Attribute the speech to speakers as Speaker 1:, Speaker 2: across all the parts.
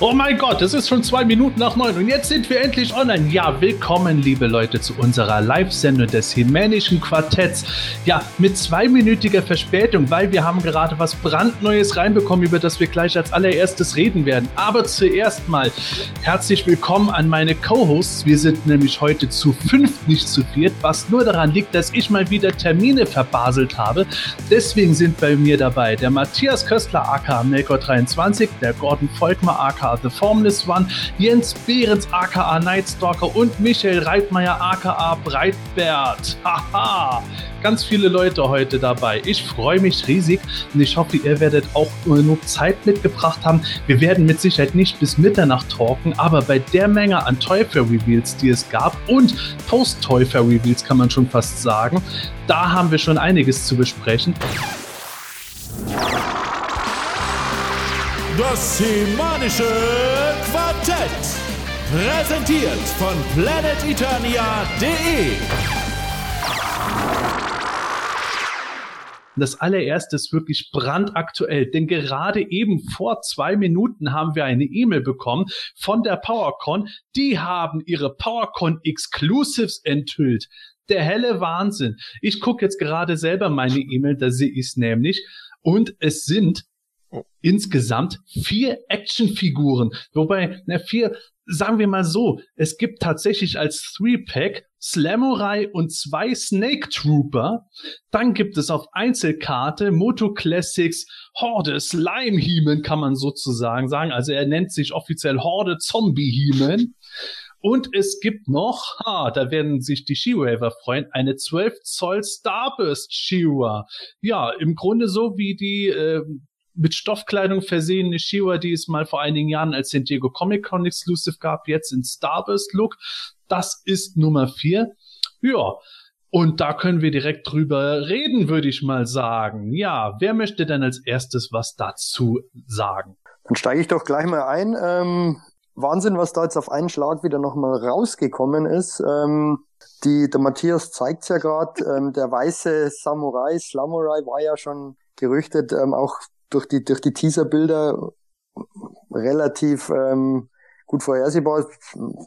Speaker 1: Oh mein Gott, es ist schon zwei Minuten nach neun und jetzt sind wir endlich online. Ja, willkommen, liebe Leute, zu unserer Live-Sendung des Hemänischen Quartetts. Ja, mit zweiminütiger Verspätung, weil wir haben gerade was brandneues reinbekommen, über das wir gleich als allererstes reden werden. Aber zuerst mal herzlich willkommen an meine Co-Hosts. Wir sind nämlich heute zu fünf, nicht zu viert, was nur daran liegt, dass ich mal wieder Termine verbaselt habe. Deswegen sind bei mir dabei der Matthias Köstler, aka Melkor23, der Gordon Volkmar, aka The Formless One, Jens Behrens aka Nightstalker und Michael Reitmeier aka Breitbert. Haha, ganz viele Leute heute dabei. Ich freue mich riesig und ich hoffe, ihr werdet auch genug Zeit mitgebracht haben. Wir werden mit Sicherheit nicht bis Mitternacht talken, aber bei der Menge an Toyfair-Reveals, die es gab und Post-Toyfair-Reveals kann man schon fast sagen, da haben wir schon einiges zu besprechen.
Speaker 2: Das semanische Quartett. Präsentiert von planeteternia.de.
Speaker 1: Das allererste ist wirklich brandaktuell, denn gerade eben vor zwei Minuten haben wir eine E-Mail bekommen von der PowerCon. Die haben ihre PowerCon Exclusives enthüllt. Der helle Wahnsinn. Ich gucke jetzt gerade selber meine E-Mail, da sehe ich es nämlich. Und es sind. Insgesamt vier Actionfiguren. Wobei, na, vier, sagen wir mal so, es gibt tatsächlich als Three-Pack Slamurai und zwei Snake Trooper. Dann gibt es auf Einzelkarte Moto Classics Horde Slime Heeman, kann man sozusagen sagen. Also er nennt sich offiziell Horde Zombie Heeman. Und es gibt noch, ha, da werden sich die She-Raver freuen, eine 12 Zoll Starburst She-Ra. Ja, im Grunde so wie die äh, mit Stoffkleidung versehene Shiwa, die es mal vor einigen Jahren als San Diego Comic Con Exclusive gab, jetzt in Starburst Look. Das ist Nummer vier. Ja. Und da können wir direkt drüber reden, würde ich mal sagen. Ja, wer möchte denn als erstes was dazu sagen?
Speaker 3: Dann steige ich doch gleich mal ein. Ähm, Wahnsinn, was da jetzt auf einen Schlag wieder nochmal rausgekommen ist. Ähm, die, der Matthias zeigt's ja gerade. Ähm, der weiße Samurai, Slamurai war ja schon gerüchtet, ähm, auch durch die, durch die Teaserbilder relativ ähm, gut vorhersehbar.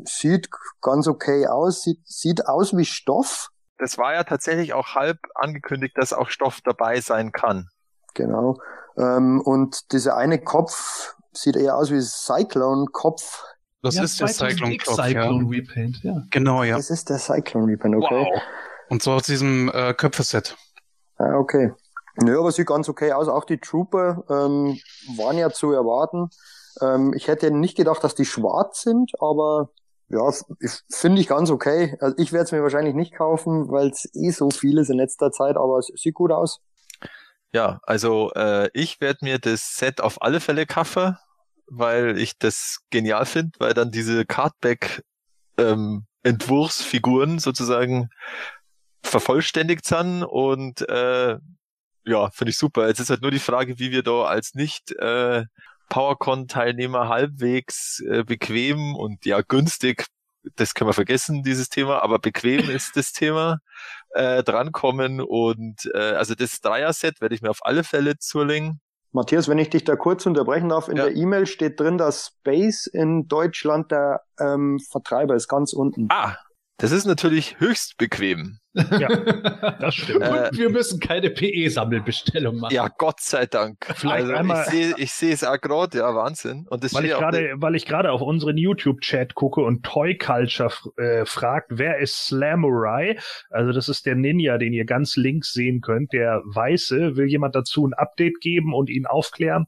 Speaker 3: Sieht ganz okay aus, sieht, sieht aus wie Stoff.
Speaker 4: Das war ja tatsächlich auch halb angekündigt, dass auch Stoff dabei sein kann.
Speaker 3: Genau. Ähm, und dieser eine Kopf sieht eher aus wie Cyclone-Kopf.
Speaker 5: Das ja, ist der Cyclone-Kopf,
Speaker 1: Cyclone ja. Repaint, ja.
Speaker 5: Genau, ja.
Speaker 3: Das ist der Cyclone Repaint, okay. Wow.
Speaker 5: Und so aus diesem äh, Köpfeset.
Speaker 3: Ah, okay. Nö, aber sieht ganz okay aus. Auch die Trooper ähm, waren ja zu erwarten. Ähm, ich hätte nicht gedacht, dass die schwarz sind, aber ja, finde ich ganz okay. Also ich werde es mir wahrscheinlich nicht kaufen, weil es eh so viel ist in letzter Zeit, aber es sieht gut aus.
Speaker 4: Ja, also äh, ich werde mir das Set auf alle Fälle kaufen, weil ich das genial finde, weil dann diese Cardback ähm, Entwurfsfiguren sozusagen vervollständigt sind und äh, ja, finde ich super. Jetzt ist halt nur die Frage, wie wir da als nicht äh, PowerCon-Teilnehmer halbwegs äh, bequem und ja günstig, das können wir vergessen, dieses Thema, aber bequem ist das Thema, äh, drankommen. Und äh, also das Dreier-Set werde ich mir auf alle Fälle zulegen.
Speaker 3: Matthias, wenn ich dich da kurz unterbrechen darf, in ja. der E-Mail steht drin, dass Space in Deutschland der ähm, Vertreiber ist, ganz unten.
Speaker 4: Ah, das ist natürlich höchst bequem.
Speaker 1: Ja, das stimmt. Äh, Und wir müssen keine PE-Sammelbestellung machen.
Speaker 4: Ja, Gott sei Dank. Vielleicht also einmal, ich sehe ich sehe es auch gerade, ja, Wahnsinn.
Speaker 1: Und das weil, ich grade, weil ich gerade auf unseren YouTube-Chat gucke und Toy Culture äh, fragt, wer ist Slamurai? Also das ist der Ninja, den ihr ganz links sehen könnt, der Weiße. Will jemand dazu ein Update geben und ihn aufklären?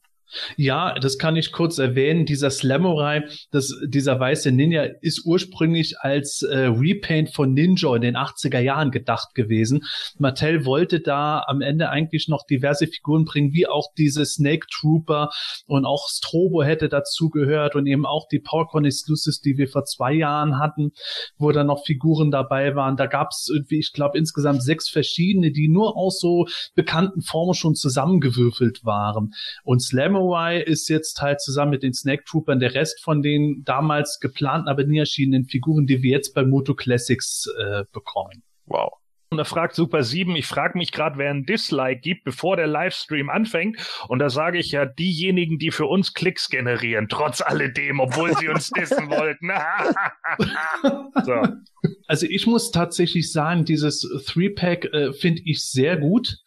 Speaker 1: Ja, das kann ich kurz erwähnen. Dieser Slamurai, das, dieser weiße Ninja ist ursprünglich als äh, Repaint von Ninja in den 80er Jahren gedacht gewesen. Mattel wollte da am Ende eigentlich noch diverse Figuren bringen, wie auch diese Snake Trooper und auch Strobo hätte dazu gehört und eben auch die PowerCon Exclusives, die wir vor zwei Jahren hatten, wo da noch Figuren dabei waren. Da gab es irgendwie, ich glaube, insgesamt sechs verschiedene, die nur aus so bekannten Formen schon zusammengewürfelt waren. Und Slam Slamorai ist jetzt halt zusammen mit den Snake Troopern der Rest von den damals geplanten, aber nie erschienenen Figuren, die wir jetzt bei Moto Classics äh, bekommen.
Speaker 4: Wow.
Speaker 6: Und da fragt Super 7, ich frage mich gerade, wer ein Dislike gibt, bevor der Livestream anfängt. Und da sage ich ja, diejenigen, die für uns Klicks generieren, trotz alledem, obwohl sie uns dissen wollten. so.
Speaker 1: Also ich muss tatsächlich sagen, dieses Three-Pack äh, finde ich sehr gut.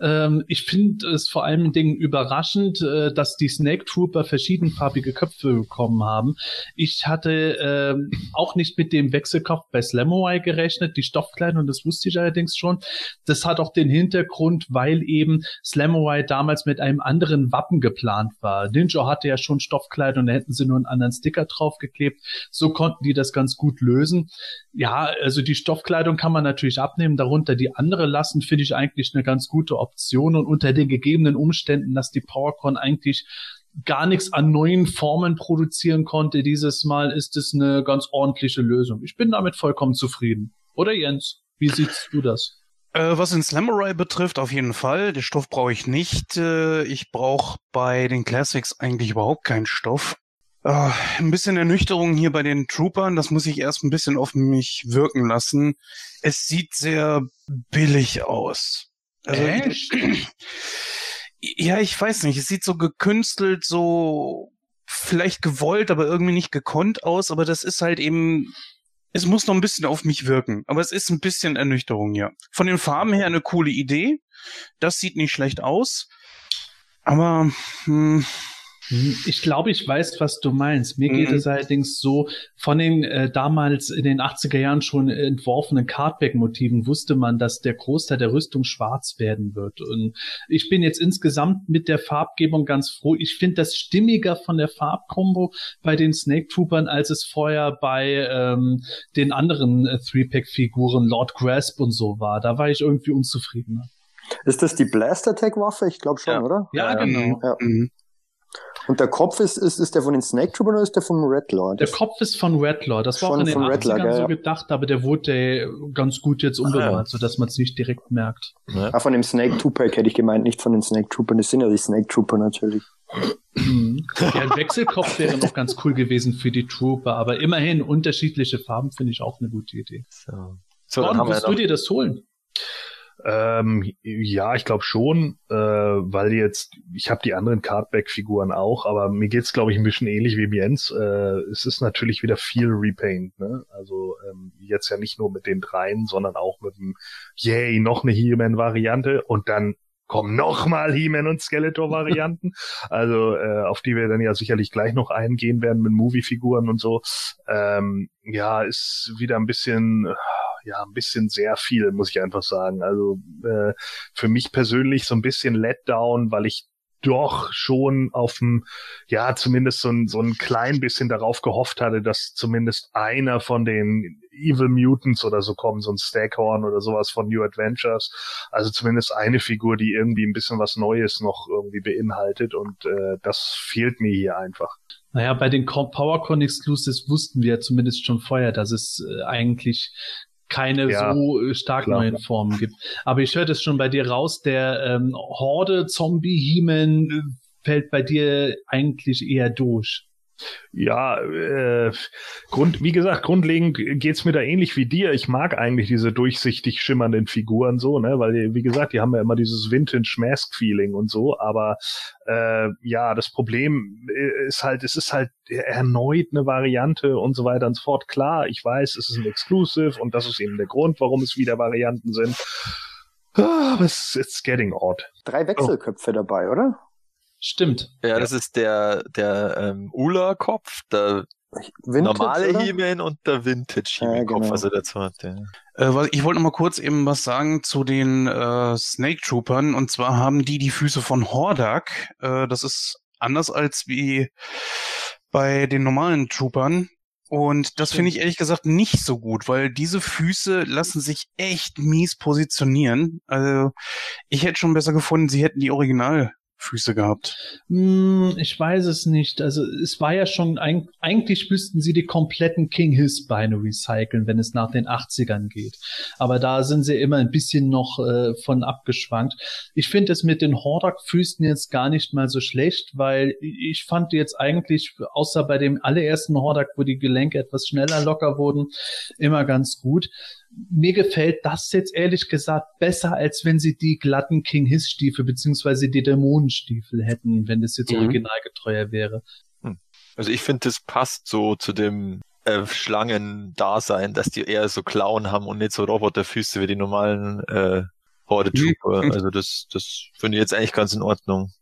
Speaker 1: Ähm, ich finde es vor allen Dingen überraschend, äh, dass die Snake Trooper verschiedenfarbige Köpfe bekommen haben. Ich hatte äh, auch nicht mit dem Wechselkopf bei Slamorai gerechnet, die Stoffkleidung, das wusste ich allerdings schon. Das hat auch den Hintergrund, weil eben Slamorai damals mit einem anderen Wappen geplant war. Ninja hatte ja schon Stoffkleidung, da hätten sie nur einen anderen Sticker draufgeklebt. So konnten die das ganz gut lösen. Ja, also die Stoffkleidung kann man natürlich abnehmen, darunter die andere lassen, finde ich eigentlich eine ganz gute Option und unter den gegebenen Umständen, dass die PowerCon eigentlich gar nichts an neuen Formen produzieren konnte dieses Mal, ist es eine ganz ordentliche Lösung. Ich bin damit vollkommen zufrieden. Oder Jens, wie siehst du das?
Speaker 5: Äh, was den Slamurai betrifft, auf jeden Fall. Den Stoff brauche ich nicht. Äh, ich brauche bei den Classics eigentlich überhaupt keinen Stoff. Uh, ein bisschen Ernüchterung hier bei den Troopern, das muss ich erst ein bisschen auf mich wirken lassen. Es sieht sehr billig aus.
Speaker 1: Also, Echt?
Speaker 5: ja, ich weiß nicht, es sieht so gekünstelt, so vielleicht gewollt, aber irgendwie nicht gekonnt aus, aber das ist halt eben, es muss noch ein bisschen auf mich wirken, aber es ist ein bisschen Ernüchterung, ja. Von den Farben her eine coole Idee, das sieht nicht schlecht aus, aber hm,
Speaker 1: ich glaube, ich weiß, was du meinst. Mir geht mhm. es allerdings so, von den äh, damals in den 80er Jahren schon entworfenen Cardback-Motiven wusste man, dass der Großteil der Rüstung schwarz werden wird. Und ich bin jetzt insgesamt mit der Farbgebung ganz froh. Ich finde das stimmiger von der Farbkombo bei den Snake Troopern, als es vorher bei ähm, den anderen äh, Three-Pack-Figuren, Lord Grasp und so war. Da war ich irgendwie unzufriedener.
Speaker 3: Ist das die Blast Attack Waffe? Ich glaube schon,
Speaker 1: ja.
Speaker 3: oder?
Speaker 1: Ja, genau. Ja. Mhm.
Speaker 3: Und der Kopf ist, ist, ist der von den Snake Troopers oder ist der vom Redlaw?
Speaker 1: Der Kopf ist von Redlaw. Das war auch in den 80ern ja, so gedacht, aber der wurde ganz gut jetzt umgewandelt, ah, ja. sodass man es nicht direkt merkt.
Speaker 3: Ja. Ah, von dem Snake Trooper hätte ich gemeint, nicht von den Snake Troopers. Das sind ja die Snake Trooper natürlich.
Speaker 1: ja, ein Wechselkopf wäre noch ganz cool gewesen für die Trooper, aber immerhin unterschiedliche Farben finde ich auch eine gute Idee. So. So, Gordon, wirst du dir das holen?
Speaker 6: Ähm, ja, ich glaube schon, äh, weil jetzt, ich habe die anderen Cardback-Figuren auch, aber mir geht's glaube ich, ein bisschen ähnlich wie Jens. Äh, es ist natürlich wieder viel Repaint, ne? Also ähm, jetzt ja nicht nur mit den dreien, sondern auch mit dem Yay, noch eine He-Man-Variante und dann kommen nochmal He-Man und Skeletor-Varianten, also äh, auf die wir dann ja sicherlich gleich noch eingehen werden mit Movie-Figuren und so. Ähm, ja, ist wieder ein bisschen ja ein bisschen sehr viel, muss ich einfach sagen. Also äh, für mich persönlich so ein bisschen Letdown, weil ich doch schon auf dem, ja, zumindest so ein, so ein klein bisschen darauf gehofft hatte, dass zumindest einer von den Evil Mutants oder so kommen, so ein Staghorn oder sowas von New Adventures. Also zumindest eine Figur, die irgendwie ein bisschen was Neues noch irgendwie beinhaltet und äh, das fehlt mir hier einfach.
Speaker 1: Naja, bei den PowerCon Exclusives wussten wir zumindest schon vorher, dass es äh, eigentlich keine ja, so äh, stark klar. neuen Formen gibt. Aber ich höre das schon bei dir raus, der ähm, Horde-Zombie-Hemen äh, fällt bei dir eigentlich eher durch.
Speaker 6: Ja, äh, Grund, wie gesagt, grundlegend geht's mir da ähnlich wie dir. Ich mag eigentlich diese durchsichtig schimmernden Figuren so, ne, weil wie gesagt, die haben ja immer dieses Vintage Mask Feeling und so. Aber äh, ja, das Problem ist halt, es ist halt erneut eine Variante und so weiter und so fort. Klar, ich weiß, es ist ein Exclusive und das ist eben der Grund, warum es wieder Varianten sind. Ah, aber es ist getting odd.
Speaker 3: Drei Wechselköpfe oh. dabei, oder?
Speaker 1: Stimmt.
Speaker 4: Ja, ja, das ist der, der ähm, Ula-Kopf, der Vintage, normale He-Man und der Vintage He-Man-Kopf, ja, genau. also der zweite.
Speaker 5: Äh, ich wollte noch mal kurz eben was sagen zu den äh, Snake Troopern. Und zwar haben die die Füße von Hordak. Äh, das ist anders als wie bei den normalen Troopern. Und das finde ich ehrlich gesagt nicht so gut, weil diese Füße lassen sich echt mies positionieren. Also ich hätte schon besser gefunden, sie hätten die Original Füße gehabt.
Speaker 1: Hm, ich weiß es nicht. Also es war ja schon, eigentlich müssten sie die kompletten King Hiss Beine recyceln, wenn es nach den 80ern geht. Aber da sind sie immer ein bisschen noch äh, von abgeschwankt. Ich finde es mit den Hordak-Füßen jetzt gar nicht mal so schlecht, weil ich fand jetzt eigentlich, außer bei dem allerersten Hordak, wo die Gelenke etwas schneller locker wurden, immer ganz gut mir gefällt das jetzt ehrlich gesagt besser, als wenn sie die glatten King Hiss Stiefel beziehungsweise die Dämonenstiefel hätten, wenn das jetzt mhm. originalgetreuer wäre. Hm.
Speaker 4: Also ich finde, das passt so zu dem äh, Schlangen-Dasein, dass die eher so Klauen haben und nicht so Roboterfüße wie die normalen äh, Horde Trooper. Mhm. Also das, das finde ich jetzt eigentlich ganz in Ordnung.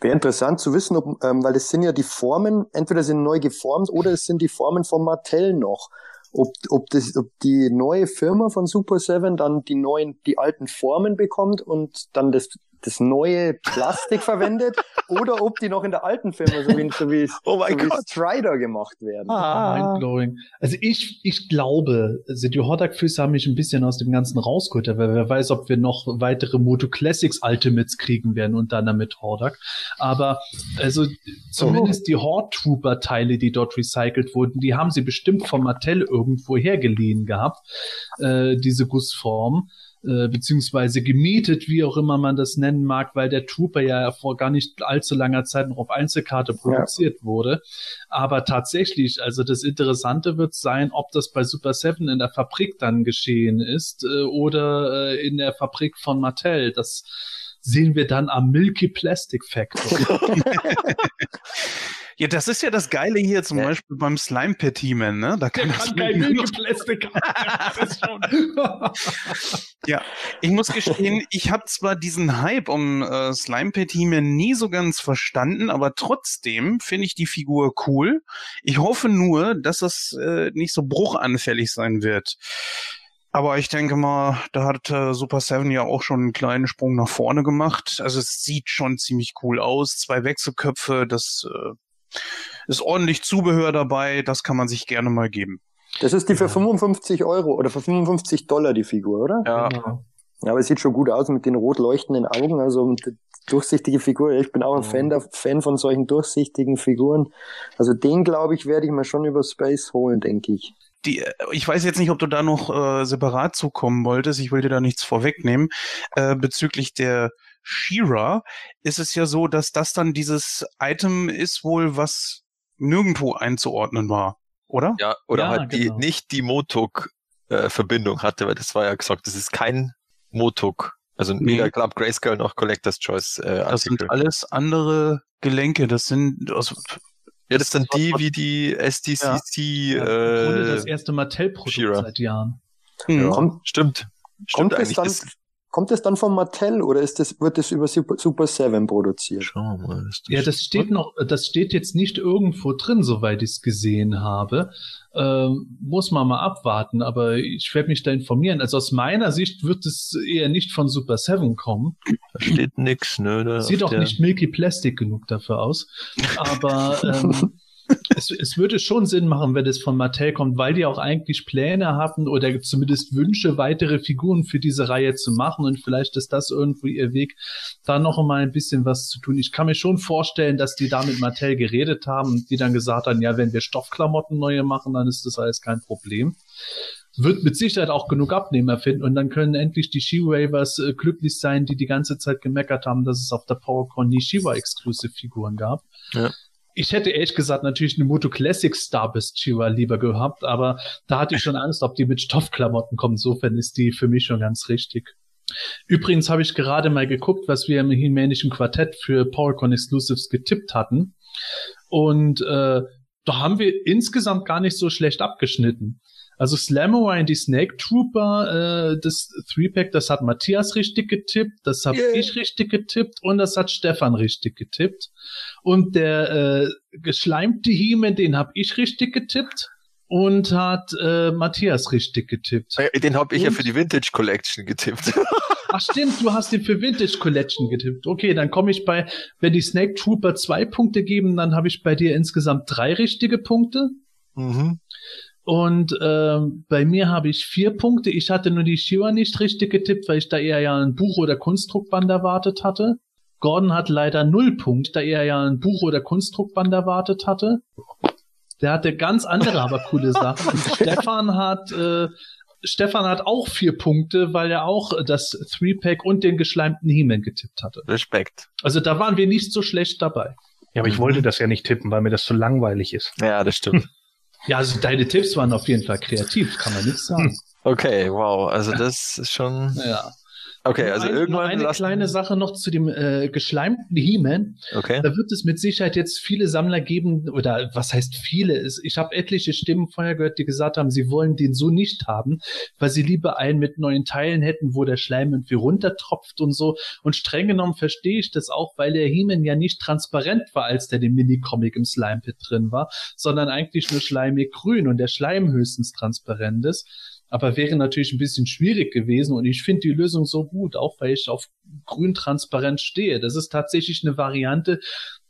Speaker 3: Wäre interessant zu wissen, ob, ähm, weil es sind ja die Formen, entweder sind neu geformt oder es sind die Formen von Mattel noch ob, ob, das, ob die neue Firma von Super Seven dann die neuen, die alten Formen bekommt und dann das das neue Plastik verwendet oder ob die noch in der alten Firma so wie, so wie, oh mein so Gott. Strider gemacht werden.
Speaker 1: Ah, mindblowing. Also ich, ich glaube, also die Hordak-Füße haben mich ein bisschen aus dem Ganzen rausgeholt, weil wer weiß, ob wir noch weitere Moto Classics Ultimates kriegen werden und dann damit Hordak. Aber also zumindest oh. die Horde Trooper Teile, die dort recycelt wurden, die haben sie bestimmt von Mattel irgendwo hergeliehen gehabt, äh, diese Gussform äh, beziehungsweise gemietet, wie auch immer man das nennen mag, weil der Trooper ja vor gar nicht allzu langer Zeit noch auf Einzelkarte produziert ja. wurde. Aber tatsächlich, also das Interessante wird sein, ob das bei Super Seven in der Fabrik dann geschehen ist äh, oder äh, in der Fabrik von Mattel. Das sehen wir dann am Milky Plastic Factor.
Speaker 5: Ja, das ist ja das Geile hier zum ja. Beispiel beim Slime Petimen, ne? Da kann, das kein Plastik Ja, ich muss gestehen, ich habe zwar diesen Hype um äh, Slime Petimen nie so ganz verstanden, aber trotzdem finde ich die Figur cool. Ich hoffe nur, dass das äh, nicht so bruchanfällig sein wird. Aber ich denke mal, da hat äh, Super Seven ja auch schon einen kleinen Sprung nach vorne gemacht. Also es sieht schon ziemlich cool aus. Zwei Wechselköpfe, das äh, ist ordentlich Zubehör dabei, das kann man sich gerne mal geben.
Speaker 3: Das ist die für 55 Euro oder für 55 Dollar die Figur, oder?
Speaker 5: Ja.
Speaker 3: Ja, aber es sieht schon gut aus mit den rot leuchtenden Augen, also durchsichtige Figur. Ich bin auch ein Fan, der, Fan von solchen durchsichtigen Figuren. Also den, glaube ich, werde ich mir schon über Space holen, denke ich.
Speaker 5: Die, ich weiß jetzt nicht, ob du da noch äh, separat zukommen wolltest. Ich will dir da nichts vorwegnehmen. Äh, bezüglich der Shira ist es ja so, dass das dann dieses Item ist wohl, was nirgendwo einzuordnen war, oder?
Speaker 4: Ja, oder ja, halt genau. die nicht die Motok-Verbindung äh, hatte, weil das war ja gesagt, das ist kein Motok. Also nee. weder Club Grayscale noch Collector's Choice äh, Artikel.
Speaker 5: Das sind alles andere Gelenke. Das sind also,
Speaker 4: ja, das sind die wie die SDCC. Ja.
Speaker 1: Äh, das erste Mattel-Produkt seit Jahren.
Speaker 3: Ja, kommt,
Speaker 4: stimmt.
Speaker 3: Stimmt kommt eigentlich. Dann, Kommt es dann von Mattel oder ist das, wird es über Super, Super 7 produziert?
Speaker 1: Schauen wir mal. Das ja, das steht noch, das steht jetzt nicht irgendwo drin, soweit ich es gesehen habe. Ähm, muss man mal abwarten, aber ich werde mich da informieren. Also aus meiner Sicht wird es eher nicht von Super 7 kommen.
Speaker 4: Da steht nix, ne? Da
Speaker 1: Sieht auch nicht Milky Plastic genug dafür aus. Aber ähm, es, es würde schon Sinn machen, wenn es von Mattel kommt, weil die auch eigentlich Pläne hatten oder zumindest Wünsche, weitere Figuren für diese Reihe zu machen und vielleicht ist das irgendwo ihr Weg, da noch mal ein bisschen was zu tun. Ich kann mir schon vorstellen, dass die da mit Mattel geredet haben und die dann gesagt haben, ja, wenn wir Stoffklamotten neue machen, dann ist das alles kein Problem wird mit Sicherheit auch genug Abnehmer finden und dann können endlich die She-Ravers äh, glücklich sein, die die ganze Zeit gemeckert haben, dass es auf der PowerCon nie Shiva-Exclusive-Figuren gab. Ja ich hätte ehrlich gesagt natürlich eine Moto Classic Starbest Chihuahua lieber gehabt, aber da hatte ich schon Angst, ob die mit Stoffklamotten kommen. Insofern ist die für mich schon ganz richtig. Übrigens habe ich gerade mal geguckt, was wir im himänischen Quartett für PowerCon Exclusives getippt hatten. Und äh, da haben wir insgesamt gar nicht so schlecht abgeschnitten. Also Slamowine, die Snake Trooper, äh, das Three-Pack, das hat Matthias richtig getippt, das habe yeah. ich richtig getippt und das hat Stefan richtig getippt. Und der äh, geschleimte Hime, den habe ich richtig getippt und hat äh, Matthias richtig getippt.
Speaker 4: Den habe ich und? ja für die Vintage Collection getippt.
Speaker 1: Ach stimmt, du hast den für Vintage Collection getippt. Okay, dann komme ich bei, wenn die Snake Trooper zwei Punkte geben, dann habe ich bei dir insgesamt drei richtige Punkte. Mhm. Und ähm, bei mir habe ich vier Punkte. Ich hatte nur die Shiva nicht richtig getippt, weil ich da eher ja ein Buch oder Kunstdruckband erwartet hatte. Gordon hat leider null Punkt, da er ja ein Buch oder Kunstdruckband erwartet hatte. Der hatte ganz andere, aber coole Sachen. Stefan hat, äh, Stefan hat auch vier Punkte, weil er auch das Three-Pack und den geschleimten He-Man getippt hatte.
Speaker 4: Respekt.
Speaker 1: Also da waren wir nicht so schlecht dabei.
Speaker 6: Ja, aber ich wollte das ja nicht tippen, weil mir das zu langweilig ist.
Speaker 4: Ja, das stimmt.
Speaker 1: Ja, also deine Tipps waren auf jeden Fall kreativ, kann man nichts sagen.
Speaker 4: Okay, wow. Also das ist schon.
Speaker 1: Ja.
Speaker 4: Okay, also
Speaker 1: Ein-
Speaker 4: irgendwann
Speaker 1: eine
Speaker 4: lassen-
Speaker 1: kleine Sache noch zu dem äh, geschleimten He-Man.
Speaker 4: Okay.
Speaker 1: Da wird es mit Sicherheit jetzt viele Sammler geben, oder was heißt viele? Ich habe etliche Stimmen vorher gehört, die gesagt haben, sie wollen den so nicht haben, weil sie lieber einen mit neuen Teilen hätten, wo der Schleim irgendwie runtertropft und so. Und streng genommen verstehe ich das auch, weil der He-Man ja nicht transparent war, als der im Minicomic im Slime-Pit drin war, sondern eigentlich nur schleimig grün und der Schleim höchstens transparent ist. Aber wäre natürlich ein bisschen schwierig gewesen und ich finde die Lösung so gut, auch weil ich auf grün transparent stehe. Das ist tatsächlich eine Variante,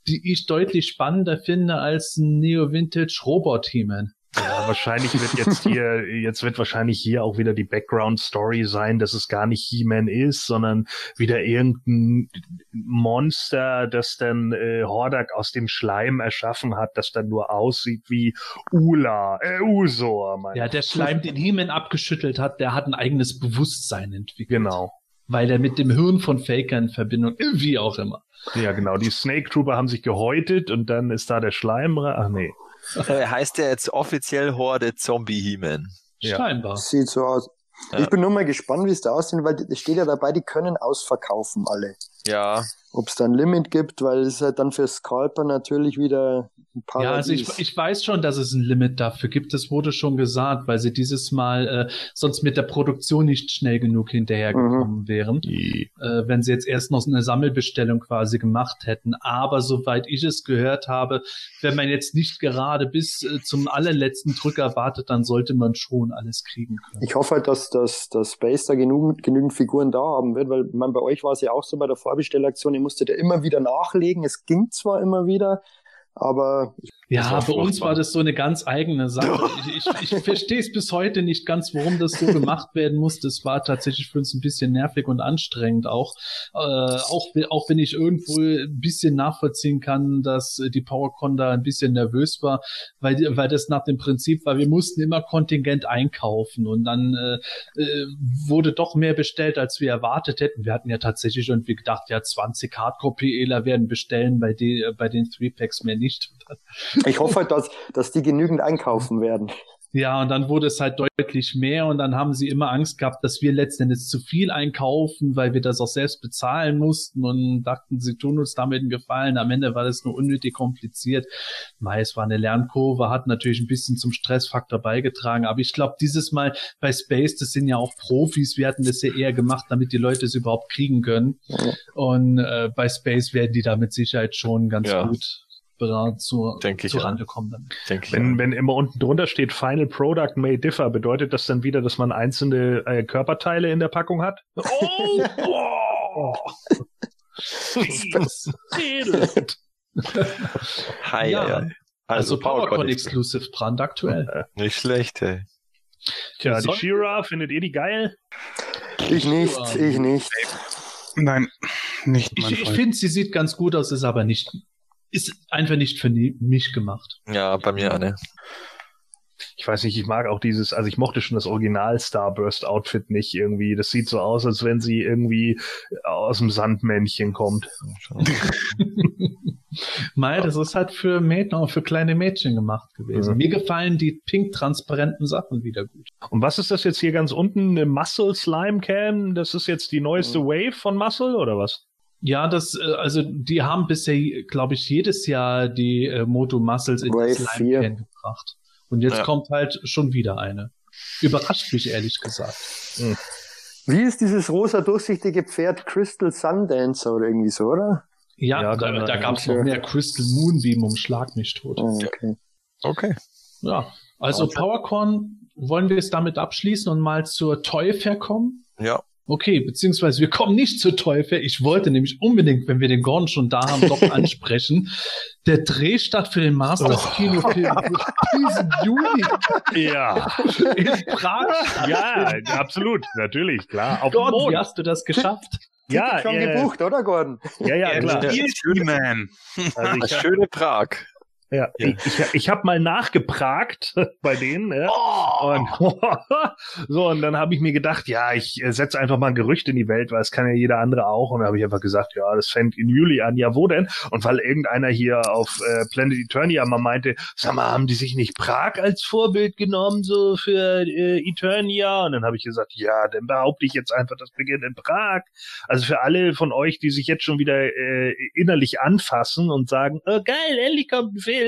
Speaker 1: die ich deutlich spannender finde als ein Neo-Vintage Robot-He-Man.
Speaker 6: Ja, wahrscheinlich wird jetzt hier, jetzt wird wahrscheinlich hier auch wieder die Background-Story sein, dass es gar nicht He-Man ist, sondern wieder irgendein Monster, das dann äh, Hordak aus dem Schleim erschaffen hat, das dann nur aussieht wie Ula, äh, Usor, mein.
Speaker 1: Ja, der Schleim, den He-Man abgeschüttelt hat, der hat ein eigenes Bewusstsein entwickelt.
Speaker 6: Genau.
Speaker 1: Weil er mit dem Hirn von Faker in Verbindung, wie auch immer.
Speaker 6: Ja, genau. Die Snake Trooper haben sich gehäutet und dann ist da der Schleim. Ach nee.
Speaker 4: Äh, heißt der jetzt offiziell Horde Zombie He-Man?
Speaker 6: Ja.
Speaker 1: Scheinbar.
Speaker 3: Sieht so aus.
Speaker 4: Ja.
Speaker 3: Ich bin nur mal gespannt, wie es da aussieht, weil es steht ja dabei, die können ausverkaufen alle.
Speaker 4: Ja,
Speaker 3: Ob es da ein Limit gibt, weil es halt dann für Scalper natürlich wieder ein Paradies.
Speaker 1: Ja, also ich, ich weiß schon, dass es ein Limit dafür gibt. Das wurde schon gesagt, weil sie dieses Mal äh, sonst mit der Produktion nicht schnell genug hinterhergekommen wären, äh, wenn sie jetzt erst noch eine Sammelbestellung quasi gemacht hätten. Aber soweit ich es gehört habe, wenn man jetzt nicht gerade bis äh, zum allerletzten Drücker wartet, dann sollte man schon alles kriegen können.
Speaker 3: Ich hoffe halt, dass, dass, dass Space da genügend, genügend Figuren da haben wird, weil man, bei euch war es ja auch so bei der Vorbestellaktion, ihr musstet ja immer wieder nachlegen. Es ging zwar immer wieder, aber
Speaker 1: Ja, bei uns war das so eine ganz eigene Sache. Ich, ich, ich verstehe es bis heute nicht ganz, warum das so gemacht werden muss. Das war tatsächlich für uns ein bisschen nervig und anstrengend auch. Äh, auch, auch wenn ich irgendwo ein bisschen nachvollziehen kann, dass die PowerCon da ein bisschen nervös war, weil, weil das nach dem Prinzip war, wir mussten immer Kontingent einkaufen und dann äh, äh, wurde doch mehr bestellt, als wir erwartet hätten. Wir hatten ja tatsächlich irgendwie gedacht, ja, 20 Hardcore-PEler werden bestellen, bei, die, bei den Three-Packs mehr nicht.
Speaker 3: Ich hoffe halt, dass, dass die genügend einkaufen werden.
Speaker 1: Ja, und dann wurde es halt deutlich mehr und dann haben sie immer Angst gehabt, dass wir letzten Endes zu viel einkaufen, weil wir das auch selbst bezahlen mussten und dachten, sie tun uns damit einen Gefallen. Am Ende war das nur unnötig kompliziert. Mei, es war eine Lernkurve, hat natürlich ein bisschen zum Stressfaktor beigetragen, aber ich glaube, dieses Mal bei Space, das sind ja auch Profis, wir hatten das ja eher gemacht, damit die Leute es überhaupt kriegen können. Und äh, bei Space werden die da mit Sicherheit schon ganz
Speaker 4: Ja.
Speaker 1: gut bereit zu,
Speaker 4: Denke.
Speaker 1: Rande kommen. Dann.
Speaker 4: denke ich.
Speaker 6: Wenn,
Speaker 4: ja.
Speaker 6: wenn immer unten drunter steht Final Product may differ, bedeutet das dann wieder, dass man einzelne äh, Körperteile in der Packung hat? Oh! oh.
Speaker 4: Hi,
Speaker 1: Ja.
Speaker 4: ja.
Speaker 1: Also,
Speaker 4: Also,
Speaker 1: PowerCon Exclusive brandaktuell.
Speaker 4: Nicht schlecht, hey.
Speaker 6: Tja, die Shira, findet ihr die geil?
Speaker 3: Ich nicht, ich nicht.
Speaker 5: Nein, nicht mein
Speaker 1: Ich, ich finde, sie sieht ganz gut aus, ist aber nicht, ist einfach nicht für mich gemacht.
Speaker 4: Ja, bei mir ne?
Speaker 6: Ich weiß nicht, ich mag auch dieses, also ich mochte schon das Original Starburst Outfit nicht irgendwie. Das sieht so aus, als wenn sie irgendwie aus dem Sandmännchen kommt.
Speaker 1: Mai, das ist halt für Mädchen, auch für kleine Mädchen gemacht gewesen.
Speaker 6: Mhm.
Speaker 1: Mir gefallen die pink transparenten Sachen wieder gut.
Speaker 6: Und was ist das jetzt hier ganz unten? Eine Muscle Slime Cam? Das ist jetzt die neueste Wave von Muscle oder was?
Speaker 1: Ja, das, äh, also die haben bisher, glaube ich, jedes Jahr die äh, Moto Muscles in
Speaker 3: Wave
Speaker 1: die Slime
Speaker 3: 4.
Speaker 1: Can gebracht. Und jetzt
Speaker 4: Ja.
Speaker 1: kommt halt schon wieder eine. Überrascht mich ehrlich gesagt.
Speaker 3: Wie ist dieses rosa durchsichtige Pferd Crystal Sundancer oder irgendwie so, oder?
Speaker 1: Ja,
Speaker 6: Ja,
Speaker 1: da, da gab es
Speaker 3: Ja.
Speaker 1: noch mehr Crystal Moonbeam um Schlag mich tot.
Speaker 3: Ah, okay.
Speaker 4: Okay.
Speaker 1: Ja, also
Speaker 3: Okay.
Speaker 1: PowerCon, wollen wir es damit abschließen und mal zur Toy Fair kommen?
Speaker 4: Ja.
Speaker 1: Okay, beziehungsweise wir kommen nicht zur Fair. Ich wollte nämlich unbedingt, wenn wir den Gordon schon da haben, doch ansprechen. Der Drehstart für den Masters Kinofilm wird diesen Juli
Speaker 6: Ja.
Speaker 1: in Prag.
Speaker 6: ja, absolut, natürlich, klar. Auf
Speaker 1: Gordon, wie hast du das geschafft?
Speaker 3: Ticket schon
Speaker 6: äh,
Speaker 3: gebucht, oder Gordon?
Speaker 6: Ja, ja, klar.
Speaker 5: spielt He-Man.
Speaker 6: Also
Speaker 4: schöne Prag.
Speaker 6: Ja, ich, ich, ich habe mal nachgepragt bei denen. Ja. Und, so, und dann habe ich mir gedacht, ja, ich äh, setze einfach mal ein Gerücht in die Welt, weil es kann ja jeder andere auch. Und dann habe ich einfach gesagt, ja, das fängt in Juli an. Ja, wo denn? Und weil irgendeiner hier auf äh, Planet Eternia mal meinte, sag mal, haben die sich nicht Prag als Vorbild genommen, so für äh, Eternia? Und dann habe ich gesagt, ja, dann behaupte ich jetzt einfach, das beginnt in Prag. Also für alle von euch, die sich jetzt schon wieder äh, innerlich anfassen und sagen, oh, geil, endlich kommt ein Film.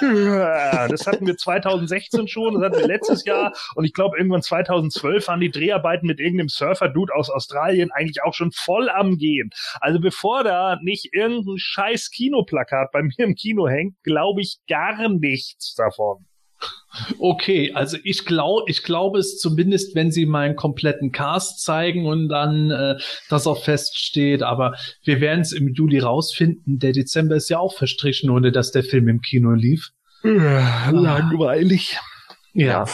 Speaker 6: Ja, Das hatten wir 2016 schon, das hatten wir letztes Jahr und ich glaube irgendwann 2012 waren die Dreharbeiten mit irgendeinem Surfer-Dude aus Australien eigentlich auch schon voll am Gehen. Also bevor da nicht irgendein scheiß Kinoplakat bei mir im Kino hängt, glaube ich gar nichts davon.
Speaker 1: Okay, also ich glaube, ich glaube es zumindest, wenn sie meinen kompletten Cast zeigen und dann äh, das auch feststeht. Aber wir werden es im Juli rausfinden. Der Dezember ist ja auch verstrichen, ohne dass der Film im Kino lief.
Speaker 6: Langweilig.
Speaker 1: Ja.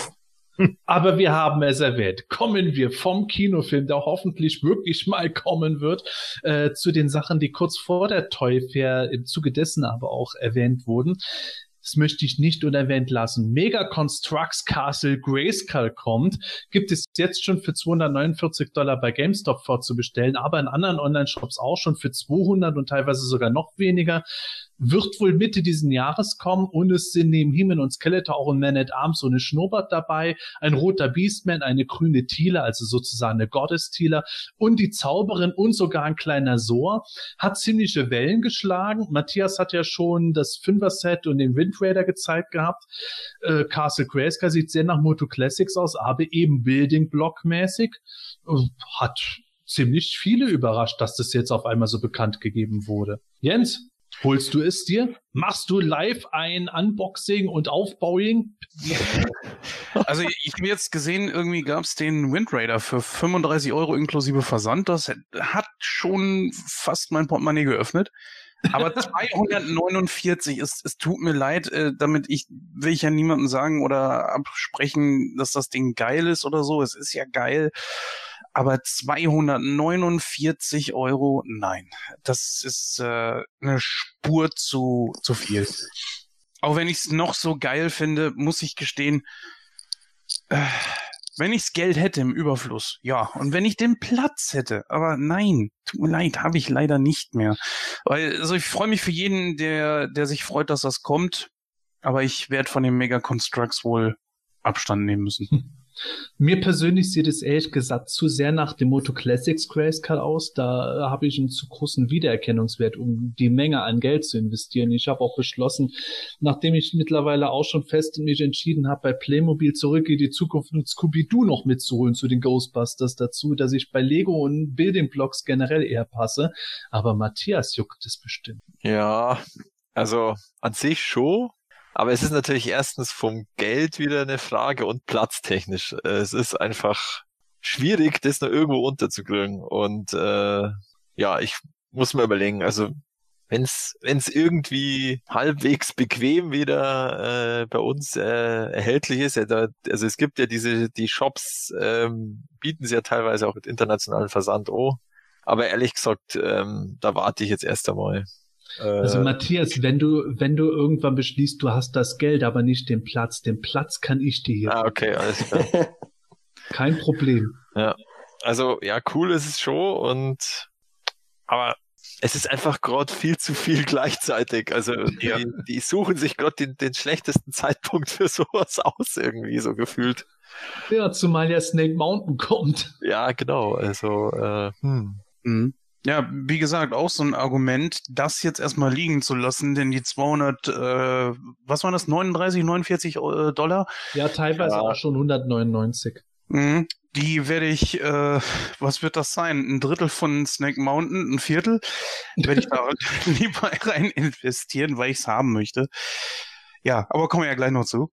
Speaker 1: Aber wir haben es erwähnt. Kommen wir vom Kinofilm, der hoffentlich wirklich mal kommen wird, äh, zu den Sachen, die kurz vor der Toy Fair im Zuge dessen aber auch erwähnt wurden. Das möchte ich nicht unerwähnt lassen. Mega Constructs Castle Grayskull kommt. Gibt es jetzt schon für 249 Dollar bei GameStop vorzubestellen, aber in anderen Online-Shops auch schon für 200 und teilweise sogar noch weniger. Wird wohl Mitte diesen Jahres kommen und es sind neben Himen und Skeletor auch ein Man at Arms so eine Schnurrbart dabei, ein roter Beastman, eine grüne Tila, also sozusagen eine Goddess Tila und die Zauberin und sogar ein kleiner Sohr. Hat ziemliche Wellen geschlagen. Matthias hat ja schon das Fünfer-Set und den Wind Raider gezeigt gehabt. Äh, Castle Grayskull sieht sehr nach Moto Classics aus, aber eben Building Block mäßig. Äh, Hat ziemlich viele überrascht, dass das jetzt auf einmal so bekannt gegeben wurde. Jens, holst du es dir? Machst du live ein Unboxing und Aufbauing?
Speaker 5: Also ich habe jetzt gesehen, irgendwie gab es den Wind Raider für 35 Euro inklusive Versand. Das hat schon fast mein Portemonnaie geöffnet. Aber 249 ist, es tut mir leid, äh, damit ich will ich ja niemandem sagen oder absprechen, dass das Ding geil ist oder so. Es ist ja geil. Aber 249 Euro, nein. Das ist äh, eine Spur zu, zu viel. Auch wenn ich es noch so geil finde, muss ich gestehen, äh, wenn ichs Geld hätte im Überfluss, ja. Und wenn ich den Platz hätte, aber nein, tut mir leid, habe ich leider nicht mehr. Weil, also ich freue mich für jeden, der, der sich freut, dass das kommt. Aber ich werde von den Mega Constructs wohl Abstand nehmen müssen.
Speaker 1: Mir persönlich sieht es ehrlich gesagt zu sehr nach dem Moto Classics Grayskull aus. Da habe ich einen zu großen Wiedererkennungswert, um die Menge an Geld zu investieren. Ich habe auch beschlossen, nachdem ich mittlerweile auch schon fest mich entschieden habe, bei Playmobil zurück in die Zukunft und Scooby-Doo noch mitzuholen zu den Ghostbusters dazu, dass ich bei Lego und Building Blocks generell eher passe. Aber Matthias juckt es bestimmt.
Speaker 4: Ja, also an sich schon. Aber es ist natürlich erstens vom Geld wieder eine Frage und platztechnisch. Es ist einfach schwierig, das noch irgendwo unterzukriegen. Und äh, ja, ich muss mir überlegen, also wenn's wenn's irgendwie halbwegs bequem wieder äh, bei uns äh, erhältlich ist, ja, da, also es gibt ja diese die Shops ähm, bieten sie ja teilweise auch mit internationalen Versand oh. Aber ehrlich gesagt, ähm, da warte ich jetzt erst einmal.
Speaker 1: Also
Speaker 4: Äh,
Speaker 1: Matthias, wenn du, wenn du irgendwann beschließt, du hast das Geld, aber nicht den Platz, den Platz kann ich dir hier.
Speaker 4: ah, okay, alles klar.
Speaker 1: Kein Problem.
Speaker 4: Also ja, cool ist es schon und aber es ist einfach gerade viel zu viel gleichzeitig. Also die,
Speaker 5: Ja.
Speaker 4: die suchen sich gerade den, den schlechtesten Zeitpunkt für sowas aus, irgendwie so gefühlt.
Speaker 1: Ja, zumal ja Snake Mountain kommt.
Speaker 4: Ja, genau. Also äh, hm.
Speaker 5: Mhm. Ja, wie gesagt, auch so ein Argument, das jetzt erstmal liegen zu lassen, denn die 200, äh, was waren das, 39, 49 äh, Dollar,
Speaker 1: Ja, teilweise
Speaker 4: Ja.
Speaker 1: auch schon 199.
Speaker 5: mhm. die werde ich, äh, was wird das sein, ein Drittel von Snake Mountain, ein Viertel, werde ich da lieber rein investieren, weil ich es haben möchte. Ja, aber kommen wir ja gleich noch zu.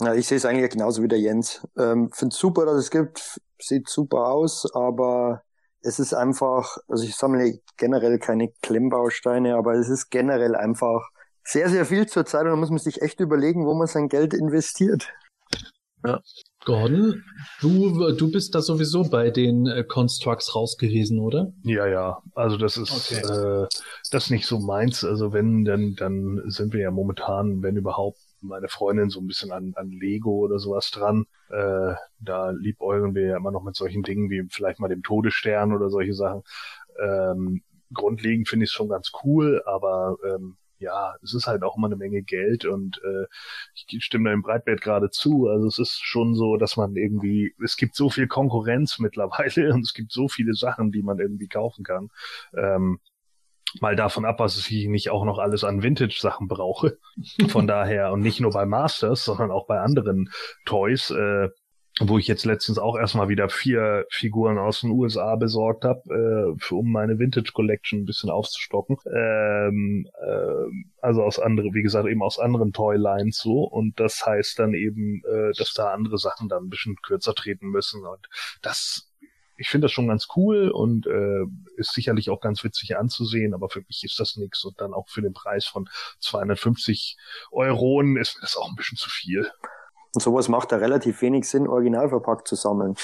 Speaker 3: Ja, ich sehe es eigentlich genauso wie der Jens. Ähm, Finde super, dass es gibt, sieht super aus, aber es ist einfach, also ich sammle generell keine Klemmbausteine, aber es ist generell einfach sehr, sehr viel zur Zeit und da muss man sich echt überlegen, wo man sein Geld investiert.
Speaker 1: Gordon, du, du bist da sowieso bei den äh, Constructs raus gewesen, oder?
Speaker 6: Ja, ja. Also das ist
Speaker 1: Okay.
Speaker 6: äh, das ist nicht so meins. Also wenn, dann, dann sind wir ja momentan, wenn überhaupt, meine Freundin so ein bisschen an, an Lego oder sowas dran. Äh, da liebäugeln wir ja immer noch mit solchen Dingen wie vielleicht mal dem Todesstern oder solche Sachen. Ähm, grundlegend finde ich es schon ganz cool, aber ähm, ja, es ist halt auch immer eine Menge Geld und äh, ich stimme dem Breitbart gerade zu. Also es ist schon so, dass man irgendwie, es gibt so viel Konkurrenz mittlerweile und es gibt so viele Sachen, die man irgendwie kaufen kann. Ähm, mal davon ab, was ich nicht auch noch alles an Vintage-Sachen brauche. Von daher, und nicht nur bei Masters, sondern auch bei anderen Toys, äh, wo ich jetzt letztens auch erstmal wieder vier Figuren aus den USA besorgt habe, äh, um meine Vintage Collection ein bisschen aufzustocken. Ähm, äh, also aus anderen, wie gesagt, eben aus anderen Toylines so. Und das heißt dann eben, äh, dass da andere Sachen dann ein bisschen kürzer treten müssen. Und das ich finde das schon ganz cool und äh, ist sicherlich auch ganz witzig anzusehen, aber für mich ist das nichts und dann auch für den Preis von 250 Euronen ist mir das auch ein bisschen zu viel.
Speaker 3: Und sowas macht da relativ wenig Sinn, original verpackt zu sammeln.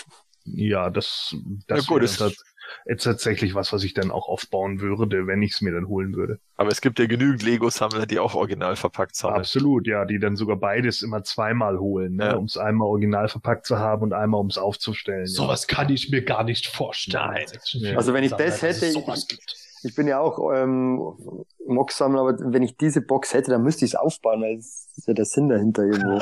Speaker 6: Ja, das, das
Speaker 4: Ja, gut,
Speaker 6: wäre
Speaker 4: es-
Speaker 6: jetzt tatsächlich was, was ich dann auch aufbauen würde, wenn ich es mir dann holen würde.
Speaker 4: Aber es gibt ja genügend Lego-Sammler, die auch original verpackt sammeln.
Speaker 6: Absolut, ja, die dann sogar beides immer zweimal holen, ne?
Speaker 4: Ja.
Speaker 6: um es einmal original verpackt zu haben und einmal um es aufzustellen. ja.
Speaker 1: Sowas kann ich mir gar nicht vorstellen.
Speaker 6: Nein.
Speaker 3: Also wenn ich das hätte,
Speaker 1: es
Speaker 3: ich- bin ja auch ähm, Mock-Sammler, aber wenn ich diese Box hätte, dann müsste ich es aufbauen, weil das ist ja der Sinn dahinter irgendwo.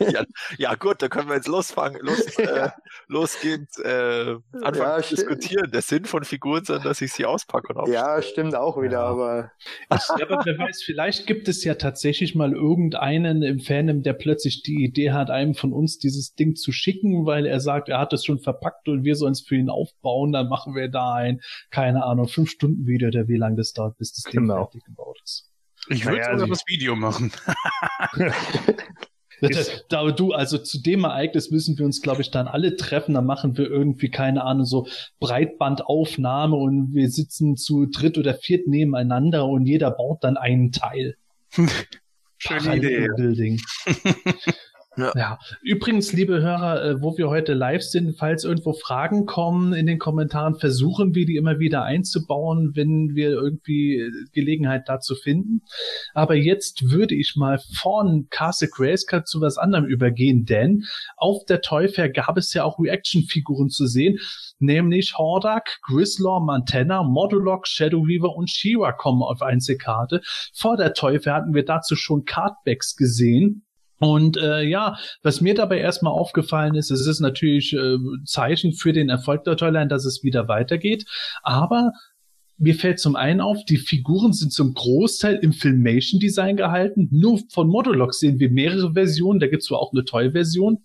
Speaker 4: Ja gut, da können wir jetzt losfangen, los, äh, losgehend äh, anfangen
Speaker 3: Ja,
Speaker 4: zu diskutieren. Der Sinn von Figuren sind, dass ich sie auspacke und aufstelle.
Speaker 3: ja, stimmt auch wieder,
Speaker 6: Ja.
Speaker 3: aber
Speaker 1: Ja, aber wer weiß, vielleicht gibt es ja tatsächlich mal irgendeinen im Fandom, der plötzlich die Idee hat, einem von uns dieses Ding zu schicken, weil er sagt, er hat es schon verpackt und wir sollen es für ihn aufbauen. Dann machen wir da ein, keine Ahnung, fünf Stunden Video oder wie lange das dauert, bis das Ding
Speaker 6: Genau.
Speaker 1: fertig gebaut ist.
Speaker 5: Ich würde
Speaker 6: Naja,
Speaker 5: sogar
Speaker 6: also-
Speaker 5: das Video machen.
Speaker 1: Da du, also zu dem Ereignis müssen wir uns, glaube ich, dann alle treffen. Dann machen wir irgendwie, keine Ahnung, so Breitbandaufnahme und wir sitzen zu dritt oder viert nebeneinander und jeder baut dann einen Teil.
Speaker 5: Schöne Idee.
Speaker 1: Building.
Speaker 4: Ja.
Speaker 1: ja. Übrigens, liebe Hörer, äh, wo wir heute live sind, falls irgendwo Fragen kommen in den Kommentaren, versuchen wir die immer wieder einzubauen, wenn wir irgendwie äh, Gelegenheit dazu finden. Aber jetzt würde ich mal von Castle Grayskull zu was anderem übergehen, denn auf der Toy Fair gab es ja auch Reaction-Figuren zu sehen, nämlich Hordak, Grislaw, Montana, Modulok, Shadow Weaver und She-Ra kommen auf Einzelkarte. Vor der Toy Fair hatten wir dazu schon Cardbacks gesehen. Und äh, ja, was mir dabei erstmal aufgefallen ist, es ist natürlich äh, Zeichen für den Erfolg der Toyline, dass es wieder weitergeht. Aber mir fällt zum einen auf, die Figuren sind zum Großteil im Filmation-Design gehalten. Nur von Modulok sehen wir mehrere Versionen. Da gibt's zwar auch eine Toy-Version.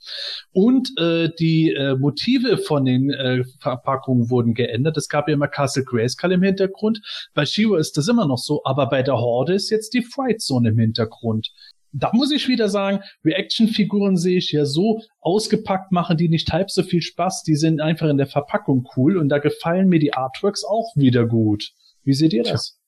Speaker 1: Und äh, die äh, Motive von den äh, Verpackungen wurden geändert. Es gab ja immer Castle Grayskull im Hintergrund. Bei Shiro ist das immer noch so. Aber bei der Horde ist jetzt die Fright Zone im Hintergrund. Da muss ich wieder sagen, Reaction-Figuren sehe ich ja so ausgepackt, machen die nicht halb so viel Spaß. Die sind einfach in der Verpackung cool und da gefallen mir die Artworks auch wieder gut. Wie seht ihr das?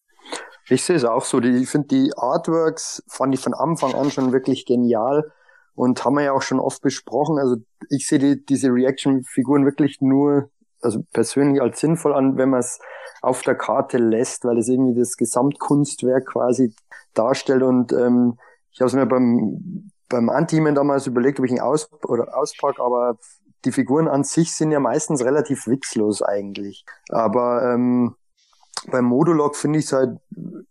Speaker 3: ich sehe es auch so. Die, ich finde die Artworks fand ich von Anfang an schon wirklich genial und haben wir ja auch schon oft besprochen. Also ich sehe die, diese Reaction-Figuren wirklich nur, also persönlich als sinnvoll an, wenn man es auf der Karte lässt, weil es irgendwie das Gesamtkunstwerk quasi darstellt und ähm, ich habe es mir beim beim Antimen damals überlegt, ob ich ihn aus oder auspack, aber die Figuren an sich sind ja meistens relativ witzlos eigentlich. Aber ähm, beim Modulok finde ich es halt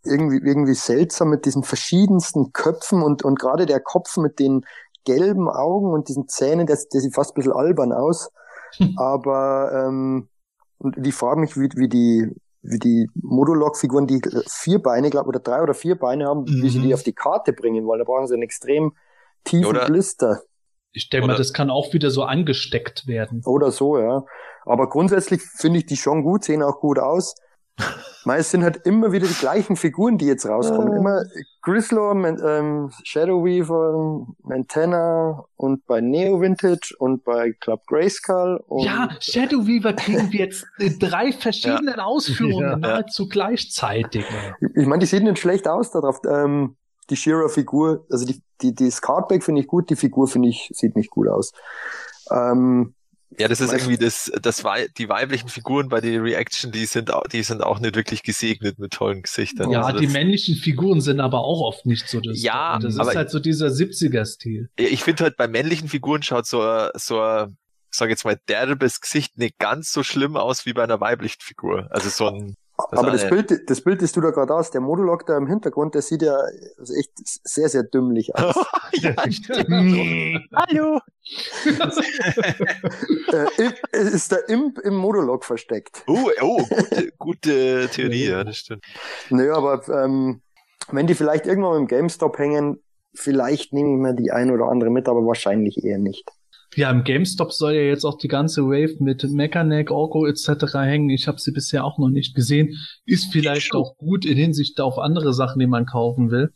Speaker 3: irgendwie irgendwie seltsam mit diesen verschiedensten Köpfen und und gerade der Kopf mit den gelben Augen und diesen Zähnen, das, das sieht fast ein bisschen albern aus. Aber ähm, und die fragen mich, wie, wie die die Modulok-Figuren, die vier Beine, glaube oder drei oder vier Beine haben, wie sie
Speaker 1: Mhm.
Speaker 3: die auf die Karte bringen wollen. Da brauchen sie einen extrem tiefen
Speaker 4: Oder-
Speaker 3: Blister
Speaker 1: Ich denke mal, das kann auch wieder so angesteckt werden.
Speaker 3: oder so, ja. Aber grundsätzlich finde ich die schon gut, sehen auch gut aus. Meist sind halt immer wieder die gleichen Figuren, die jetzt rauskommen.
Speaker 1: Äh.
Speaker 3: Immer Grislaw, Man- ähm, Shadow Weaver, Montana und bei Neo Vintage und bei Club Grayskull. Und
Speaker 1: Ja, Shadow Weaver kriegen wir jetzt in drei verschiedenen Ausführungen
Speaker 6: Ja.
Speaker 1: nahezu gleichzeitig.
Speaker 3: Ich meine, die sehen nicht schlecht aus da drauf. Ähm, die Shira-Figur, also die, die, die Cardback finde ich gut, die Figur finde ich, sieht nicht gut aus. Ähm,
Speaker 4: Ja, das ist irgendwie das, das Wei die weiblichen Figuren bei den Reaction, die sind auch, die sind auch nicht wirklich gesegnet mit tollen Gesichtern.
Speaker 1: Ja,
Speaker 4: Also
Speaker 1: die männlichen Figuren sind aber auch oft nicht so das.
Speaker 4: Ja,
Speaker 1: das ist halt so dieser 70er-Stil.
Speaker 4: ich finde halt bei männlichen Figuren schaut so, so, sag jetzt mal, derbes Gesicht nicht ganz so schlimm aus wie bei einer weiblichen Figur. Also so ein, Das
Speaker 3: aber das
Speaker 4: eine-
Speaker 3: Bild, das Bild, das du da gerade hast, der Modulok da im Hintergrund, der sieht ja also echt sehr, sehr dümmlich aus.
Speaker 4: ja,
Speaker 5: Hallo.
Speaker 3: äh, ist der Imp im Modulok versteckt?
Speaker 4: Oh, oh, gute, gute Theorie, ja, das stimmt.
Speaker 3: Nö, aber ähm, wenn die vielleicht irgendwann im GameStop hängen, vielleicht nehme ich mir die ein oder andere mit, aber wahrscheinlich eher nicht.
Speaker 1: Ja, im GameStop soll ja jetzt auch die ganze Wave mit Mechanic, Orko etc. hängen. Ich habe sie bisher auch noch nicht gesehen. Ist vielleicht auch gut in Hinsicht auf andere Sachen, die man kaufen will.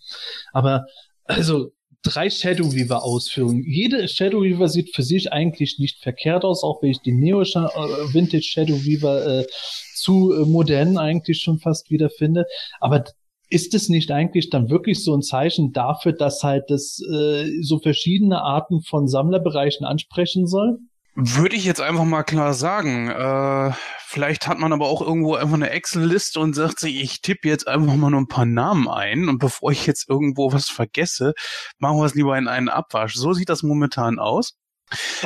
Speaker 1: Aber also drei Shadow Weaver Ausführungen. Jede Shadow Weaver sieht für sich eigentlich nicht verkehrt aus, auch wenn ich die Neo äh, Vintage Shadow Weaver äh, zu äh, modern eigentlich schon fast wieder finde. Aber ist es nicht eigentlich dann wirklich so ein Zeichen dafür, dass halt das äh, so verschiedene Arten von Sammlerbereichen ansprechen soll?
Speaker 5: Würde ich jetzt einfach mal klar sagen. Äh, vielleicht hat man aber auch irgendwo einfach eine Excel-Liste und sagt sich, ich tippe jetzt einfach mal nur ein paar Namen ein und bevor ich jetzt irgendwo was vergesse, machen wir es lieber in einen Abwasch. So sieht das momentan aus.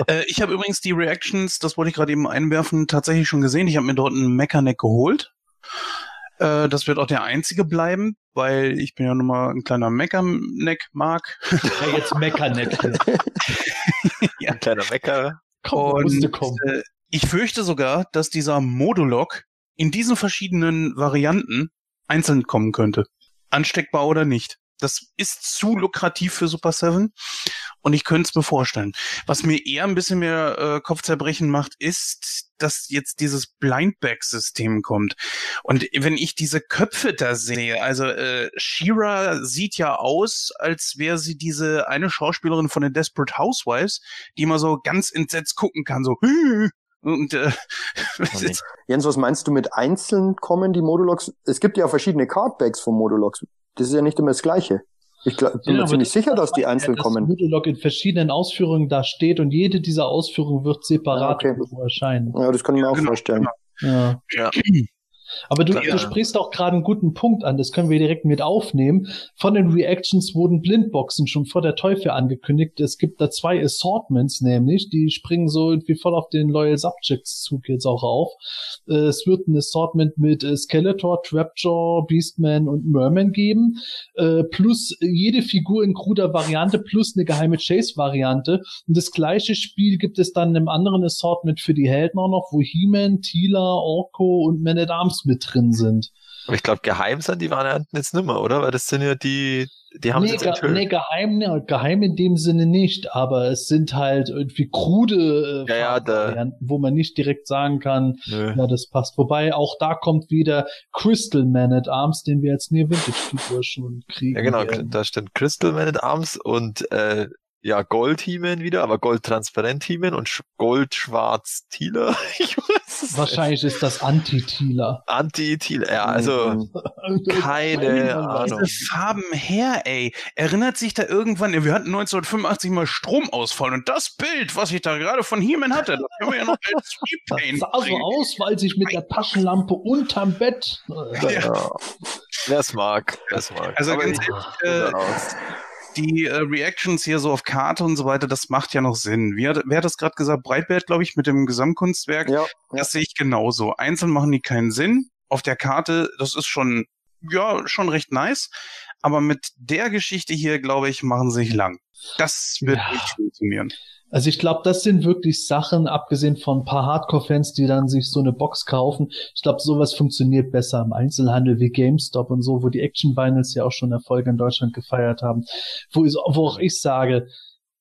Speaker 5: Äh, ich habe übrigens die Reactions, das wollte ich gerade eben einwerfen, tatsächlich schon gesehen. Ich habe mir dort einen Mechaneck geholt. Äh, das wird auch der einzige bleiben, weil ich bin ja nun mal ein kleiner Mechaneck-Mark.
Speaker 1: Ja, jetzt Mechaneck. hier.
Speaker 4: Ein kleiner Mecker.
Speaker 1: Komm, kommen.
Speaker 5: äh, ich fürchte sogar, dass dieser Modulok in diesen verschiedenen Varianten einzeln kommen könnte. Ansteckbar oder nicht. Das ist zu lukrativ für Super 7 und ich könnte es mir vorstellen. Was mir eher ein bisschen mehr äh, Kopfzerbrechen macht, ist, dass jetzt dieses Blindback-System kommt. Und wenn ich diese Köpfe da sehe, also äh, Shira sieht ja aus, als wäre sie diese eine Schauspielerin von den Desperate Housewives, die immer so ganz entsetzt gucken kann, so und äh,
Speaker 4: nee.
Speaker 3: Jens, was meinst du mit einzeln kommen die Moduloks? Es gibt ja verschiedene Cardbacks von Moduloks. Das ist ja nicht immer das Gleiche. Ich glaub, bin
Speaker 1: Ja,
Speaker 3: mir ziemlich
Speaker 1: das-
Speaker 3: sicher, dass die
Speaker 1: Ja,
Speaker 3: einzeln
Speaker 1: das
Speaker 3: kommen.
Speaker 1: Modulok in verschiedenen Ausführungen da steht und jede dieser Ausführungen wird separat
Speaker 3: Ah, okay.
Speaker 1: erscheinen.
Speaker 3: Ja, das kann ich mir auch
Speaker 5: Genau,
Speaker 3: vorstellen.
Speaker 1: Ja.
Speaker 4: Ja.
Speaker 1: Aber du,
Speaker 4: Klar,
Speaker 1: du
Speaker 4: ja.
Speaker 1: sprichst auch gerade einen guten Punkt an, das können wir direkt mit aufnehmen. Von den Reactions wurden Blindboxen schon vor der Teufel angekündigt. Es gibt da zwei Assortments nämlich, die springen so irgendwie voll auf den Loyal Subjects Zug jetzt auch auf. Äh, Es wird ein Assortment mit äh, Skeletor, Trapjaw, Beastman und Merman geben, äh, plus jede Figur in kruder Variante, plus eine geheime Chase-Variante. Und das gleiche Spiel gibt es dann im anderen Assortment für die Helden auch noch, wo He-Man, Tila, Orko und Man at Arms mit drin sind.
Speaker 4: Aber ich glaube, geheim sind die Varianten jetzt nimmer, oder? Weil das sind ja die, die haben
Speaker 1: nee,
Speaker 4: jetzt enthüllt.
Speaker 1: nee, geheim, nee, geheim in dem Sinne nicht, aber es sind halt irgendwie krude äh,
Speaker 4: Ja, ja,
Speaker 1: Varianten, wo man nicht direkt sagen kann,
Speaker 4: Nö.
Speaker 1: ja, das passt. Wobei auch da kommt wieder Crystal Man at Arms, den wir als Near Vintage Figur schon kriegen.
Speaker 4: Ja, genau,
Speaker 1: werden.
Speaker 4: da steht Crystal Man at Arms und äh, ja, Gold He-Man wieder, aber Gold Transparent He-Man und Sch Gold Schwarz Thieler. Ich weiß
Speaker 1: Wahrscheinlich ist das Anti-Thieler.
Speaker 4: Anti-Thieler. Ja, also
Speaker 3: Mhm.
Speaker 4: keine Ahnung.
Speaker 5: diese Farben her, ey. Erinnert sich da irgendwann, wir hatten 1985 mal Stromausfall und das Bild, was ich da gerade von He-Man hatte, das können wir ja noch als
Speaker 1: Das
Speaker 5: Repaint
Speaker 1: sah so aus, weil sich mit der Taschenlampe unterm Bett. Äh,
Speaker 4: Ja. Wer es mag, wer es mag.
Speaker 5: Also
Speaker 4: Aber
Speaker 5: ganz
Speaker 4: ich-
Speaker 5: ehrlich, äh. Die äh, Reactions hier so auf Karte und so weiter, das macht ja noch Sinn. Wie hat, wer hat das gerade gesagt? Breitbart, glaube ich, mit dem Gesamtkunstwerk.
Speaker 3: Ja, ja.
Speaker 5: Das sehe ich genauso. Einzeln machen die keinen Sinn. Auf der Karte, das ist schon, ja, schon recht nice. Aber mit der Geschichte hier, glaube ich, machen sie sich lang. Das wird
Speaker 1: Ja.
Speaker 5: nicht funktionieren.
Speaker 1: Also ich glaube, das sind wirklich Sachen, abgesehen von ein paar Hardcore-Fans, die dann sich so eine Box kaufen. Ich glaube, sowas funktioniert besser im Einzelhandel wie GameStop und so, wo die Action Vinyls ja auch schon Erfolge in Deutschland gefeiert haben. Wo, ist, wo auch ich sage,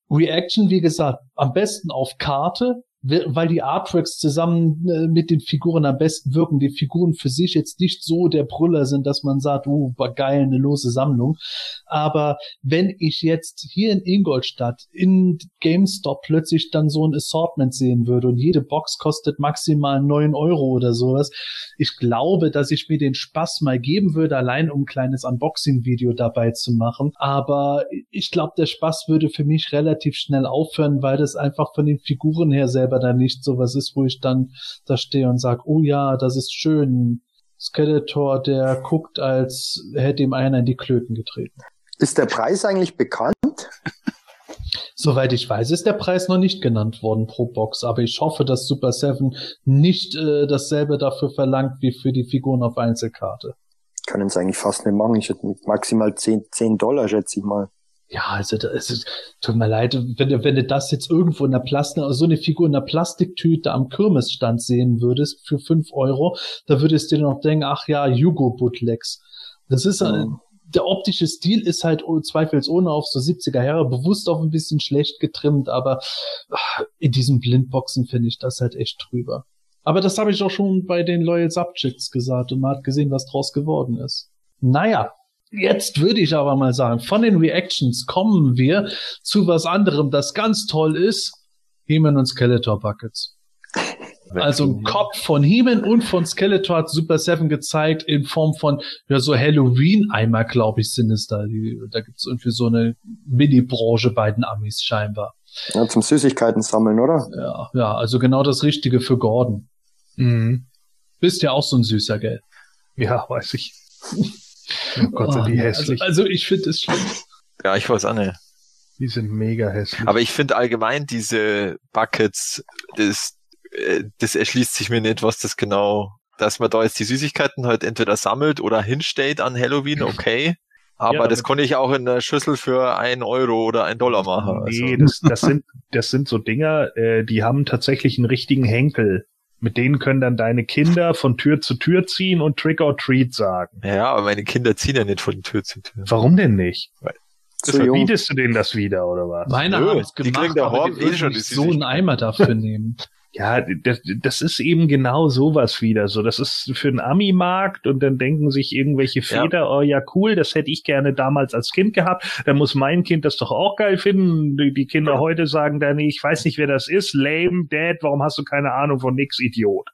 Speaker 1: Reaction, wie gesagt, am besten auf Karte, weil die Artworks zusammen äh, mit den Figuren am besten wirken. Die Figuren für sich jetzt nicht so der Brüller sind, dass man sagt, uh, war geil, eine lose Sammlung. Aber wenn ich jetzt hier in Ingolstadt in GameStop plötzlich dann so ein Assortment sehen würde und jede Box kostet maximal neun Euro oder sowas, ich glaube, dass ich mir den Spaß mal geben würde, allein um ein kleines Unboxing-Video dabei zu machen. Aber ich glaube, der Spaß würde für mich relativ schnell aufhören, weil das einfach von den Figuren her selber dann nicht so was ist, wo ich dann da stehe und sage, oh ja, das ist schön. Skeletor, der guckt, als hätte ihm einer in die Klöten getreten.
Speaker 3: Ist der Preis eigentlich bekannt?
Speaker 1: Soweit ich weiß, ist der Preis noch nicht genannt worden pro Box, aber ich hoffe, dass Super Seven nicht äh, dasselbe dafür verlangt wie für die Figuren auf Einzelkarte.
Speaker 3: Können es eigentlich fast nicht machen. Ich hätte maximal 10, 10 Dollar, schätze ich mal.
Speaker 1: Ja, also das ist, tut mir leid, wenn du, wenn du das jetzt irgendwo in der Plastik, so eine Figur in der Plastiktüte am Kirmesstand sehen würdest für fünf Euro, da würdest du dir noch denken, ach ja, Hugo Bootlegs. Das ist, ja. der optische Stil ist halt zweifelsohne auf so 70er Jahre bewusst auch ein bisschen schlecht getrimmt, aber ach, in diesen Blindboxen finde ich das halt echt drüber. Aber das habe ich auch schon bei den Loyal Subjects gesagt und man hat gesehen, was draus geworden ist. Naja, Jetzt würde ich aber mal sagen, von den Reactions kommen wir zu was anderem, das ganz toll ist. He-Man und Skeletor Buckets. Also ein Kopf von He-Man und von Skeletor hat Super Seven gezeigt in Form von ja so Halloween-Eimer, glaube ich, sind es da. Die, da gibt es irgendwie so eine Mini-Branche bei den Amis scheinbar.
Speaker 3: Ja, zum Süßigkeiten sammeln, oder?
Speaker 1: Ja, ja, also genau das Richtige für Gordon. Mhm. Bist ja auch so ein süßer, gell?
Speaker 6: Ja, weiß ich. Oh Gott, sind die oh, hässlich.
Speaker 1: Also, also ich finde es schlimm.
Speaker 4: Ja, ich weiß auch nicht.
Speaker 6: Die sind mega hässlich.
Speaker 4: Aber ich finde allgemein diese Buckets, das, äh, das erschließt sich mir nicht, was das genau, dass man da jetzt die Süßigkeiten halt entweder sammelt oder hinstellt an Halloween, okay. Aber ja, das konnte ich auch in der Schüssel für ein Euro oder ein Dollar machen.
Speaker 6: Nee, also. das, das sind, das sind so Dinger, äh, die haben tatsächlich einen richtigen Henkel. Mit denen können dann deine Kinder von Tür zu Tür ziehen und Trick or Treat sagen.
Speaker 4: Ja, aber meine Kinder ziehen ja nicht von Tür zu Tür.
Speaker 6: Warum denn nicht? Weil das verbietest du denen das wieder, oder was?
Speaker 1: Meine haben es gemacht, die kriegen aber die eh schon so einen Eimer dafür nehmen.
Speaker 6: Ja, das, das ist eben genau sowas wieder. So, das ist für den Ami-Markt und dann denken sich irgendwelche Väter, ja. oh ja, cool, das hätte ich gerne damals als Kind gehabt. Dann muss mein Kind das doch auch geil finden. Die, Kinder ja. heute sagen dann, ich weiß nicht, wer das ist. Lame, Dad, warum hast du keine Ahnung von nix, Idiot?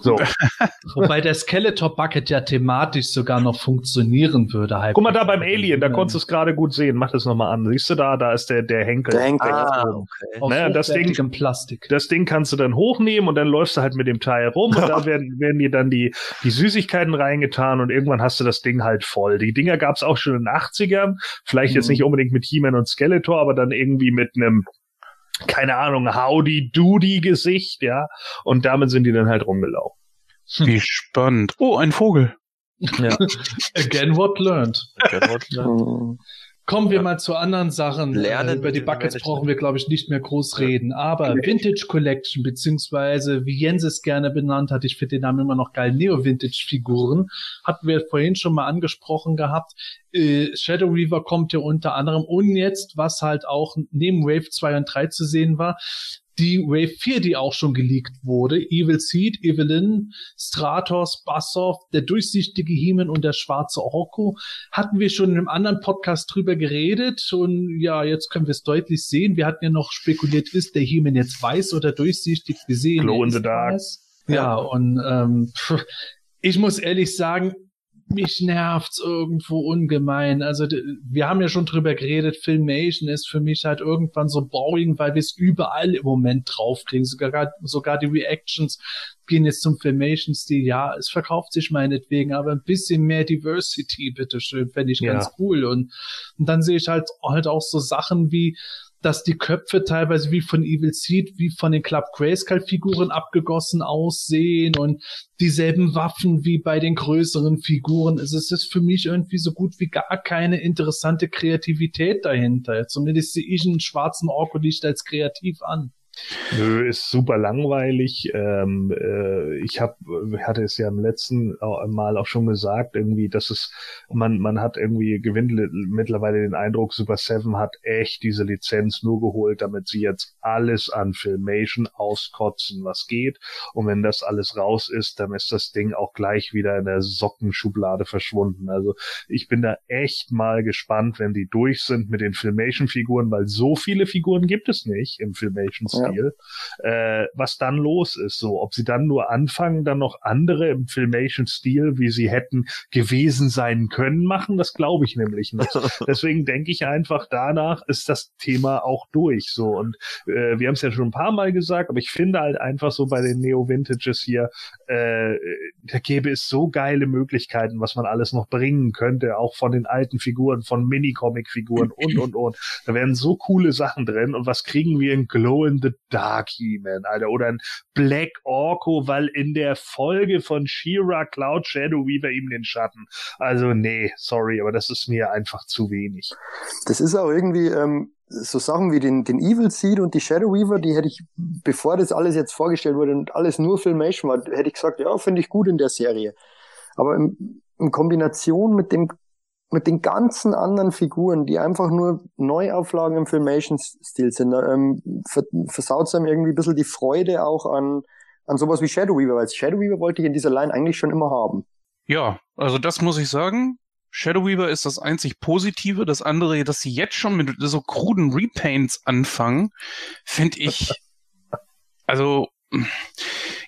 Speaker 6: So.
Speaker 1: Wobei der Skeletor Bucket ja thematisch sogar noch funktionieren würde.
Speaker 6: Halt. Guck mal da beim Alien, da konntest du es gerade gut sehen. Mach das nochmal an. Siehst du da, da ist der, der Henkel.
Speaker 3: Der Henkel.
Speaker 1: Ah, okay. Ne, das Ding, Plastik.
Speaker 6: Das Ding kannst du dann hochnehmen und dann läufst du halt mit dem Teil rum und da werden, werden dir dann die, die Süßigkeiten reingetan und irgendwann hast du das Ding halt voll. Die Dinger gab's auch schon in den 80ern. Vielleicht mhm. jetzt nicht unbedingt mit He-Man und Skeletor, aber dann irgendwie mit einem keine Ahnung, Howdy Doody Gesicht, ja. Und damit sind die dann halt rumgelaufen.
Speaker 5: Wie spannend. Oh, ein Vogel.
Speaker 1: Ja. Again what learned. Again what learned. Kommen wir ja. mal zu anderen Sachen. Äh, Lernen Über die Buckets brauchen wir, glaube ich, nicht mehr groß reden. Aber Vintage Collection, beziehungsweise wie Jens es gerne benannt hat, ich finde den Namen immer noch geil, Neo-Vintage-Figuren, hatten wir vorhin schon mal angesprochen gehabt. Äh, Shadow Reaver kommt ja unter anderem und jetzt, was halt auch neben Wave 2 und 3 zu sehen war, die Wave 4, die auch schon geleakt wurde, Evil Seed, Evelyn, Stratos, Bassoff, der durchsichtige Heeman und der schwarze Orko, hatten wir schon in einem anderen Podcast drüber geredet und ja, jetzt können wir es deutlich sehen. Wir hatten ja noch spekuliert, ist der Heeman jetzt weiß oder durchsichtig? Wir sehen
Speaker 6: Glow in the Dark.
Speaker 1: Ja, ja, und ähm, pff, ich muss ehrlich sagen, mich nervt's irgendwo ungemein. Also wir haben ja schon drüber geredet, Filmation ist für mich halt irgendwann so boring, weil wir es überall im Moment draufkriegen. Sogar, sogar die Reactions gehen jetzt zum Filmation-Stil. Ja, es verkauft sich meinetwegen, aber ein bisschen mehr Diversity, bitteschön, fände ich ja. ganz cool. Und, und dann sehe ich halt, halt auch so Sachen wie dass die Köpfe teilweise wie von Evil Seed, wie von den Club Grayskull Figuren abgegossen aussehen und dieselben Waffen wie bei den größeren Figuren. Es ist für mich irgendwie so gut wie gar keine interessante Kreativität dahinter. Zumindest sehe ich einen schwarzen Orko nicht als kreativ an.
Speaker 6: Nö, ist super langweilig. Ähm, äh, ich hab, hatte es ja im letzten Mal auch schon gesagt, irgendwie, dass es, man, man hat irgendwie gewinnt mittlerweile den Eindruck, Super Seven hat echt diese Lizenz nur geholt, damit sie jetzt alles an Filmation auskotzen, was geht. Und wenn das alles raus ist, dann ist das Ding auch gleich wieder in der Sockenschublade verschwunden. Also ich bin da echt mal gespannt, wenn die durch sind mit den Filmation-Figuren, weil so viele Figuren gibt es nicht im Filmation-Stil. Ja Spiel, äh, was dann los ist. So, ob sie dann nur anfangen, dann noch andere im Filmation-Stil, wie sie hätten gewesen sein können, machen, das glaube ich nämlich nicht. Deswegen denke ich einfach, danach ist das Thema auch durch. So und äh, wir haben es ja schon ein paar Mal gesagt, aber ich finde halt einfach so bei den Neo-Vintages hier, äh, da gäbe es so geile Möglichkeiten, was man alles noch bringen könnte, auch von den alten Figuren, von Mini-Comic-Figuren und und und. Da wären so coole Sachen drin und was kriegen wir in Glow in the Dark He-Man, Alter. Oder ein Black Orko, weil in der Folge von She-Ra Cloud Shadow Weaver ihm den Schatten. Also nee, sorry, aber das ist mir einfach zu wenig.
Speaker 3: Das ist auch irgendwie, ähm, so Sachen wie den, den Evil Seed und die Shadow Weaver, die hätte ich, bevor das alles jetzt vorgestellt wurde und alles nur Filmation war, hätte ich gesagt, ja, finde ich gut in der Serie. Aber in, in Kombination mit dem mit den ganzen anderen Figuren, die einfach nur Neuauflagen im Filmation-Stil sind, ähm, versaut einem irgendwie ein bisschen die Freude auch an, an sowas wie Shadow Weaver, weil Shadow Weaver wollte ich in dieser Line eigentlich schon immer haben.
Speaker 5: Ja, also das muss ich sagen. Shadow Weaver ist das einzig Positive. Das andere, dass sie jetzt schon mit so kruden Repaints anfangen, finde ich, also,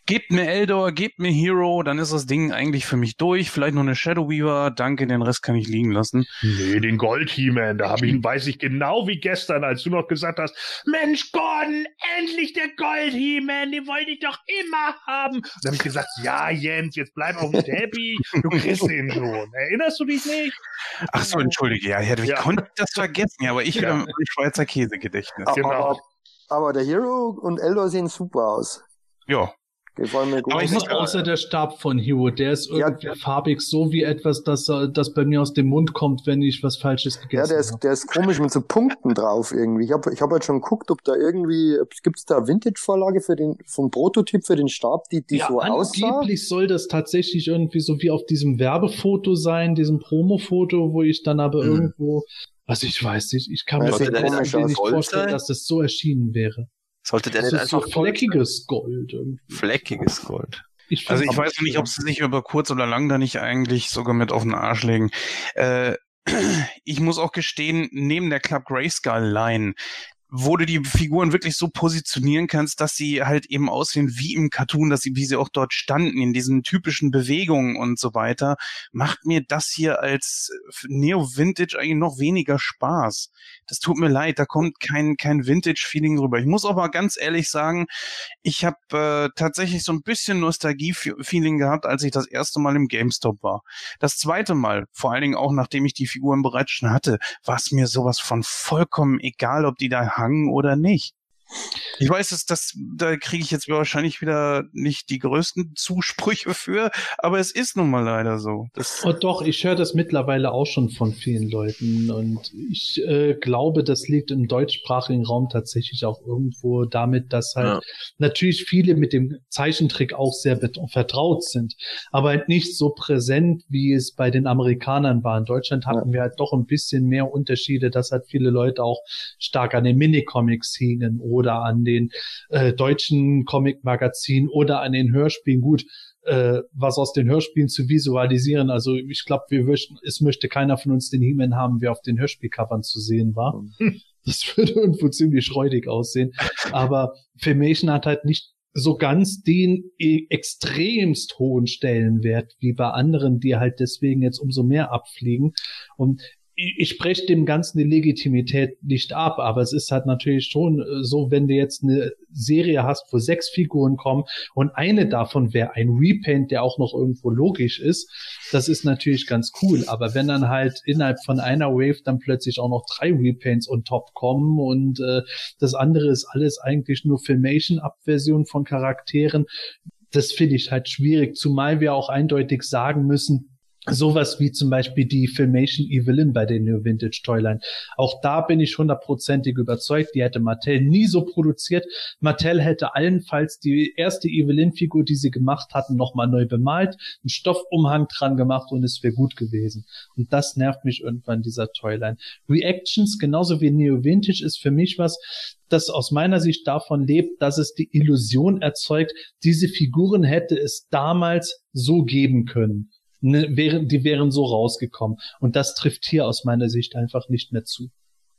Speaker 5: gebt mir Eldor, gebt mir Hero, dann ist das Ding eigentlich für mich durch. Vielleicht noch eine Shadow Weaver, danke, den Rest kann ich liegen lassen.
Speaker 6: Nee, den Gold He-Man, da habe ich, weiß ich genau wie gestern, als du noch gesagt hast, Mensch Gordon, endlich der Gold He-Man, den wollte ich doch immer haben. Da habe ich gesagt, ja Jens, jetzt bleib auch nicht happy, du kriegst den schon. Erinnerst du dich nicht?
Speaker 5: Ach so, entschuldige, ja, ich ja. konnte das vergessen, ja, aber ich ja. wieder Schweizer Käsegedächtnis.
Speaker 3: Genau. Aber, aber der Hero und Eldor sehen super aus.
Speaker 5: Ja,
Speaker 1: aber ich muss außer der Stab von Hero, der ist irgendwie ja. farbig, so wie etwas, das, das bei mir aus dem Mund kommt, wenn ich was Falsches gegessen habe.
Speaker 3: Ja, der ist, der ist komisch mit so Punkten drauf irgendwie. Ich habe ich hab halt schon geguckt, ob da irgendwie, gibt es da Vintage-Vorlage für den, vom Prototyp für den Stab, die, die ja, so aussah?
Speaker 1: angeblich soll das tatsächlich irgendwie so wie auf diesem Werbefoto sein, diesem Promo-Foto, wo ich dann aber mhm. irgendwo, was ich weiß nicht, ich kann mir das nicht vorstellen, dass das so erschienen wäre.
Speaker 4: Sollte der das nicht einfach
Speaker 1: so fleckiges Gold irgendwie.
Speaker 4: Fleckiges Gold.
Speaker 5: Ich also ich weiß nicht, ob sie sich über kurz oder lang da nicht eigentlich sogar mit auf den Arsch legen. Äh, ich muss auch gestehen, neben der Club Grayskull Line wo du die Figuren wirklich so positionieren kannst, dass sie halt eben aussehen wie im Cartoon, dass sie, wie sie auch dort standen, in diesen typischen Bewegungen und so weiter, macht mir das hier als Neo-Vintage eigentlich noch weniger Spaß. Das tut mir leid, da kommt kein, kein Vintage-Feeling rüber. Ich muss aber ganz ehrlich sagen, ich habe äh, tatsächlich so ein bisschen Nostalgie-Feeling gehabt, als ich das erste Mal im GameStop war. Das zweite Mal, vor allen Dingen auch nachdem ich die Figuren bereits schon hatte, war es mir sowas von vollkommen egal, ob die da hangen oder nicht. Ich weiß, dass das, da kriege ich jetzt wahrscheinlich wieder nicht die größten Zusprüche für, aber es ist nun mal leider so.
Speaker 1: Das oh, doch, ich höre das mittlerweile auch schon von vielen Leuten und ich äh, glaube, das liegt im deutschsprachigen Raum tatsächlich auch irgendwo damit, dass halt ja. natürlich viele mit dem Zeichentrick auch sehr vertraut sind, aber halt nicht so präsent, wie es bei den Amerikanern war. In Deutschland hatten ja. wir halt doch ein bisschen mehr Unterschiede, dass halt viele Leute auch stark an den Minicomics hingen oder oder an den äh, deutschen Comic-Magazinen oder an den Hörspielen. Gut, äh, was aus den Hörspielen zu visualisieren. Also ich glaube, wir möchten, es möchte keiner von uns den He-Man haben, wer auf den Hörspielcovern zu sehen war. Hm. Das würde irgendwo ziemlich räudig aussehen. Aber Filmation hat halt nicht so ganz den e extremst hohen Stellenwert wie bei anderen, die halt deswegen jetzt umso mehr abfliegen. Und ich spreche dem Ganzen die Legitimität nicht ab, aber es ist halt natürlich schon äh, so, wenn du jetzt eine Serie hast, wo sechs Figuren kommen und eine davon wäre ein Repaint, der auch noch irgendwo logisch ist, das ist natürlich ganz cool. Aber wenn dann halt innerhalb von einer Wave dann plötzlich auch noch drei Repaints on top kommen und äh, das andere ist alles eigentlich nur Filmation-Abversion von Charakteren, das finde ich halt schwierig, zumal wir auch eindeutig sagen müssen, Sowas wie zum Beispiel die Filmation Evelyn bei den New Vintage Toyline. Auch da bin ich hundertprozentig überzeugt, die hätte Mattel nie so produziert. Mattel hätte allenfalls die erste Evelyn-Figur, die sie gemacht hatten, nochmal neu bemalt, einen Stoffumhang dran gemacht und es wäre gut gewesen. Und das nervt mich irgendwann, dieser Toyline. Reactions, genauso wie Neo Vintage, ist für mich was, das aus meiner Sicht davon lebt, dass es die Illusion erzeugt, diese Figuren hätte es damals so geben können ne, wären, die wären so rausgekommen. Und das trifft hier aus meiner Sicht einfach nicht mehr zu.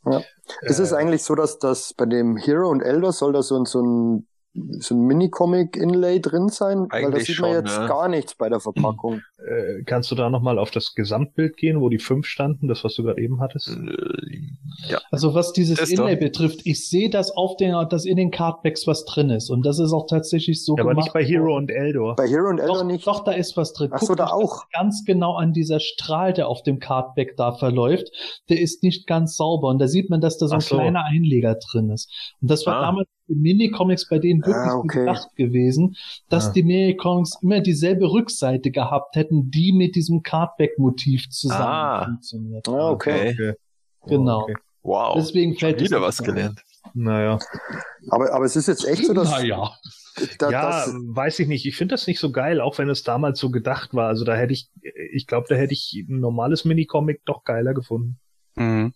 Speaker 3: Ja. Ist es eigentlich so, dass das bei dem Hero und Elder soll da so, so ein so ein Mini-Comic-Inlay drin sein?
Speaker 4: Eigentlich
Speaker 3: Weil da sieht man
Speaker 4: schon,
Speaker 3: jetzt
Speaker 4: ne?
Speaker 3: gar nichts bei der Verpackung.
Speaker 6: Äh, kannst du da nochmal auf das Gesamtbild gehen, wo die fünf standen, das, was du gerade eben hattest?
Speaker 4: Äh, ja.
Speaker 1: Also was dieses
Speaker 4: Ist
Speaker 1: Inlay
Speaker 4: doch.
Speaker 1: betrifft, ich sehe, dass auf den, dass in den Cardbacks was drin ist. Und das ist auch tatsächlich so
Speaker 6: Ja, aber
Speaker 1: gemacht.
Speaker 6: nicht bei Hero und Eldor.
Speaker 3: Bei Hero und Elder
Speaker 1: Doch,
Speaker 3: nicht.
Speaker 1: doch, da ist was drin.
Speaker 3: Ach so,
Speaker 1: Guckt
Speaker 3: da auch.
Speaker 1: das Ganz genau an dieser Strahl, der auf dem Cardback da verläuft, der ist nicht ganz sauber. Und da sieht man, dass da so ein
Speaker 6: Ach so.
Speaker 1: kleiner Einleger drin ist. Und das war
Speaker 4: Ah.
Speaker 1: damals Minicomics bei denen wirklich
Speaker 3: Ah,
Speaker 1: so
Speaker 3: okay.
Speaker 1: gedacht gewesen, dass
Speaker 6: Ah.
Speaker 1: die Minicomics immer dieselbe Rückseite gehabt hätten, die mit diesem Cardback-Motiv zusammen
Speaker 4: Ah.
Speaker 1: funktioniert.
Speaker 3: Ah, okay.
Speaker 4: Okay.
Speaker 1: Genau.
Speaker 6: Okay.
Speaker 4: Wow.
Speaker 1: Deswegen fällt
Speaker 4: Wieder
Speaker 1: es
Speaker 4: was
Speaker 1: so
Speaker 4: gelernt.
Speaker 6: Naja.
Speaker 3: Aber, aber es ist jetzt echt so, dass,
Speaker 1: Naja.
Speaker 3: da,
Speaker 6: ja,
Speaker 3: dass
Speaker 6: weiß ich nicht. Ich finde das nicht so geil, auch wenn es damals so gedacht war. Also da hätte ich, ich glaube, da hätte ich ein normales Minicomic doch geiler gefunden.
Speaker 5: Mhm.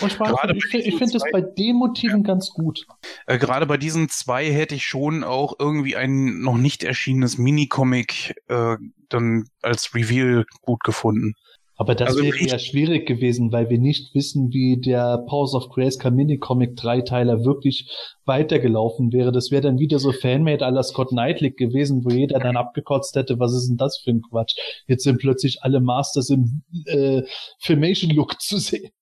Speaker 1: Und
Speaker 5: Gerade
Speaker 1: nicht, ich, ich finde es bei den Motiven ganz gut.
Speaker 5: Äh, Gerade bei diesen zwei hätte ich schon auch irgendwie ein noch nicht erschienenes Minicomic äh, dann als Reveal gut gefunden.
Speaker 1: Aber das
Speaker 5: Also
Speaker 1: wäre ja schwierig gewesen, weil wir nicht wissen, wie der Powers of Grayskull Minicomic Dreiteiler wirklich weitergelaufen wäre. Das wäre dann wieder so Fanmade à la Scott Knightley gewesen, wo jeder dann abgekotzt hätte, was ist denn das für ein Quatsch? Jetzt sind plötzlich alle Masters im äh, Filmation-Look zu sehen.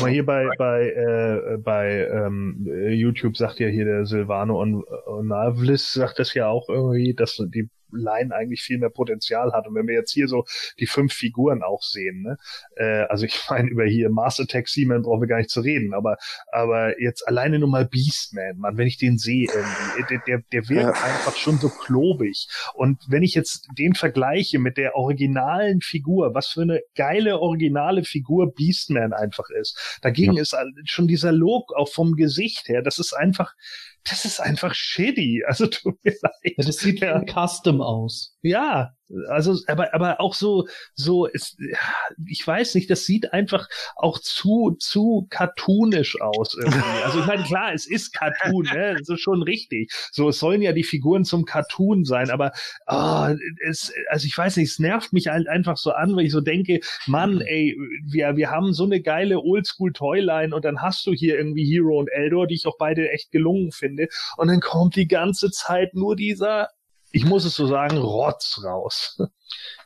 Speaker 6: Mal hier bei bei äh, bei ähm, äh, YouTube sagt ja hier der Silvano und Onavlis sagt das ja auch irgendwie, dass die Line eigentlich viel mehr Potenzial hat. Und wenn wir jetzt hier so die fünf Figuren auch sehen, ne? Äh, also ich meine, über hier Mars Attack Seaman brauchen wir gar nicht zu reden, aber aber jetzt alleine nur mal Beastman, man, wenn ich den sehe, irgendwie, der, der, der wirkt
Speaker 3: Ja.
Speaker 6: einfach schon so klobig. Und wenn ich jetzt den vergleiche mit der originalen Figur, was für eine geile originale Figur Beastman einfach ist, dagegen ist all- schon dieser Look auch vom Gesicht her, das ist einfach, das ist einfach shitty. Also tut mir leid.
Speaker 1: Ja, das sieht
Speaker 6: Ja.
Speaker 1: ein Custom aus.
Speaker 6: Ja, also, aber, aber auch so, so, ist, ich weiß nicht, das sieht einfach auch zu, zu cartoonisch aus irgendwie. Also ich meine, klar, es ist Cartoon, ne, das ist schon richtig. So, es sollen ja die Figuren zum Cartoon sein, aber, ah, es, also ich weiß nicht, es nervt mich halt einfach so an, weil ich so denke, Mann, ey, wir, wir haben so eine geile Oldschool-Toyline und dann hast du hier irgendwie Hero und Eldor, die ich auch beide echt gelungen finde, und dann kommt die ganze Zeit nur dieser ich muss es so sagen, Rotz raus.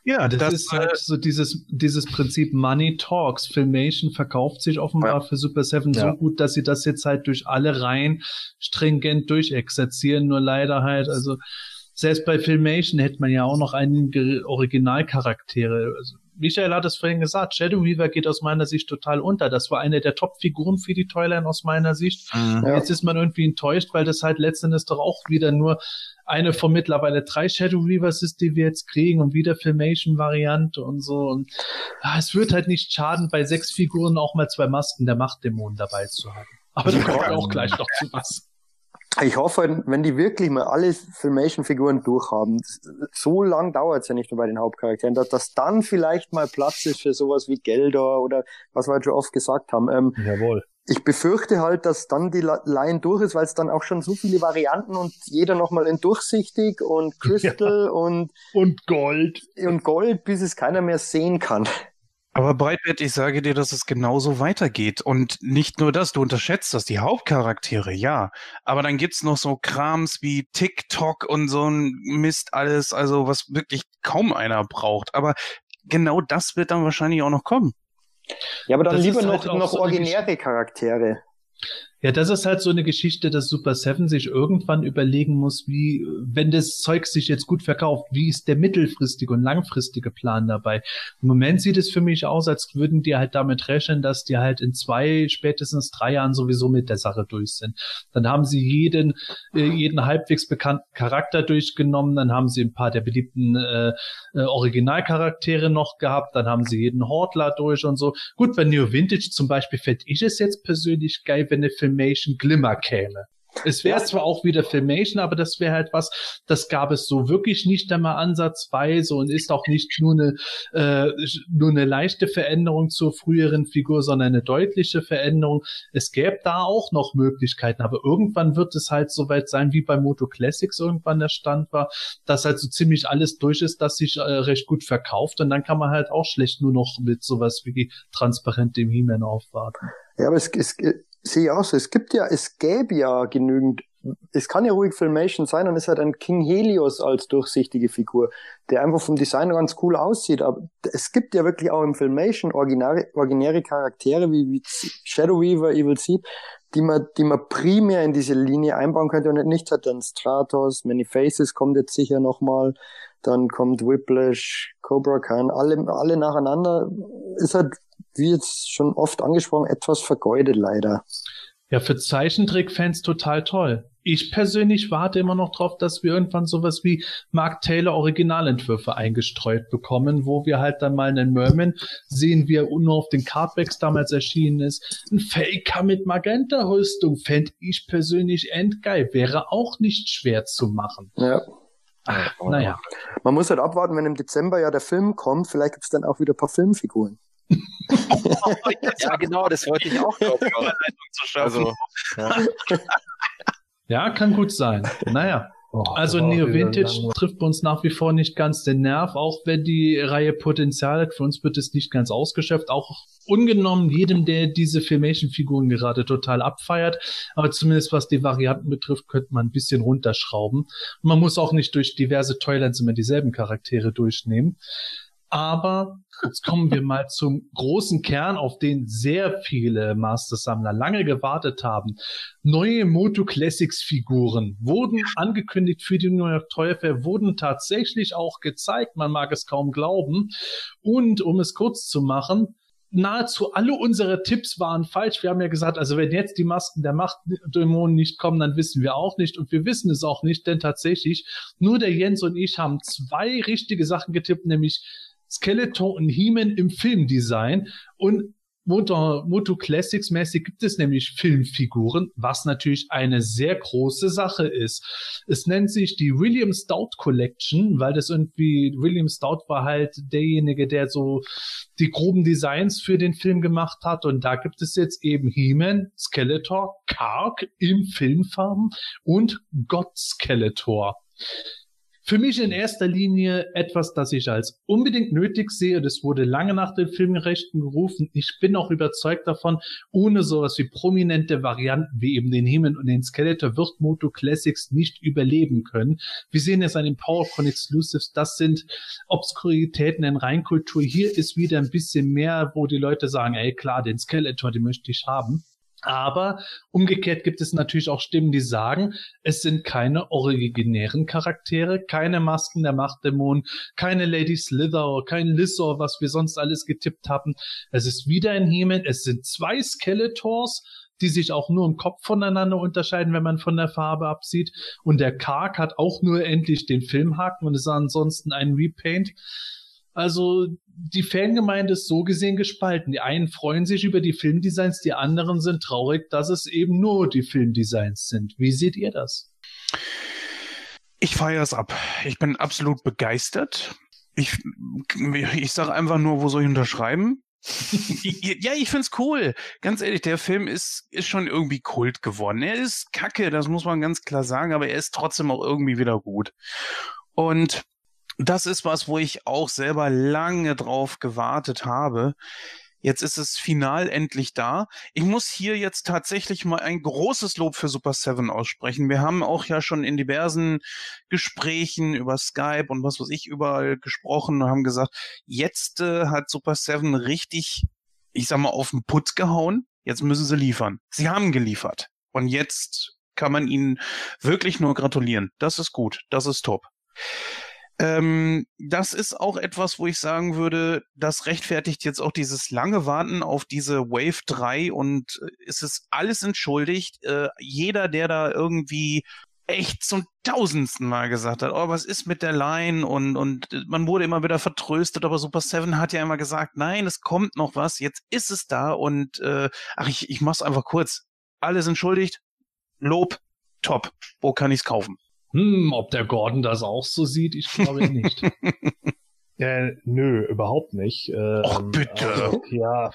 Speaker 1: Ja, das,
Speaker 5: Das,
Speaker 1: ist halt so dieses, dieses Prinzip Money Talks. Filmation verkauft sich offenbar für Super Seven
Speaker 6: Ja.
Speaker 1: so gut, dass sie das jetzt halt durch alle Reihen stringent durchexerzieren. Nur leider halt, also selbst bei Filmation hätte man ja auch noch einige Originalcharaktere. Also, Michael hat es vorhin gesagt, Shadow Weaver geht aus meiner Sicht total unter. Das war eine der Top-Figuren für die Toyline aus meiner Sicht.
Speaker 5: Mhm.
Speaker 3: Ja.
Speaker 1: Jetzt ist man irgendwie enttäuscht, weil das halt letztendlich doch auch wieder nur eine von mittlerweile drei Shadow Reavers ist, die wir jetzt kriegen und wieder Filmation-Variante und so. Und ja, es wird halt nicht schaden, bei sechs Figuren auch mal zwei Masken der Machtdämonen dabei zu haben. Aber da kommen wir auch gleich noch zu was.
Speaker 3: Ich hoffe, wenn die wirklich mal alle Filmation-Figuren durchhaben, so lang dauert es ja nicht mehr bei den Hauptcharakteren, dass, dass dann vielleicht mal Platz ist für sowas wie Gelder oder was wir halt schon oft gesagt haben. Ähm,
Speaker 6: Jawohl.
Speaker 3: ich befürchte halt, dass dann die Line durch ist, weil es dann auch schon so viele Varianten und jeder nochmal in durchsichtig und Crystal und,
Speaker 6: Und Gold.
Speaker 3: und Gold, bis es keiner mehr sehen kann.
Speaker 5: Aber Breitbett, ich sage dir, dass es genauso weitergeht. Und nicht nur das, du unterschätzt das, die Hauptcharaktere, ja. Aber dann gibt's noch so Krams wie TikTok und so ein Mist alles, also was wirklich kaum einer braucht. Aber genau das wird dann wahrscheinlich auch noch kommen.
Speaker 3: Ja, aber dann
Speaker 1: Das
Speaker 3: lieber noch,
Speaker 1: halt
Speaker 3: noch
Speaker 1: so
Speaker 3: originäre Charaktere.
Speaker 1: Ja, das ist halt so eine Geschichte, dass Super Seven sich irgendwann überlegen muss, wie, wenn das Zeug sich jetzt gut verkauft, wie ist der mittelfristige und langfristige Plan dabei? Im Moment sieht es für mich aus, als würden die halt damit rechnen, dass die halt in zwei, spätestens drei Jahren sowieso mit der Sache durch sind. Dann haben sie jeden, äh, jeden halbwegs bekannten Charakter durchgenommen, dann haben sie ein paar der beliebten äh, äh, Originalcharaktere noch gehabt, dann haben sie jeden Hortler durch und so. Gut, bei Neo Vintage zum Beispiel fände ich es jetzt persönlich geil, wenn der Filmation Glimmer käme. Es wäre zwar auch wieder Filmation, aber das wäre halt was, das gab es so wirklich nicht einmal ansatzweise und ist auch nicht nur eine, äh, nur eine leichte Veränderung zur früheren Figur, sondern eine deutliche Veränderung. Es gäbe da auch noch Möglichkeiten, aber irgendwann wird es halt soweit sein, wie bei Moto Classics irgendwann der Stand war, dass halt so ziemlich alles durch ist, das sich äh, recht gut verkauft und dann kann man halt auch schlecht nur noch mit sowas wie transparent dem He-Man aufwarten.
Speaker 3: Ja, aber es, es, sehe ich auch so. Es gibt ja, es gäbe ja genügend, es kann ja ruhig Filmation sein und es hat ein King Helios als durchsichtige Figur, der einfach vom Design ganz cool aussieht. Aber es gibt ja wirklich auch im Filmation originäre, originäre Charaktere wie, wie Shadow Weaver, Evil Seed, die man, die man primär in diese Linie einbauen könnte und nicht hat dann Stratos, Many Faces kommt jetzt sicher nochmal, dann kommt Whiplash, Cobra Khan, alle, alle nacheinander. Ist halt wie jetzt schon oft angesprochen, etwas vergeudet leider.
Speaker 1: Ja, für Zeichentrick-Fans total toll. Ich persönlich warte immer noch drauf, dass wir irgendwann sowas wie Mark Taylor Originalentwürfe eingestreut bekommen, wo wir halt dann mal einen Merman sehen, wie er nur auf den Cardbacks damals erschienen ist. Ein Faker mit Magenta-Rüstung fände ich persönlich endgeil. Wäre auch nicht schwer zu machen.
Speaker 3: Ja.
Speaker 1: Ach, naja.
Speaker 3: Man muss halt abwarten, wenn im Dezember ja der Film kommt. Vielleicht gibt's dann auch wieder ein paar Filmfiguren.
Speaker 4: ja, genau, das wollte ich auch glauben.
Speaker 1: Also, ja. ja, kann gut sein. Naja. Oh, also Neo Vintage trifft bei uns nach wie vor nicht ganz den Nerv, auch wenn die Reihe Potenzial hat. Für uns wird es nicht ganz ausgeschöpft, auch ungenommen jedem, der diese Filmation-Figuren gerade total abfeiert. Aber zumindest was die Varianten betrifft, könnte man ein bisschen runterschrauben. Und man muss auch nicht durch diverse Toylands immer dieselben Charaktere durchnehmen. Aber jetzt kommen wir mal zum großen Kern, auf den sehr viele Master-Sammler lange gewartet haben. Neue Moto Classics Figuren wurden angekündigt für die New York Toy Fair, wurden tatsächlich auch gezeigt. Man mag es kaum glauben. Und um es kurz zu machen, nahezu alle unsere Tipps waren falsch. Wir haben ja gesagt, also wenn jetzt die Masken der Machtdämonen nicht kommen, dann wissen wir auch nicht. Und wir wissen es auch nicht, denn tatsächlich nur der Jens und ich haben zwei richtige Sachen getippt, nämlich Skeletor und He-Man im Filmdesign und Moto, Moto Classics mäßig gibt es nämlich Filmfiguren, was natürlich eine sehr große Sache ist. Es nennt sich die William Stout Collection, weil das irgendwie, William Stout war halt derjenige, der so die groben Designs für den Film gemacht hat und da gibt es jetzt eben He-Man, Skeletor, Kark im Filmfarben und God Skeletor. Für mich in erster Linie etwas, das ich als unbedingt nötig sehe. Das wurde lange nach den Filmrechten gerufen. Ich bin auch überzeugt davon, ohne sowas wie prominente Varianten wie eben den Himmel und den Skeletor wird Moto Classics nicht überleben können. Wir sehen es an den PowerCon Exclusives. Das sind Obskuritäten in Reinkultur. Hier ist wieder ein bisschen mehr, wo die Leute sagen, ey klar, den Skeletor, den möchte ich haben. Aber umgekehrt gibt es natürlich auch Stimmen, die sagen, es sind keine originären Charaktere, keine Masken der Machtdämonen, keine Lady Slither, kein Lissor, was wir sonst alles getippt haben. Es ist wieder ein He-Man, es sind zwei Skeletors, die sich auch nur im Kopf voneinander unterscheiden, wenn man von der Farbe absieht. Und der Kark hat auch nur endlich den Filmhaken und ist ansonsten ein Repaint. Also die Fangemeinde ist so gesehen gespalten. Die einen freuen sich über die Filmdesigns, die anderen sind traurig, dass es eben nur die Filmdesigns sind. Wie seht ihr das?
Speaker 5: Ich feiere es ab. Ich bin absolut begeistert. Ich, ich sage einfach nur, wo soll ich unterschreiben? ja, ich find's cool. Ganz ehrlich, der Film ist, ist schon irgendwie Kult geworden. Er ist kacke, das muss man ganz klar sagen, aber er ist trotzdem auch irgendwie wieder gut. Und das ist was, wo ich auch selber lange drauf gewartet habe. Jetzt ist es final endlich da. Ich muss hier jetzt tatsächlich mal ein großes Lob für Super 7 aussprechen. Wir haben auch ja schon in diversen Gesprächen über Skype und was weiß ich überall gesprochen und haben gesagt, jetzt äh, hat Super 7 richtig, ich sag mal, auf den Putz gehauen. Jetzt müssen sie liefern. Sie haben geliefert. Und jetzt kann man ihnen wirklich nur gratulieren. Das ist gut. Das ist top. Ähm, das ist auch etwas, wo ich sagen würde, das rechtfertigt jetzt auch dieses lange Warten auf diese Wave 3 und äh, es ist alles entschuldigt. Äh, jeder, der da irgendwie echt zum tausendsten Mal gesagt hat, oh, was ist mit der Line? Und, und man wurde immer wieder vertröstet, aber Super Seven hat ja immer gesagt, nein, es kommt noch was, jetzt ist es da und äh, ach, ich, ich mach's einfach kurz. Alles entschuldigt, Lob, top. Wo kann ich's kaufen?
Speaker 1: Hm, ob der Gordon das auch so sieht, ich glaube nicht.
Speaker 6: Äh, nö, überhaupt nicht. Äh,
Speaker 5: Och, bitte.
Speaker 6: Also, ja,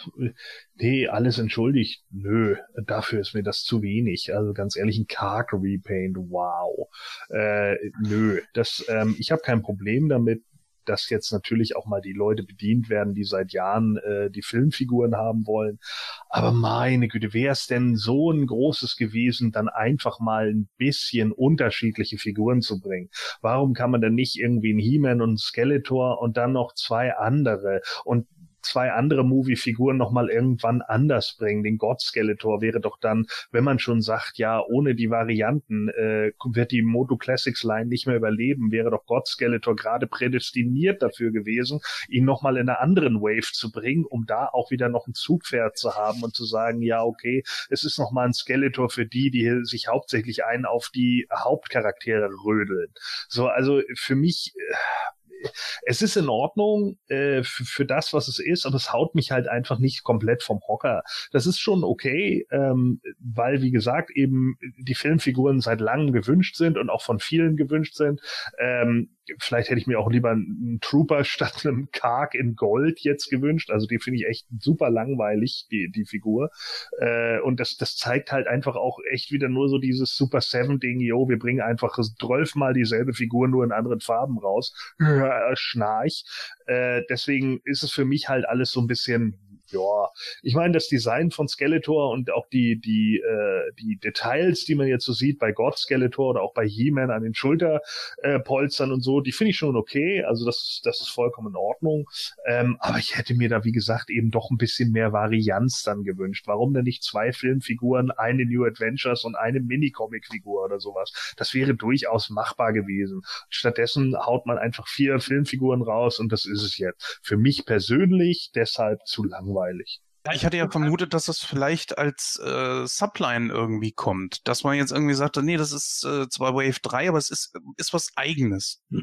Speaker 6: nee, alles entschuldigt. Nö, dafür ist mir das zu wenig. Also ganz ehrlich, ein Kark Repaint, wow. Äh, nö, das, ähm, ich habe kein Problem damit dass jetzt natürlich auch mal die Leute bedient werden, die seit Jahren äh, die Filmfiguren haben wollen. Aber meine Güte, wäre es denn so ein großes gewesen, dann einfach mal ein bisschen unterschiedliche Figuren zu bringen? Warum kann man denn nicht irgendwie einen He-Man und einen Skeletor und dann noch zwei andere? Und zwei andere Movie-Figuren nochmal irgendwann anders bringen. Den God Skeletor wäre doch dann, wenn man schon sagt, ja, ohne die Varianten äh, wird die Moto Classics Line nicht mehr überleben, wäre doch God Skeletor gerade prädestiniert dafür gewesen, ihn nochmal in einer anderen Wave zu bringen, um da auch wieder noch ein Zugpferd zu haben und zu sagen, ja, okay, es ist nochmal ein Skeletor für die, die sich hauptsächlich einen auf die Hauptcharaktere rödeln. So, also für mich, äh, es ist in Ordnung äh, für, das, was es ist, aber es haut mich halt einfach nicht komplett vom Hocker. Das ist schon okay, ähm, weil, wie gesagt, eben die Filmfiguren seit langem gewünscht sind und auch von vielen gewünscht sind. Ähm, vielleicht hätte ich mir auch lieber einen Trooper statt einem Kark in Gold jetzt gewünscht. Also die finde ich echt super langweilig, die, die Figur. Äh, und das, das zeigt halt einfach auch echt wieder nur so dieses Super Seven Ding, yo, wir bringen einfach zwölfmal dieselbe Figur nur in anderen Farben raus. Schnarch. Äh, deswegen ist es für mich halt alles so ein bisschen ja, ich meine, das Design von Skeletor und auch die, die, äh, die Details, die man jetzt so sieht bei God Skeletor oder auch bei He-Man an den Schulterpolstern äh, und so, die finde ich schon okay. Also das ist, das ist vollkommen in Ordnung. Ähm, aber ich hätte mir da, wie gesagt, eben doch ein bisschen mehr Varianz dann gewünscht. Warum denn nicht zwei Filmfiguren, eine New Adventures und eine Mini-Comic-Figur oder sowas? Das wäre durchaus machbar gewesen. Stattdessen haut man einfach vier Filmfiguren raus und das ist es jetzt. Für mich persönlich deshalb zu langweilig langweilig.
Speaker 5: Ja, ich hatte ja vermutet, dass das vielleicht als äh, Subline irgendwie kommt. Dass man jetzt irgendwie sagt, nee, das ist äh, zwar Wave 3, aber es ist, ist was eigenes.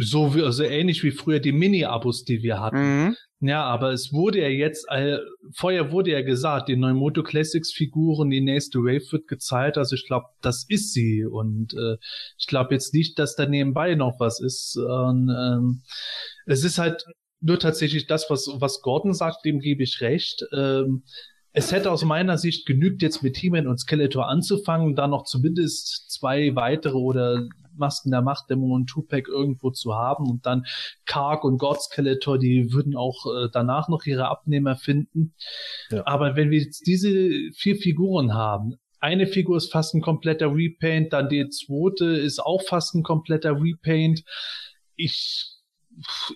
Speaker 1: So wie, also ähnlich wie früher die Mini-Abos, die wir hatten. Mhm. Ja, aber es wurde ja jetzt, äh, vorher wurde ja gesagt, die neuen Moto Classics Figuren, die nächste Wave wird gezahlt. Also ich glaube, das ist sie. Und äh, ich glaube jetzt nicht, dass da nebenbei noch was ist. Und, ähm, es ist halt nur tatsächlich das, was, was Gordon sagt, dem gebe ich recht. Ähm, es hätte aus meiner Sicht genügt, jetzt mit He-Man und Skeletor anzufangen, da noch zumindest zwei weitere oder Masken der Machtdämon und Tupac irgendwo zu haben und dann Karg und God Skeletor, die würden auch äh, danach noch ihre Abnehmer finden. Ja. Aber wenn wir jetzt diese vier Figuren haben, eine Figur ist fast ein kompletter Repaint, dann die zweite ist auch fast ein kompletter Repaint. Ich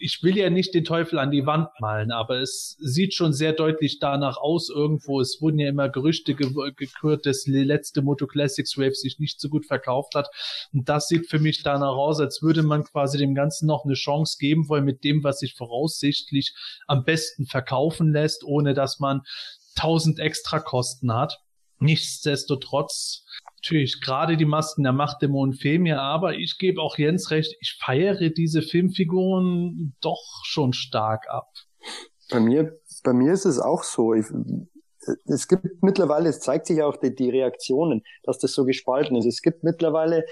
Speaker 1: ich will ja nicht den Teufel an die Wand malen, aber es sieht schon sehr deutlich danach aus irgendwo. Es wurden ja immer Gerüchte ge gekürt, dass die letzte Moto Classics Wave sich nicht so gut verkauft hat. Und das sieht für mich danach aus, als würde man quasi dem Ganzen noch eine Chance geben wollen mit dem, was sich voraussichtlich am besten verkaufen lässt, ohne dass man tausend extra Kosten hat. Nichtsdestotrotz natürlich gerade die Masken der Machtdämonen fehlen mir, aber ich gebe auch Jens recht, ich feiere diese Filmfiguren doch schon stark ab.
Speaker 3: Bei mir, bei mir ist es auch so. Ich, es gibt mittlerweile, es zeigt sich auch die, die Reaktionen, dass das so gespalten ist. Es gibt mittlerweile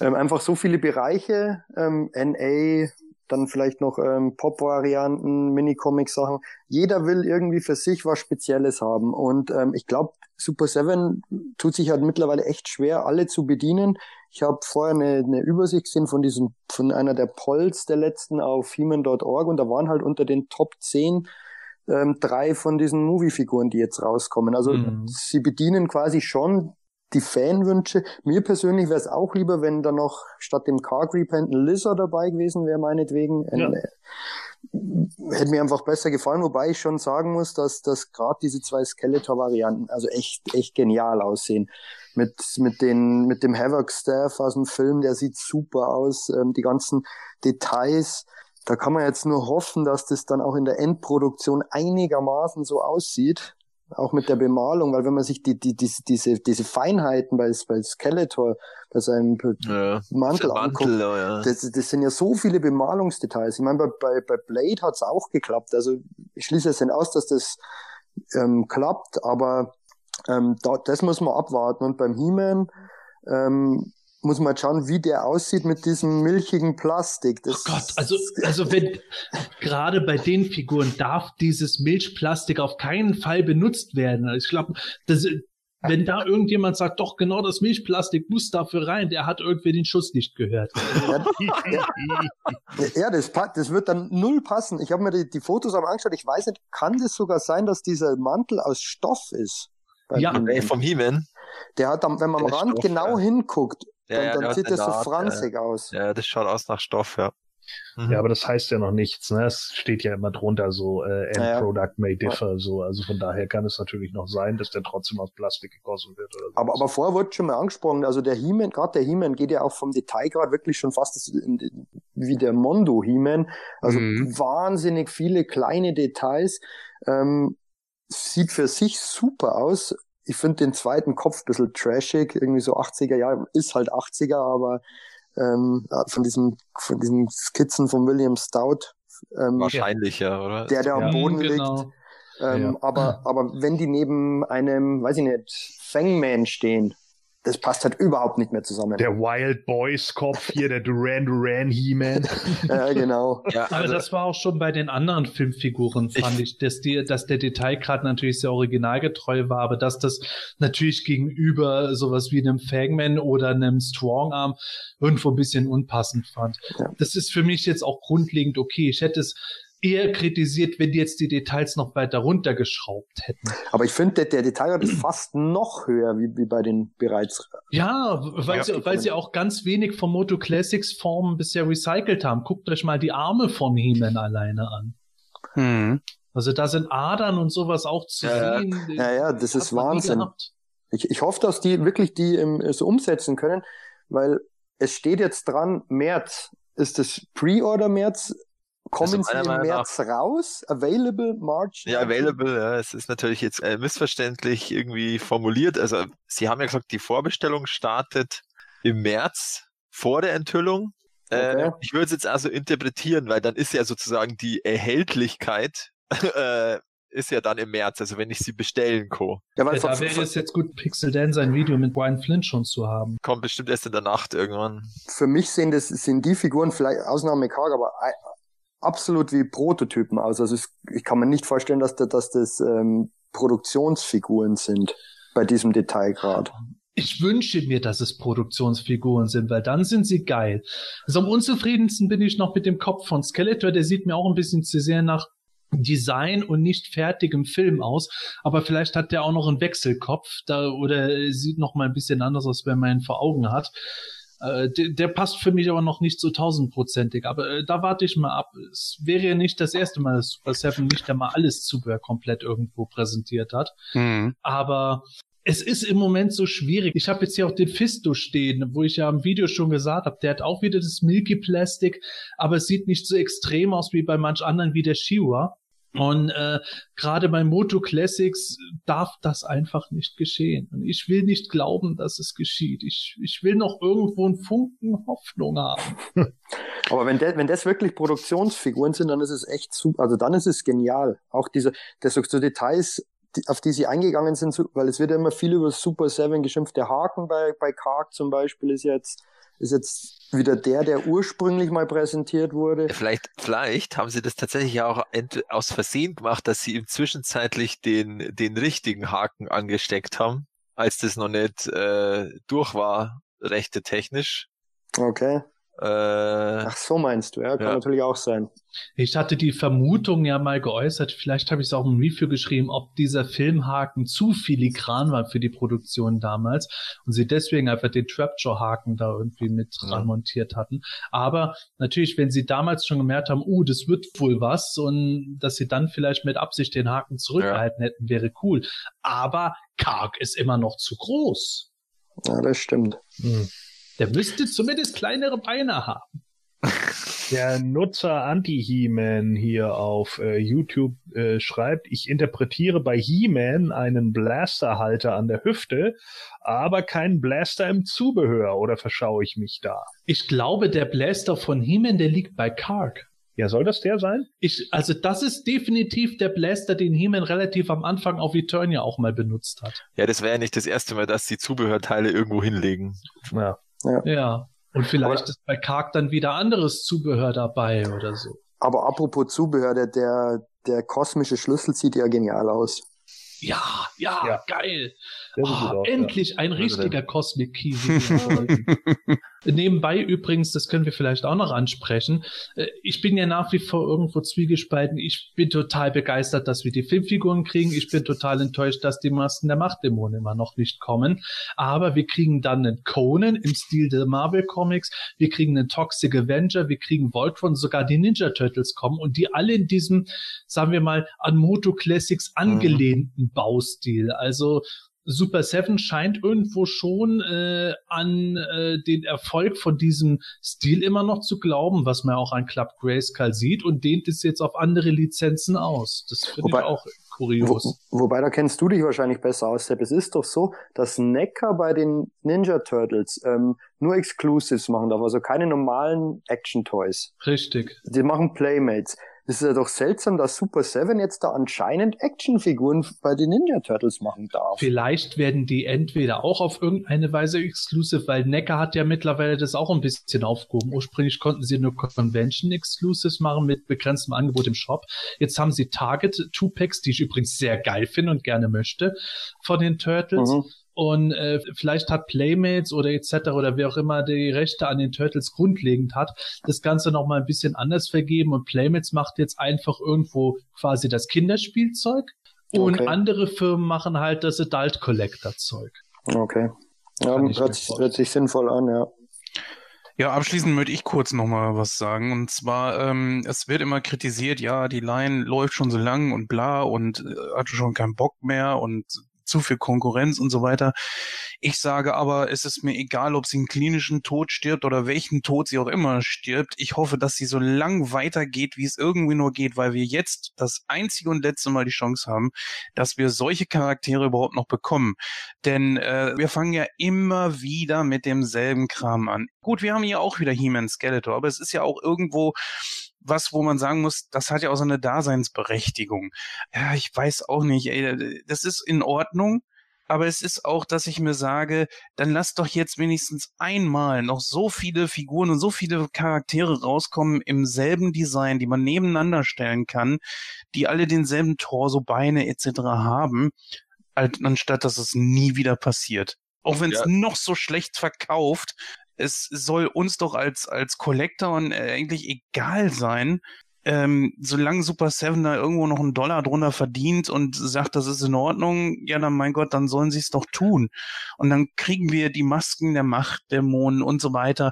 Speaker 3: ähm, einfach so viele Bereiche, ähm, NA, dann vielleicht noch ähm, Pop-Varianten, Mini-Comic-Sachen. Jeder will irgendwie für sich was Spezielles haben. Und ähm, ich glaube, Super 7 tut sich halt mittlerweile echt schwer, alle zu bedienen. Ich habe vorher eine, eine Übersicht gesehen von diesem, von einer der Polls der letzten auf human.org und da waren halt unter den Top 10 ähm, drei von diesen Movie-Figuren, die jetzt rauskommen. Also mhm. sie bedienen quasi schon die Fanwünsche. Mir persönlich wäre es auch lieber, wenn da noch statt dem Car Creep ein Lizard dabei gewesen wäre, meinetwegen. Ein, ja. hätte mir einfach besser gefallen, wobei ich schon sagen muss, dass, dass gerade diese zwei Skeletor-Varianten also echt, echt genial aussehen. Mit, mit, den, mit dem Havoc-Staff aus dem Film, der sieht super aus, ähm, die ganzen Details. Da kann man jetzt nur hoffen, dass das dann auch in der Endproduktion einigermaßen so aussieht auch mit der Bemalung, weil wenn man sich die, die, diese, diese, diese Feinheiten bei, bei Skeletor, bei seinem ja, Mantel anguckt, Mantel, ja. das, das sind ja so viele Bemalungsdetails. Ich meine, bei, bei, bei Blade hat's auch geklappt. Also ich schließe es nicht aus, dass das ähm, klappt, aber ähm, da, das muss man abwarten. Und beim He-Man ähm, muss man schauen, wie der aussieht mit diesem milchigen Plastik.
Speaker 1: Das oh Gott, also, also wenn, gerade bei den Figuren darf dieses Milchplastik auf keinen Fall benutzt werden. Also ich glaube, wenn da irgendjemand sagt, doch genau das Milchplastik muss dafür rein, der hat irgendwie den Schuss nicht gehört.
Speaker 3: Ja, ja das, das wird dann null passen. Ich habe mir die, die Fotos am angeschaut. Ich weiß nicht, kann das sogar sein, dass dieser Mantel aus Stoff ist?
Speaker 4: Ja, vom He-Man.
Speaker 3: Der hat dann, wenn man am Rand Stoff, genau ja. hinguckt, ja, dann, dann sieht das so franzig
Speaker 4: ja.
Speaker 3: aus.
Speaker 4: Ja, das schaut aus nach Stoff, ja.
Speaker 6: Mhm. Ja, aber das heißt ja noch nichts, ne? Es steht ja immer drunter so äh, End ja, Product may differ, so. Also von daher kann es natürlich noch sein, dass der trotzdem aus Plastik gegossen wird. Oder
Speaker 3: aber, aber vorher wurde schon mal angesprochen, also der He-Man, gerade der He-Man geht ja auch vom Detailgrad wirklich schon fast wie der Mondo He-Man. Also mhm. wahnsinnig viele kleine Details. Ähm, sieht für sich super aus ich finde den zweiten Kopf ein bisschen trashig, irgendwie so 80er Jahre, ist halt 80er, aber ähm, von diesem, von diesen Skizzen von William Stout.
Speaker 4: Ähm, Wahrscheinlich, ja, oder?
Speaker 3: Der, der am Boden genau. liegt. Ähm, ja. aber, aber wenn die neben einem, weiß ich nicht, Fangman stehen, das passt halt überhaupt nicht mehr zusammen.
Speaker 6: Der Wild Boys Kopf hier, der Duran Duran He-Man.
Speaker 3: ja, genau.
Speaker 1: Ja, also, Aber das war auch schon bei den anderen Filmfiguren, fand ich, ich dass, die, dass der Detailgrad natürlich sehr originalgetreu war, aber dass das natürlich gegenüber sowas wie einem Fangman oder einem Strongarm irgendwo ein bisschen unpassend fand. Ja. Das ist für mich jetzt auch grundlegend okay. Ich hätte es eher kritisiert, wenn die jetzt die Details noch weiter runtergeschraubt hätten.
Speaker 3: Aber ich finde, der, der Detailgrad ist fast noch höher wie, wie bei den bereits.
Speaker 1: Ja, weil, ja, sie, weil sie auch ganz wenig vom Moto Classics Formen bisher recycelt haben. Guckt euch mal die Arme vom He-Man alleine an. Hm. Also da sind Adern und sowas auch zu
Speaker 3: ja,
Speaker 1: sehen.
Speaker 3: Ja, ja, das ist Wahnsinn. Ich, ich hoffe, dass die wirklich die ähm, so umsetzen können, weil es steht jetzt dran, März ist das Pre-Order März Kommen sie im März nach, raus? Available March?
Speaker 4: Ja, available, ja. Es ist natürlich jetzt äh, missverständlich irgendwie formuliert. Also, Sie haben ja gesagt, die Vorbestellung startet im März vor der Enthüllung. Äh, okay. Äh, ich würde es jetzt also interpretieren, weil dann ist ja sozusagen die Erhältlichkeit äh, ist ja dann im März, also wenn ich sie bestellen, Co.
Speaker 1: Ja, weil ja, da wäre es jetzt gut, Pixel Dan sein Video mit Brian Flint schon zu haben.
Speaker 4: Kommt bestimmt erst in der Nacht irgendwann.
Speaker 3: Für mich sind das sind die Figuren vielleicht Ausnahme karg, aber absolut wie Prototypen aus. Also es, ich kann mir nicht vorstellen, dass, da, dass das ähm, Produktionsfiguren sind bei diesem Detailgrad.
Speaker 1: Ich wünsche mir, dass es Produktionsfiguren sind, weil dann sind sie geil. Also am unzufriedensten bin ich noch mit dem Kopf von Skeletor. Der sieht mir auch ein bisschen zu sehr nach Design und nicht fertigem Film aus, aber vielleicht hat der auch noch einen Wechselkopf da oder sieht noch mal ein bisschen anders aus, wenn man ihn vor Augen hat. Äh, der, der, passt für mich aber noch nicht so tausendprozentig. Aber äh, da warte ich mal ab. Es wäre ja nicht das erste Mal, dass Super Seven nicht einmal alles Zubehör komplett irgendwo präsentiert hat. Mhm. Aber es ist im Moment so schwierig. Ich habe jetzt hier auch den Fisto stehen, wo ich ja im Video schon gesagt habe, der hat auch wieder das Milky Plastic, aber es sieht nicht so extrem aus wie bei manch anderen wie der Shiwa. Und äh, gerade bei Moto Classics darf das einfach nicht geschehen. Und ich will nicht glauben, dass es geschieht. Ich, ich will noch irgendwo einen Funken Hoffnung haben.
Speaker 3: Aber wenn, de, wenn das wirklich Produktionsfiguren sind, dann ist es echt super. Also dann ist es genial. Auch diese, das so Details, die, auf die sie eingegangen sind, weil es wird ja immer viel über Super Seven geschimpft. Der Haken bei, bei Karg zum Beispiel ist jetzt ist jetzt wieder der, der ursprünglich mal präsentiert wurde.
Speaker 4: Vielleicht, vielleicht haben sie das tatsächlich auch aus Versehen gemacht, dass sie im zwischenzeitlich den, den richtigen Haken angesteckt haben, als das noch nicht äh, durch war, rechte technisch.
Speaker 3: Okay.
Speaker 4: Äh,
Speaker 3: Ach so meinst du, ja, kann
Speaker 4: Ja.
Speaker 3: natürlich auch sein.
Speaker 1: Ich hatte die Vermutung ja mal geäußert, vielleicht habe ich es auch im Review geschrieben, ob dieser Filmhaken zu filigran war für die Produktion damals und sie deswegen einfach den Trapjaw-Haken da irgendwie mit
Speaker 4: Ja.
Speaker 1: dran montiert hatten. Aber natürlich, wenn sie damals schon gemerkt haben, uh, das wird wohl was und dass sie dann vielleicht mit Absicht den Haken zurückgehalten hätten, wäre cool. Aber Karg ist immer noch zu groß.
Speaker 3: Ja, das stimmt.
Speaker 6: Hm.
Speaker 1: Der müsste zumindest kleinere Beine haben.
Speaker 6: Der Nutzer Anti-He-Man hier auf äh, YouTube äh, schreibt, ich interpretiere bei He-Man einen Blasterhalter an der Hüfte, aber keinen Blaster im Zubehör, oder verschaue ich mich da?
Speaker 1: Ich glaube, der Blaster von He-Man, der liegt bei Karg.
Speaker 6: Ja, soll das der sein?
Speaker 1: Ich, also das ist definitiv der Blaster, den He-Man relativ am Anfang auf Eternia auch mal benutzt hat.
Speaker 4: ja, das wäre ja nicht das erste Mal, dass die Zubehörteile irgendwo hinlegen.
Speaker 6: Ja.
Speaker 1: Ja. Und vielleicht
Speaker 3: Aber-
Speaker 1: ist bei Karg dann wieder anderes Zubehör dabei oder so.
Speaker 3: Aber apropos Zubehör, der, der, der kosmische Schlüssel sieht ja genial aus.
Speaker 1: Ja, ja,
Speaker 6: Ja.
Speaker 1: geil.
Speaker 6: Aus,
Speaker 1: endlich ein
Speaker 4: Also
Speaker 1: richtiger Cosmic Key. Nebenbei übrigens, das können wir vielleicht auch noch ansprechen. äh, Ich bin ja nach wie vor irgendwo zwiegespalten. Ich bin total begeistert, dass wir die Filmfiguren kriegen. Ich bin total enttäuscht, dass die Masken der Machtdämonen immer noch nicht kommen. Aber wir kriegen dann einen Conan im Stil der Marvel Comics. Wir kriegen einen Toxic Avenger. Wir kriegen Voltron. Sogar die Ninja Turtles kommen und die alle in diesem, sagen wir mal, an Moto Classics angelehnten Baustil. Also Super Seven scheint irgendwo schon äh, an äh, den Erfolg von diesem Stil immer noch zu glauben, was man auch an Club Grayskull sieht und dehnt es jetzt auf andere Lizenzen aus. Das finde ich auch
Speaker 3: Wo,
Speaker 1: kurios.
Speaker 3: wobei, da kennst du dich wahrscheinlich besser aus, Sepp. Es ist doch so, dass Necker bei den Ninja Turtles ähm, nur Exclusives machen darf, also keine normalen Action-Toys.
Speaker 1: Richtig.
Speaker 3: Die machen Playmates. Es ist ja doch seltsam, dass Super Seven jetzt da anscheinend Actionfiguren bei den Ninja Turtles machen darf.
Speaker 1: Vielleicht werden die entweder auch auf irgendeine Weise exclusive, weil Necker hat ja mittlerweile das auch ein bisschen aufgehoben. Ursprünglich konnten sie nur Convention Exclusives machen mit begrenztem Angebot im Shop. Jetzt haben sie Target Two Packs, die ich übrigens sehr geil finde und gerne möchte, von den Turtles.
Speaker 3: Mhm.
Speaker 1: Und äh, vielleicht hat Playmates oder etc. oder wer auch immer die Rechte an den Turtles grundlegend hat, das Ganze noch mal ein bisschen anders vergeben und Playmates macht jetzt einfach irgendwo quasi das Kinderspielzeug und
Speaker 3: Okay.
Speaker 1: andere Firmen machen halt das Adult Collector Zeug.
Speaker 3: Okay. Ja, hört sich, hört sich sinnvoll an, ja.
Speaker 5: Ja, abschließend möchte ich kurz nochmal was sagen. Und zwar, ähm, es wird immer kritisiert, ja, die Line läuft schon so lang und bla und äh, hatte schon keinen Bock mehr und zu viel Konkurrenz und so weiter. Ich sage aber, es ist mir egal, ob sie einen klinischen Tod stirbt oder welchen Tod sie auch immer stirbt. Ich hoffe, dass sie so lang weitergeht, wie es irgendwie nur geht, weil wir jetzt das einzige und letzte Mal die Chance haben, dass wir solche Charaktere überhaupt noch bekommen. Denn äh, wir fangen ja immer wieder mit demselben Kram an. Gut, wir haben hier auch wieder He-Man Skeletor, aber es ist ja auch irgendwo was, wo man sagen muss, das hat ja auch so eine Daseinsberechtigung. Ja, ich weiß auch nicht, ey, das ist in Ordnung, aber es ist auch, dass ich mir sage, dann lass doch jetzt wenigstens einmal noch so viele Figuren und so viele Charaktere rauskommen im selben Design, die man nebeneinander stellen kann, die alle denselben Torso, Beine etc. haben, als- anstatt dass es nie wieder passiert. Auch wenn es
Speaker 4: Ja.
Speaker 5: noch so schlecht verkauft, es soll uns doch als, als Collector und, äh, eigentlich egal sein, ähm, solange Super Seven da irgendwo noch einen Dollar drunter verdient und sagt, das ist in Ordnung, ja, dann mein Gott, dann sollen sie es doch tun. Und dann kriegen wir die Masken der Machtdämonen und so weiter.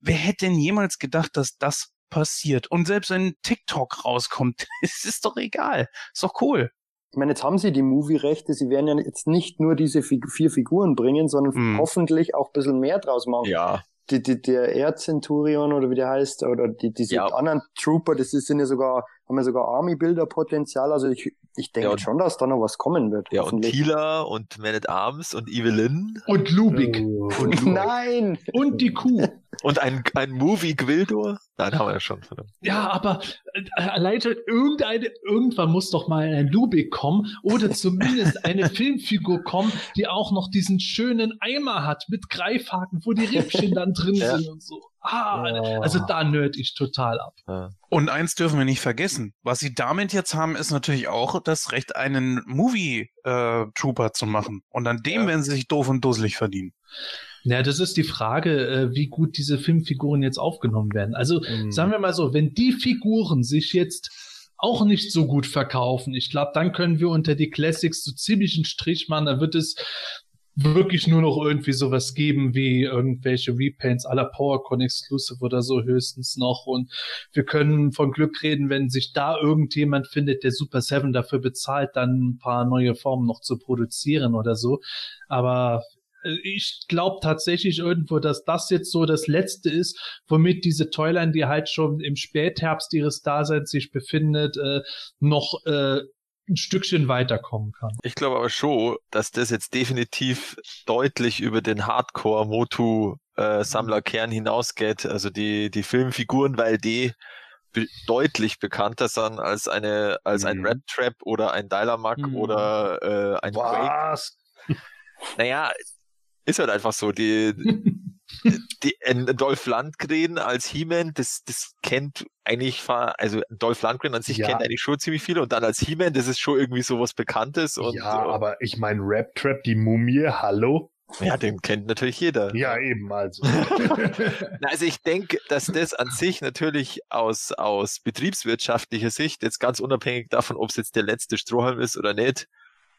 Speaker 5: Wer hätte denn jemals gedacht, dass das passiert? Und selbst wenn TikTok rauskommt, es ist doch egal. Ist doch cool.
Speaker 3: Ich meine, jetzt haben sie die Movie-Rechte, sie werden ja jetzt nicht nur diese Fig vier Figuren bringen, sondern
Speaker 5: Mhm.
Speaker 3: hoffentlich auch ein bisschen mehr draus machen.
Speaker 4: Ja,
Speaker 3: Die, die, der Erzenturion oder wie der heißt, oder die, diese
Speaker 4: Ja.
Speaker 3: anderen Trooper, das ist, sind ja sogar, haben ja sogar Army-Bilder-Potenzial. Also ich, ich denke
Speaker 4: Ja, und-
Speaker 3: schon, dass da noch was kommen wird.
Speaker 4: ja, und
Speaker 3: hoffentlich.
Speaker 4: Tila und Man at Arms und Evelyn
Speaker 1: Und Lubik.
Speaker 6: Oh.
Speaker 1: Und,
Speaker 3: Nein!
Speaker 1: und die Kuh.
Speaker 4: und ein, ein Movie Gwildor. Nein, haben wir ja schon.
Speaker 1: Ja, aber äh, allein schon irgendeine, irgendwann muss doch mal ein Lubik kommen oder zumindest eine Filmfigur kommen, die auch noch diesen schönen Eimer hat mit Greifhaken, wo die Rippchen dann drin
Speaker 4: Ja.
Speaker 1: sind und so. Ah,
Speaker 6: Ja.
Speaker 1: also da nerd ich total ab.
Speaker 4: Ja.
Speaker 5: Und eins dürfen wir nicht vergessen. Was sie damit jetzt haben, ist natürlich auch das Recht, einen Movie-Trooper zu machen. Und an dem
Speaker 4: Ja.
Speaker 5: werden sie sich doof und dusselig verdienen.
Speaker 1: Ja, das ist die Frage, äh, wie gut diese Filmfiguren jetzt aufgenommen werden. Also
Speaker 6: Mhm.
Speaker 1: sagen wir mal so, wenn die Figuren sich jetzt auch nicht so gut verkaufen, ich glaube, dann können wir unter die Classics so ziemlich einen Strich machen. Da wird es wirklich nur noch irgendwie sowas geben wie irgendwelche Repaints aller PowerCon Exclusive oder so höchstens noch. Und wir können von Glück reden, wenn sich da irgendjemand findet, der Super 7 dafür bezahlt, dann ein paar neue Formen noch zu produzieren oder so. Aber ich glaube tatsächlich irgendwo, dass das jetzt so das Letzte ist, womit diese Toyline, die halt schon im Spätherbst ihres Daseins sich befindet, äh, noch äh, ein Stückchen weiterkommen kann.
Speaker 4: Ich glaube aber schon, dass das jetzt definitiv deutlich über den Hardcore-Motu-Sammlerkern hinausgeht. Also die, die Filmfiguren, weil die be deutlich bekannter sind als eine, als ein
Speaker 6: Mhm.
Speaker 4: Red Trap oder ein Dylamak
Speaker 1: Mhm.
Speaker 4: oder äh, ein Quake.
Speaker 6: Was?
Speaker 4: Naja, ist halt einfach so. Die, die, Dolph Lundgren als He-Man, das, das kennt eigentlich, also Dolph Lundgren an sich
Speaker 6: Ja.
Speaker 4: kennt eigentlich schon ziemlich viele und dann als He-Man, das ist schon irgendwie so was Bekanntes und
Speaker 6: ja, aber ich meine, Rap Trap, die Mumie, hallo?
Speaker 4: ja, den kennt natürlich jeder.
Speaker 6: Ja, eben, also.
Speaker 4: Also ich denke, dass das an sich natürlich aus, aus betriebswirtschaftlicher Sicht, jetzt ganz unabhängig davon, ob es jetzt der letzte Strohhalm ist oder nicht,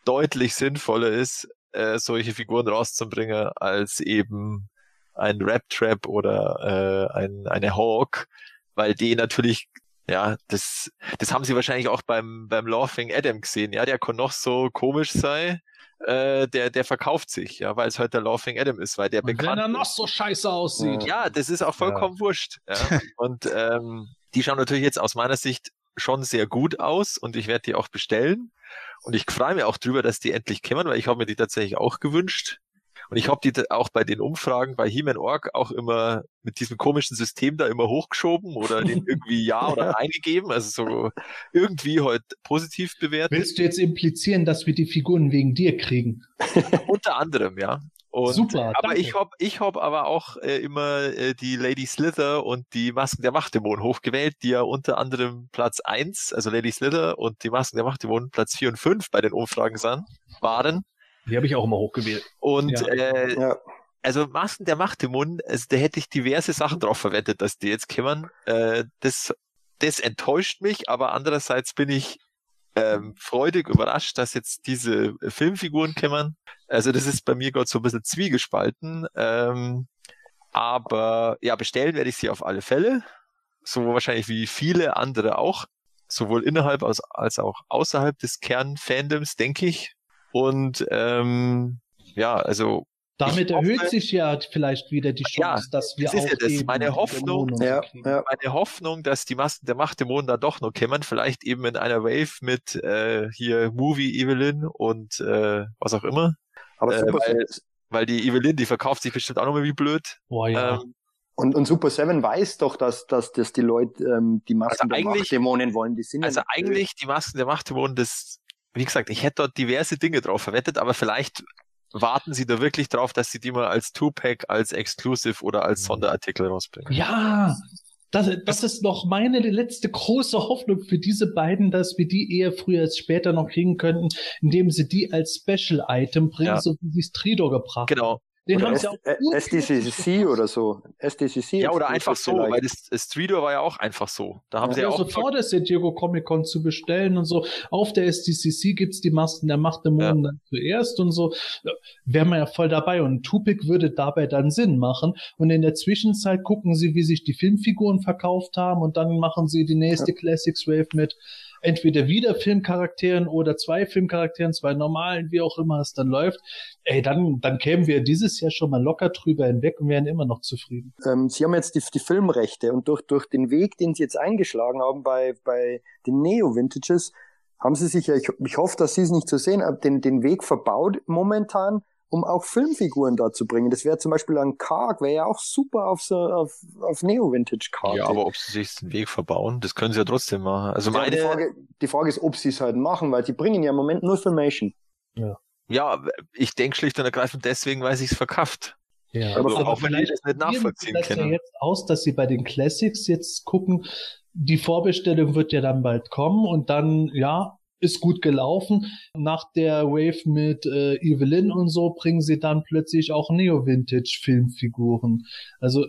Speaker 4: deutlich sinnvoller ist, äh, solche Figuren rauszubringen, als eben ein Rap-Trap oder äh, ein, eine Hawk, weil die natürlich, ja, das, das haben sie wahrscheinlich auch beim, beim Laughing Adam gesehen, ja, der kann noch so komisch sein, äh, der, der verkauft sich, ja, weil es halt der Laughing Adam ist, weil der
Speaker 1: Und wenn
Speaker 4: bekannt
Speaker 1: er noch so scheiße aussieht.
Speaker 4: ja, das ist auch vollkommen wurscht. Ja. Und ähm, die schauen natürlich jetzt aus meiner Sicht schon sehr gut aus und ich werde die auch bestellen. Und ich freue mich auch drüber, dass die endlich kommen, weil ich habe mir die tatsächlich auch gewünscht. Und ich habe die auch bei den Umfragen bei He-Man Org auch immer mit diesem komischen System da immer hochgeschoben oder den irgendwie Ja oder Nein gegeben. Also so irgendwie heute positiv bewertet.
Speaker 1: Willst du jetzt implizieren, dass wir die Figuren wegen dir kriegen?
Speaker 4: Unter anderem, ja. Und,
Speaker 1: Super,
Speaker 4: Aber
Speaker 1: danke.
Speaker 4: ich hab, ich hab aber auch äh, immer äh, die Lady Slither und die Masken der Machtdämonen hochgewählt, die ja unter anderem Platz eins, also Lady Slither und die Masken der Machtdämonen Platz vier und fünf bei den Umfragen sind, waren.
Speaker 6: Die habe ich auch immer hochgewählt.
Speaker 4: Und
Speaker 1: Ja.
Speaker 4: äh,
Speaker 3: Ja.
Speaker 4: also Masken der Machtdämonen, also da hätte ich diverse Sachen drauf verwendet, dass die jetzt kommen. Äh, das, das enttäuscht mich, aber andererseits bin ich ähm, freudig überrascht, dass jetzt diese Filmfiguren kommen. Also das ist bei mir gerade so ein bisschen zwiegespalten. Ähm, aber ja, bestellen werde ich sie auf alle Fälle. So wahrscheinlich wie viele andere auch. Sowohl innerhalb als, als auch außerhalb des Kernfandoms, denke ich. Und ähm, ja, also
Speaker 1: Damit
Speaker 4: hoffe-
Speaker 1: erhöht sich ja vielleicht wieder die Chance,
Speaker 4: Ja,
Speaker 1: dass wir
Speaker 4: das ist ja das.
Speaker 1: eben
Speaker 4: Meine Hoffnung-
Speaker 3: Ja, ja.
Speaker 4: meine Hoffnung, dass die Masken der Machtdämonen da doch noch kommen, vielleicht eben in einer Wave mit äh, hier Movie Evelyn und äh, was auch immer.
Speaker 3: Aber
Speaker 4: Äh,
Speaker 3: Super
Speaker 4: weil- Weil die Evelyn, die verkauft sich bestimmt auch nochmal wie blöd.
Speaker 1: Boah, ja.
Speaker 4: Ähm,
Speaker 3: Und, und Super Seven weiß doch, dass, dass, dass die Leute ähm, die Masken
Speaker 4: Also
Speaker 3: der
Speaker 4: eigentlich-
Speaker 3: Machtdämonen wollen. Die sind
Speaker 4: also
Speaker 3: ja nicht
Speaker 4: eigentlich die Masken der Machtdämonen, das, wie gesagt, ich hätte dort diverse Dinge drauf verwettet, aber vielleicht warten sie da wirklich drauf, dass sie die mal als Two-Pack, als Exclusive oder als Sonderartikel rausbringen.
Speaker 1: Ja, das, das ist noch meine letzte große Hoffnung für diese beiden, dass wir die eher früher als später noch kriegen könnten, indem sie die als Special Item bringen,
Speaker 4: Ja.
Speaker 1: so wie sie es Trido gebracht haben.
Speaker 4: Genau.
Speaker 1: Den
Speaker 3: Oder
Speaker 1: haben
Speaker 3: S
Speaker 1: sie auch
Speaker 3: äh, SDCC oder so. SDCC.
Speaker 4: Ja, oder einfach so,
Speaker 3: vielleicht.
Speaker 4: weil das, das Streeter war ja auch einfach so. Da haben
Speaker 3: Ja,
Speaker 4: sie ja
Speaker 1: ja,
Speaker 4: auch
Speaker 1: sofort ist der Diego Comic Con zu bestellen und so. Auf der SDCC gibt's die Masken der Machtdämonen dann zuerst und so. Ja, Wären wir ja voll dabei und Tupic würde dabei dann Sinn machen. Und in der Zwischenzeit gucken sie, wie sich die Filmfiguren verkauft haben und dann machen sie die nächste Classics Wave mit entweder wieder Filmcharakteren oder zwei Filmcharakteren, zwei normalen, wie auch immer es dann läuft. Ey, dann, dann kämen wir dieses Jahr schon mal locker drüber hinweg und wären immer noch zufrieden.
Speaker 3: ähm, sie haben jetzt die, die Filmrechte und durch, durch den Weg, den sie jetzt eingeschlagen haben bei, bei den Neo-Vintages, haben sie sich ja, ich, ich hoffe, dass sie es nicht so sehen, den, den Weg verbaut momentan, um auch Filmfiguren da zu bringen. Das wäre zum Beispiel ein Karg, wäre ja auch super auf so, auf, auf Neo-Vintage-Karte.
Speaker 4: Ja, aber ob sie sich den Weg verbauen, das können sie ja trotzdem machen. Also
Speaker 3: Ja, die,
Speaker 4: meine,
Speaker 3: Frage, die Frage ist, ob sie es halt machen, weil die bringen ja im Moment nur Filmation.
Speaker 4: ja, ich denke schlicht und ergreifend deswegen, weil sie es verkauft.
Speaker 1: Ja,
Speaker 3: Aber
Speaker 4: auch wenn die das nicht nachvollziehen
Speaker 1: sie das ja jetzt aus, dass sie bei den Classics jetzt gucken, die Vorbestellung wird ja dann bald kommen und dann, ja, ist gut gelaufen. Nach der Wave mit äh, Evelyn und so bringen sie dann plötzlich auch Neo-Vintage-Filmfiguren. Also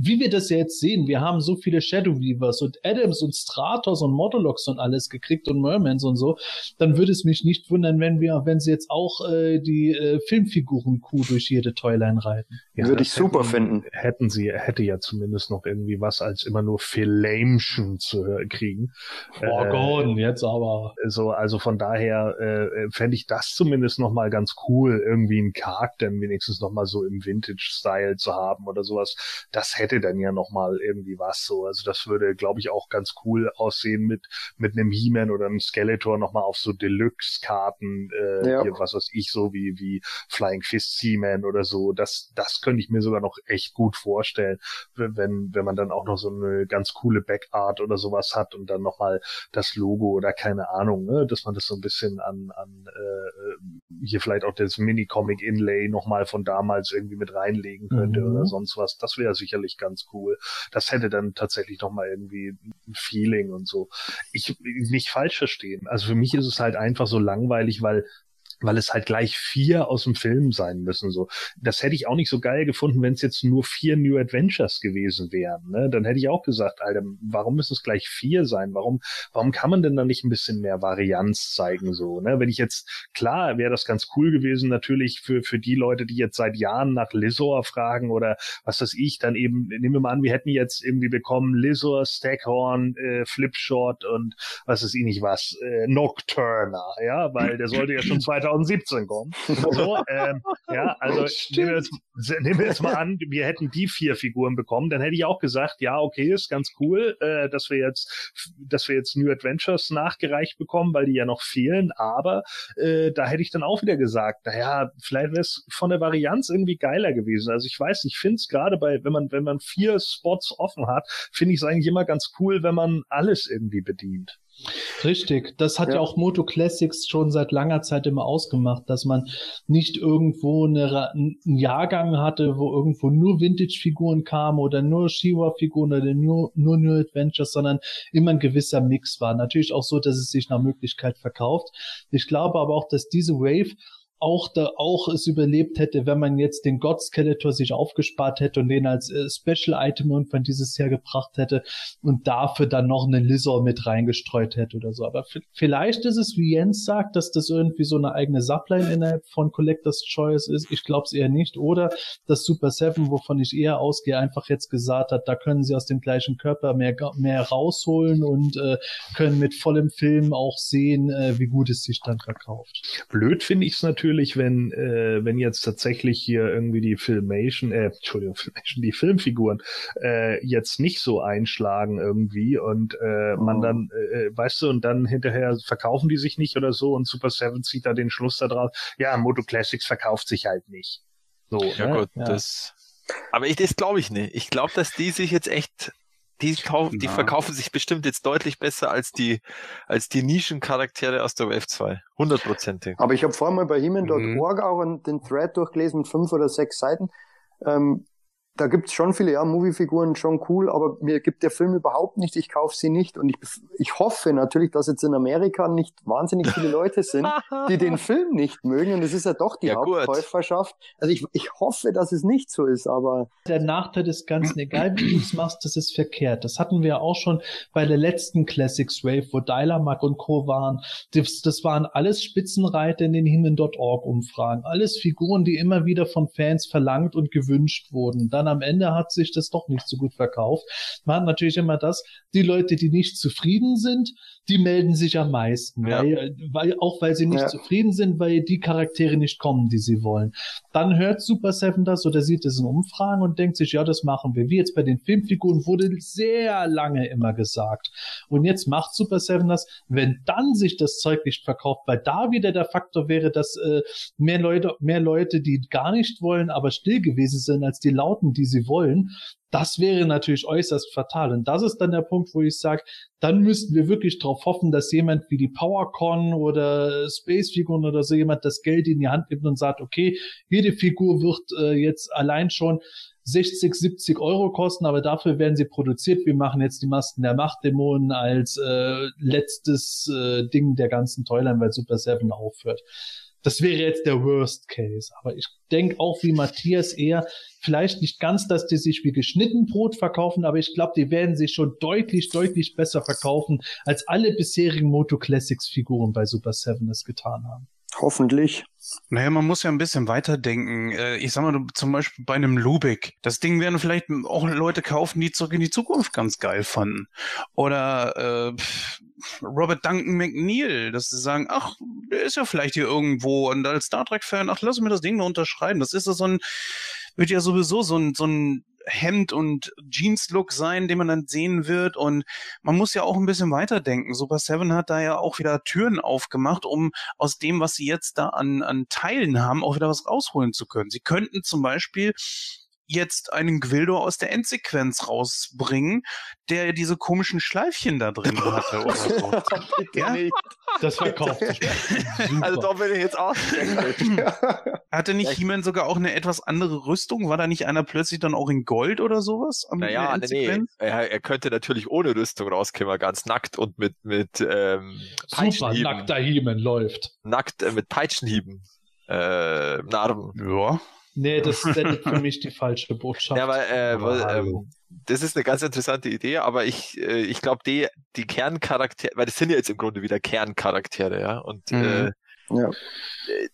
Speaker 1: wie wir das jetzt sehen, wir haben so viele Shadow Weavers und Adams und Stratos und Modologs und alles gekriegt und Mermans und so, dann würde es mich nicht wundern, wenn wir, wenn sie jetzt auch äh, die äh, Filmfiguren-Kuh durch jede Toyline reiten.
Speaker 3: Ja, würde ich super
Speaker 6: hätten,
Speaker 3: finden.
Speaker 6: Hätten sie, hätte ja zumindest noch irgendwie was als immer nur Filamtion zu kriegen.
Speaker 1: Oh äh, Gordon, jetzt aber.
Speaker 6: So, also von daher äh, fände ich das zumindest noch mal ganz cool, irgendwie einen dann wenigstens noch mal so im Vintage-Style zu haben oder sowas. Das hätte dann ja noch mal irgendwie was so. Also das würde, glaube ich, auch ganz cool aussehen mit mit einem He-Man oder einem Skeletor noch mal auf so Deluxe-Karten, äh, ja. was weiß ich, so wie wie Flying Fist He-Man oder so. Das das könnte ich mir sogar noch echt gut vorstellen, wenn wenn man dann auch noch so eine ganz coole Backart oder sowas hat und dann noch mal das Logo oder keine Ahnung, ne, dass man das so ein bisschen an an äh, hier vielleicht auch das Mini-Comic Inlay noch mal von damals irgendwie mit reinlegen könnte mhm. oder sonst was. Das wäre sicherlich ich ganz cool. Das hätte dann tatsächlich noch mal irgendwie ein Feeling und so. Ich nicht falsch verstehen. Also für mich ist es halt einfach so langweilig, weil weil es halt gleich vier aus dem Film sein müssen. So, das hätte ich auch nicht so geil gefunden, wenn es jetzt nur vier New Adventures gewesen wären. Ne? Dann hätte ich auch gesagt, Alter, warum müssen es gleich vier sein? Warum, warum kann man denn da nicht ein bisschen mehr Varianz zeigen? So, ne? Wenn ich jetzt klar wäre das ganz cool gewesen, natürlich für für die Leute, die jetzt seit Jahren nach Lizor fragen oder was weiß ich, dann eben nehmen wir mal an, wir hätten jetzt irgendwie bekommen Lizor, Stackhorn, äh, Flipshot und was ist ich nicht was, äh, Nocturner, ja, weil der sollte ja schon 2000 2017 kommen. So, ähm, ja, also nehmen wir, jetzt, nehmen wir jetzt mal an, wir hätten die vier Figuren bekommen, dann hätte ich auch gesagt, ja, okay, ist ganz cool, äh, dass wir jetzt, dass wir jetzt New Adventures nachgereicht bekommen, weil die ja noch fehlen, aber äh, da hätte ich dann auch wieder gesagt, naja, vielleicht wäre es von der Varianz irgendwie geiler gewesen. Also ich weiß, ich finde es gerade bei, wenn man, wenn man vier Spots offen hat, finde ich es eigentlich immer ganz cool, wenn man alles irgendwie bedient.
Speaker 1: Richtig, das hat ja. ja. auch Moto Classics schon seit langer Zeit immer ausgemacht, dass man nicht irgendwo eine, einen Jahrgang hatte, wo irgendwo nur Vintage-Figuren kamen oder nur Shiwa-Figuren oder nur, nur New Adventures, sondern immer ein gewisser Mix war. Natürlich auch so, dass es sich nach Möglichkeit verkauft. Ich glaube aber auch, dass diese Wave auch da auch es überlebt hätte, wenn man jetzt den God Skeletor sich aufgespart hätte und den als äh, Special Item irgendwann dieses Jahr gebracht hätte und dafür dann noch einen Lizard mit reingestreut hätte oder so. Aber vielleicht ist es, wie Jens sagt, dass das irgendwie so eine eigene Subline innerhalb von Collectors Choice ist. Ich glaube es eher nicht. Oder dass Super Seven, wovon ich eher ausgehe, einfach jetzt gesagt hat, da können sie aus dem gleichen Körper mehr, mehr rausholen und äh, können mit vollem Film auch sehen, äh, wie gut es sich dann verkauft.
Speaker 6: Blöd finde ich es natürlich natürlich, wenn, äh, wenn jetzt tatsächlich hier irgendwie die Filmation, äh, Entschuldigung, Filmation, die Filmfiguren äh, jetzt nicht so einschlagen irgendwie und äh, oh. man dann, äh, weißt du, und dann hinterher verkaufen die sich nicht oder so und Super Seven zieht da den Schluss da drauf, ja, Moto Classics verkauft sich halt nicht. So,
Speaker 4: ja ne? gut, ja. das aber ich, das glaube ich nicht. Ich glaube, dass die sich jetzt echt die, kauf, die verkaufen sich bestimmt jetzt deutlich besser als die, als die Nischencharaktere aus der Wave 2. Hundertprozentig.
Speaker 3: Aber ich habe vorhin mal bei Heman.org mhm. auch den Thread durchgelesen mit fünf oder sechs Seiten. Ähm, da gibt's schon viele, ja, Moviefiguren schon cool, aber mir gibt der Film überhaupt nicht, ich kaufe sie nicht. Und ich, ich hoffe natürlich, dass jetzt in Amerika nicht wahnsinnig viele Leute sind, die den Film nicht mögen. Und es ist ja doch die ja, Hauptkäuferschaft. Also ich, ich hoffe, dass es nicht so ist, aber.
Speaker 1: Der Nachteil des Ganzen, egal wie du es machst, das ist verkehrt. Das hatten wir auch schon bei der letzten Classics Wave, wo Dylamak und Co. waren. Das, das waren alles Spitzenreiter in den Himmel.org Umfragen. Alles Figuren, die immer wieder von Fans verlangt und gewünscht wurden. Dann am Ende hat sich das doch nicht so gut verkauft. Man hat natürlich immer das, die Leute, die nicht zufrieden sind, die melden sich am meisten, ja. weil, weil, auch weil sie nicht ja. zufrieden sind, weil die Charaktere nicht kommen, die sie wollen. Dann hört Super Seven das oder sieht es in Umfragen und denkt sich, ja, das machen wir. Wie jetzt bei den Filmfiguren wurde sehr lange immer gesagt. Und jetzt macht Super Seven das, wenn dann sich das Zeug nicht verkauft, weil da wieder der Faktor wäre, dass äh, mehr Leute, mehr Leute, die gar nicht wollen, aber still gewesen sind, als die Lauten, die sie wollen, Das wäre natürlich äußerst fatal. Und das ist dann der Punkt, wo ich sage, dann müssten wir wirklich darauf hoffen, dass jemand wie die PowerCon oder Spacefiguren oder so jemand das Geld in die Hand nimmt und sagt, okay, jede Figur wird äh, jetzt allein schon 60, 70 Euro kosten, aber dafür werden sie produziert. Wir machen jetzt die Masken der Machtdämonen als äh, letztes äh, Ding der ganzen Toyline, weil Super Seven aufhört. Das wäre jetzt der Worst Case. Aber ich denke auch wie Matthias eher, vielleicht nicht ganz, dass die sich wie geschnitten Brot verkaufen, aber ich glaube, die werden sich schon deutlich, deutlich besser verkaufen, als alle bisherigen Moto Classics Figuren bei Super Seven es getan haben.
Speaker 3: Hoffentlich.
Speaker 5: Naja, man muss ja ein bisschen weiterdenken. Äh, ich sag mal, zum Beispiel bei einem Lubeck. Das Ding werden vielleicht auch Leute kaufen, die zurück in die Zukunft ganz geil fanden. Oder äh, Robert Duncan McNeil, dass sie sagen, ach, der ist ja vielleicht hier irgendwo und als Star Trek-Fan, ach, lass mir das Ding nur unterschreiben. Das ist ja so ein, wird ja sowieso so ein, so ein Hemd und Jeans-Look sein, den man dann sehen wird. Und man muss ja auch ein bisschen weiterdenken. Super Seven hat da ja auch wieder Türen aufgemacht, um aus dem, was sie jetzt da an, an Teilen haben, auch wieder was rausholen zu können. Sie könnten zum Beispiel jetzt einen Gwildo aus der Endsequenz rausbringen, der diese komischen Schleifchen da drin hatte oder so.
Speaker 1: ja? Das verkauft sich.
Speaker 4: Also da bin ich jetzt auch.
Speaker 5: Hatte nicht He-Man sogar auch eine etwas andere Rüstung? War da nicht einer plötzlich dann auch in Gold oder sowas?
Speaker 4: Naja, nee, nee. Er, er, könnte natürlich ohne Rüstung rauskommen, ganz nackt und mit, mit ähm,
Speaker 1: Super nackter He-Man läuft.
Speaker 4: Nackt äh, mit Peitschenhieben. Äh, Narben.
Speaker 1: Ja. Nee, das sendet für mich die falsche Botschaft.
Speaker 4: Ja, aber, äh, weil, ähm, das ist eine ganz interessante Idee, aber ich, äh, ich glaube, die, die Kerncharaktere, weil das sind ja jetzt im Grunde wieder Kerncharaktere, ja, und mhm. äh, ja. Äh,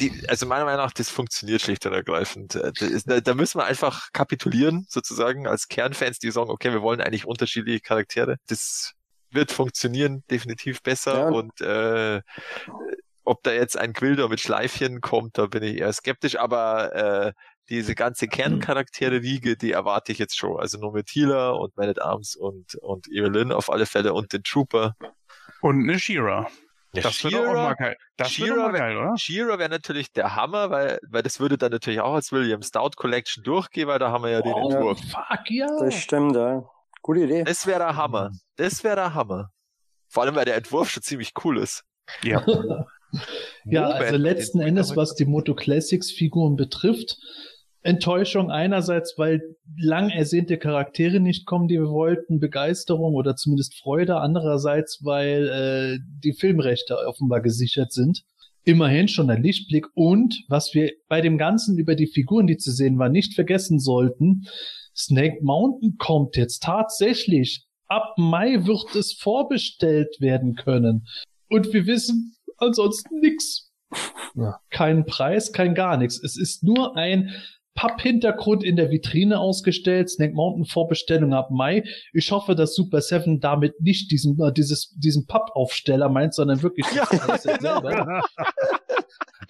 Speaker 4: die, also meiner Meinung nach, das funktioniert schlicht und ergreifend. Äh, ist, da, da, müssen wir einfach kapitulieren, sozusagen, als Kernfans, die sagen, okay, wir wollen eigentlich unterschiedliche Charaktere. Das wird funktionieren, definitiv besser ja. und äh, ob da jetzt ein Quilder mit Schleifchen kommt, da bin ich eher skeptisch, aber äh, diese ganze Kerncharaktere-Riege, die erwarte ich jetzt schon. Also nur mit Healer und Man at Arms und, und Evelyn auf alle Fälle und den Trooper.
Speaker 5: Und eine Shira.
Speaker 4: Ja, das Shira, wird auch mal geil. Das Shira wäre Shira wäre natürlich der Hammer, weil, weil das würde dann natürlich auch als William Stout Collection durchgehen, weil da haben wir ja den
Speaker 3: oh, Entwurf. Fuck ja. Das stimmt, ja. Gute Idee.
Speaker 4: Das wäre der Hammer. Das wäre der Hammer. Vor allem, weil der Entwurf schon ziemlich cool ist.
Speaker 5: Ja.
Speaker 1: ja, also letzten Endes, was die Moto Classics Figuren betrifft, Enttäuschung einerseits, weil lang ersehnte Charaktere nicht kommen, die wir wollten, Begeisterung oder zumindest Freude, andererseits, weil äh, die Filmrechte offenbar gesichert sind. Immerhin schon ein Lichtblick und was wir bei dem Ganzen über die Figuren, die zu sehen waren, nicht vergessen sollten, Snake Mountain kommt jetzt tatsächlich. Ab Mai wird es vorbestellt werden können. Und wir wissen, ansonsten nix. Ja. Kein Preis, kein gar nichts. Es ist nur ein Papphintergrund in der Vitrine ausgestellt. Snake Mountain Vorbestellung ab Mai. Ich hoffe, dass Super Seven damit nicht diesen, äh, dieses, diesen Pappaufsteller meint, sondern wirklich ja,
Speaker 6: genau.